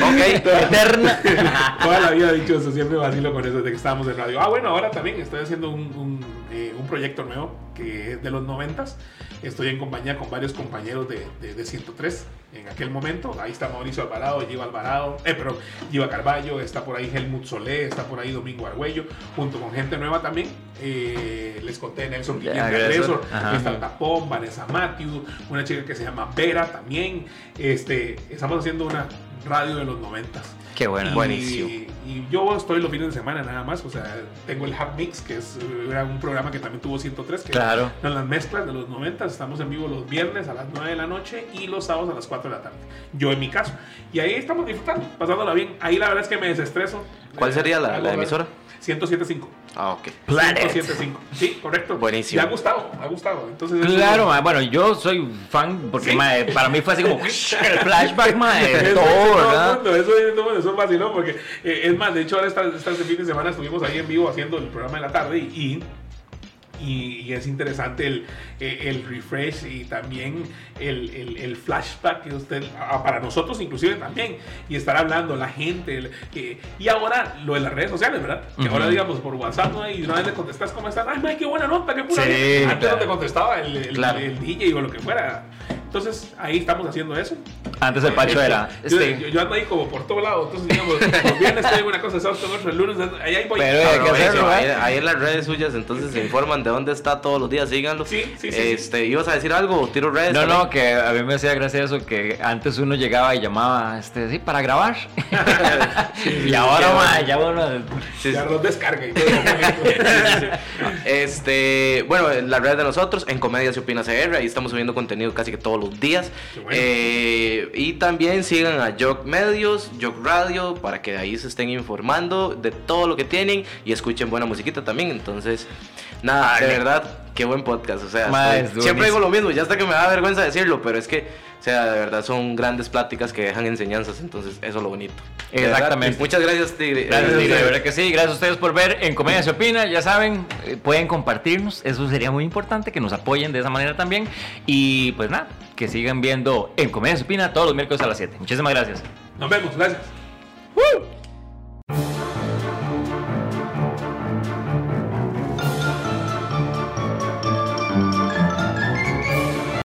[SPEAKER 2] Ok.
[SPEAKER 1] Eterna.
[SPEAKER 3] Toda la vida he dicho eso, siempre vacilo con eso de que estábamos en radio. Ah, bueno, ahora también estoy haciendo un, un, eh, un proyecto nuevo que es de los noventas. Estoy en compañía con varios compañeros de, de, de 103 en aquel momento. Ahí está Mauricio Alvarado, Giva Alvarado, eh, perdón, Giva Carballo, está por ahí Helmut Solé, está por ahí Domingo Argüello, junto con gente nueva también. Eh, les conté Nelson Guillén de
[SPEAKER 1] agresor.
[SPEAKER 3] Está Tapón, Vanessa Matthew, una chica que se llama Vera también. Este, estamos haciendo una radio de los noventas.
[SPEAKER 1] Qué bueno.
[SPEAKER 3] Y-
[SPEAKER 2] Buenísimo.
[SPEAKER 3] Y yo estoy los fines de semana nada más. O sea, tengo el Hub Mix, que es eh, era un programa que también tuvo 103, que
[SPEAKER 1] Claro.
[SPEAKER 3] eran las mezclas de los 90. Estamos en vivo los viernes a las 9 de la noche y los sábados a las 4 de la tarde. Yo en mi caso. Y ahí estamos disfrutando, pasándola bien. Ahí la verdad es que me desestreso.
[SPEAKER 2] ¿Cuál sería la-
[SPEAKER 3] Hago
[SPEAKER 2] la emisora?
[SPEAKER 3] 107.5.
[SPEAKER 2] Ah, ok.
[SPEAKER 1] Planet.
[SPEAKER 3] 107.5. Sí, correcto.
[SPEAKER 2] Buenísimo.
[SPEAKER 3] Me ha gustado, me ha gustado. Entonces, eso-
[SPEAKER 1] Claro, bueno, yo soy fan porque
[SPEAKER 3] Sí.
[SPEAKER 1] mae, para mí fue así como el flashback, mae, de
[SPEAKER 3] Eso
[SPEAKER 1] todo,
[SPEAKER 3] es todo el
[SPEAKER 1] ¿verdad?
[SPEAKER 3] mundo, eso es todo el mundo, eso es vacilón, porque eh, es más, de hecho ahora este fin de semana estuvimos ahí en vivo haciendo el programa de la tarde y, y, y es interesante el, eh, el refresh y también el, el- el flashback que usted, ah, para nosotros inclusive también, y estar hablando la gente, el- eh, y ahora lo de las redes sociales, ¿verdad? Que ahora digamos por WhatsApp, ¿no? Y una vez le contestas cómo estás, ay, qué buena nota, qué pura
[SPEAKER 1] Sí,
[SPEAKER 3] vida". Antes
[SPEAKER 1] claro.
[SPEAKER 3] no te contestaba el,
[SPEAKER 1] Claro.
[SPEAKER 3] el DJ o lo que fuera. Entonces ahí estamos haciendo eso.
[SPEAKER 1] Antes el Pacho era,
[SPEAKER 3] Yo,
[SPEAKER 1] este,
[SPEAKER 3] yo, yo ando ahí como por todo lado. Entonces, digamos, los viernes estoy en una cosa, sábado otra, el lunes, ahí, ahí voy.
[SPEAKER 1] Pero hay que hacerlo,
[SPEAKER 2] ahí,
[SPEAKER 1] ¿eh?
[SPEAKER 2] ahí en las redes suyas, entonces se informan de dónde está todos los días, síganlo.
[SPEAKER 3] Sí, sí, sí, sí.
[SPEAKER 2] Este, ¿ibas a decir algo? Tiro redes.
[SPEAKER 1] No,
[SPEAKER 2] también?
[SPEAKER 1] no, que a mí me hacía gracia eso, que antes uno llegaba y llamaba, este, sí, para grabar. y ahora,
[SPEAKER 2] Sí,
[SPEAKER 1] mae, ya uno...
[SPEAKER 2] Sí,
[SPEAKER 3] ya
[SPEAKER 2] sí.
[SPEAKER 3] los descarga y todo.
[SPEAKER 2] Este, bueno, en las redes de nosotros, en Comedia se opina CR, ahí estamos subiendo contenido casi que todos los días.
[SPEAKER 3] Bueno.
[SPEAKER 2] Eh, y también sigan a Jock Medios, Jock Radio, para que de ahí se estén informando de todo lo que tienen y escuchen buena musiquita también. Entonces, nada, de verdad, qué buen podcast. O sea,
[SPEAKER 1] Ma,
[SPEAKER 2] estoy-
[SPEAKER 1] es
[SPEAKER 2] siempre digo lo mismo, ya hasta que me da vergüenza decirlo, pero es que, o sea, de verdad son grandes pláticas que dejan enseñanzas, entonces eso es lo bonito. Verdad,
[SPEAKER 1] Exactamente.
[SPEAKER 2] muchas gracias, Tigre.
[SPEAKER 1] Gracias,
[SPEAKER 2] Eh,
[SPEAKER 1] Tigre, de verdad que sí. Gracias a ustedes por ver en Comedia Se Opina. Ya saben, eh, pueden compartirnos. Eso sería muy importante, que nos apoyen de esa manera también. Y pues nada, que sigan viendo en Comedia Se Opina todos los miércoles a las 7. Muchísimas gracias.
[SPEAKER 3] Nos vemos, gracias.
[SPEAKER 1] ¡Woo!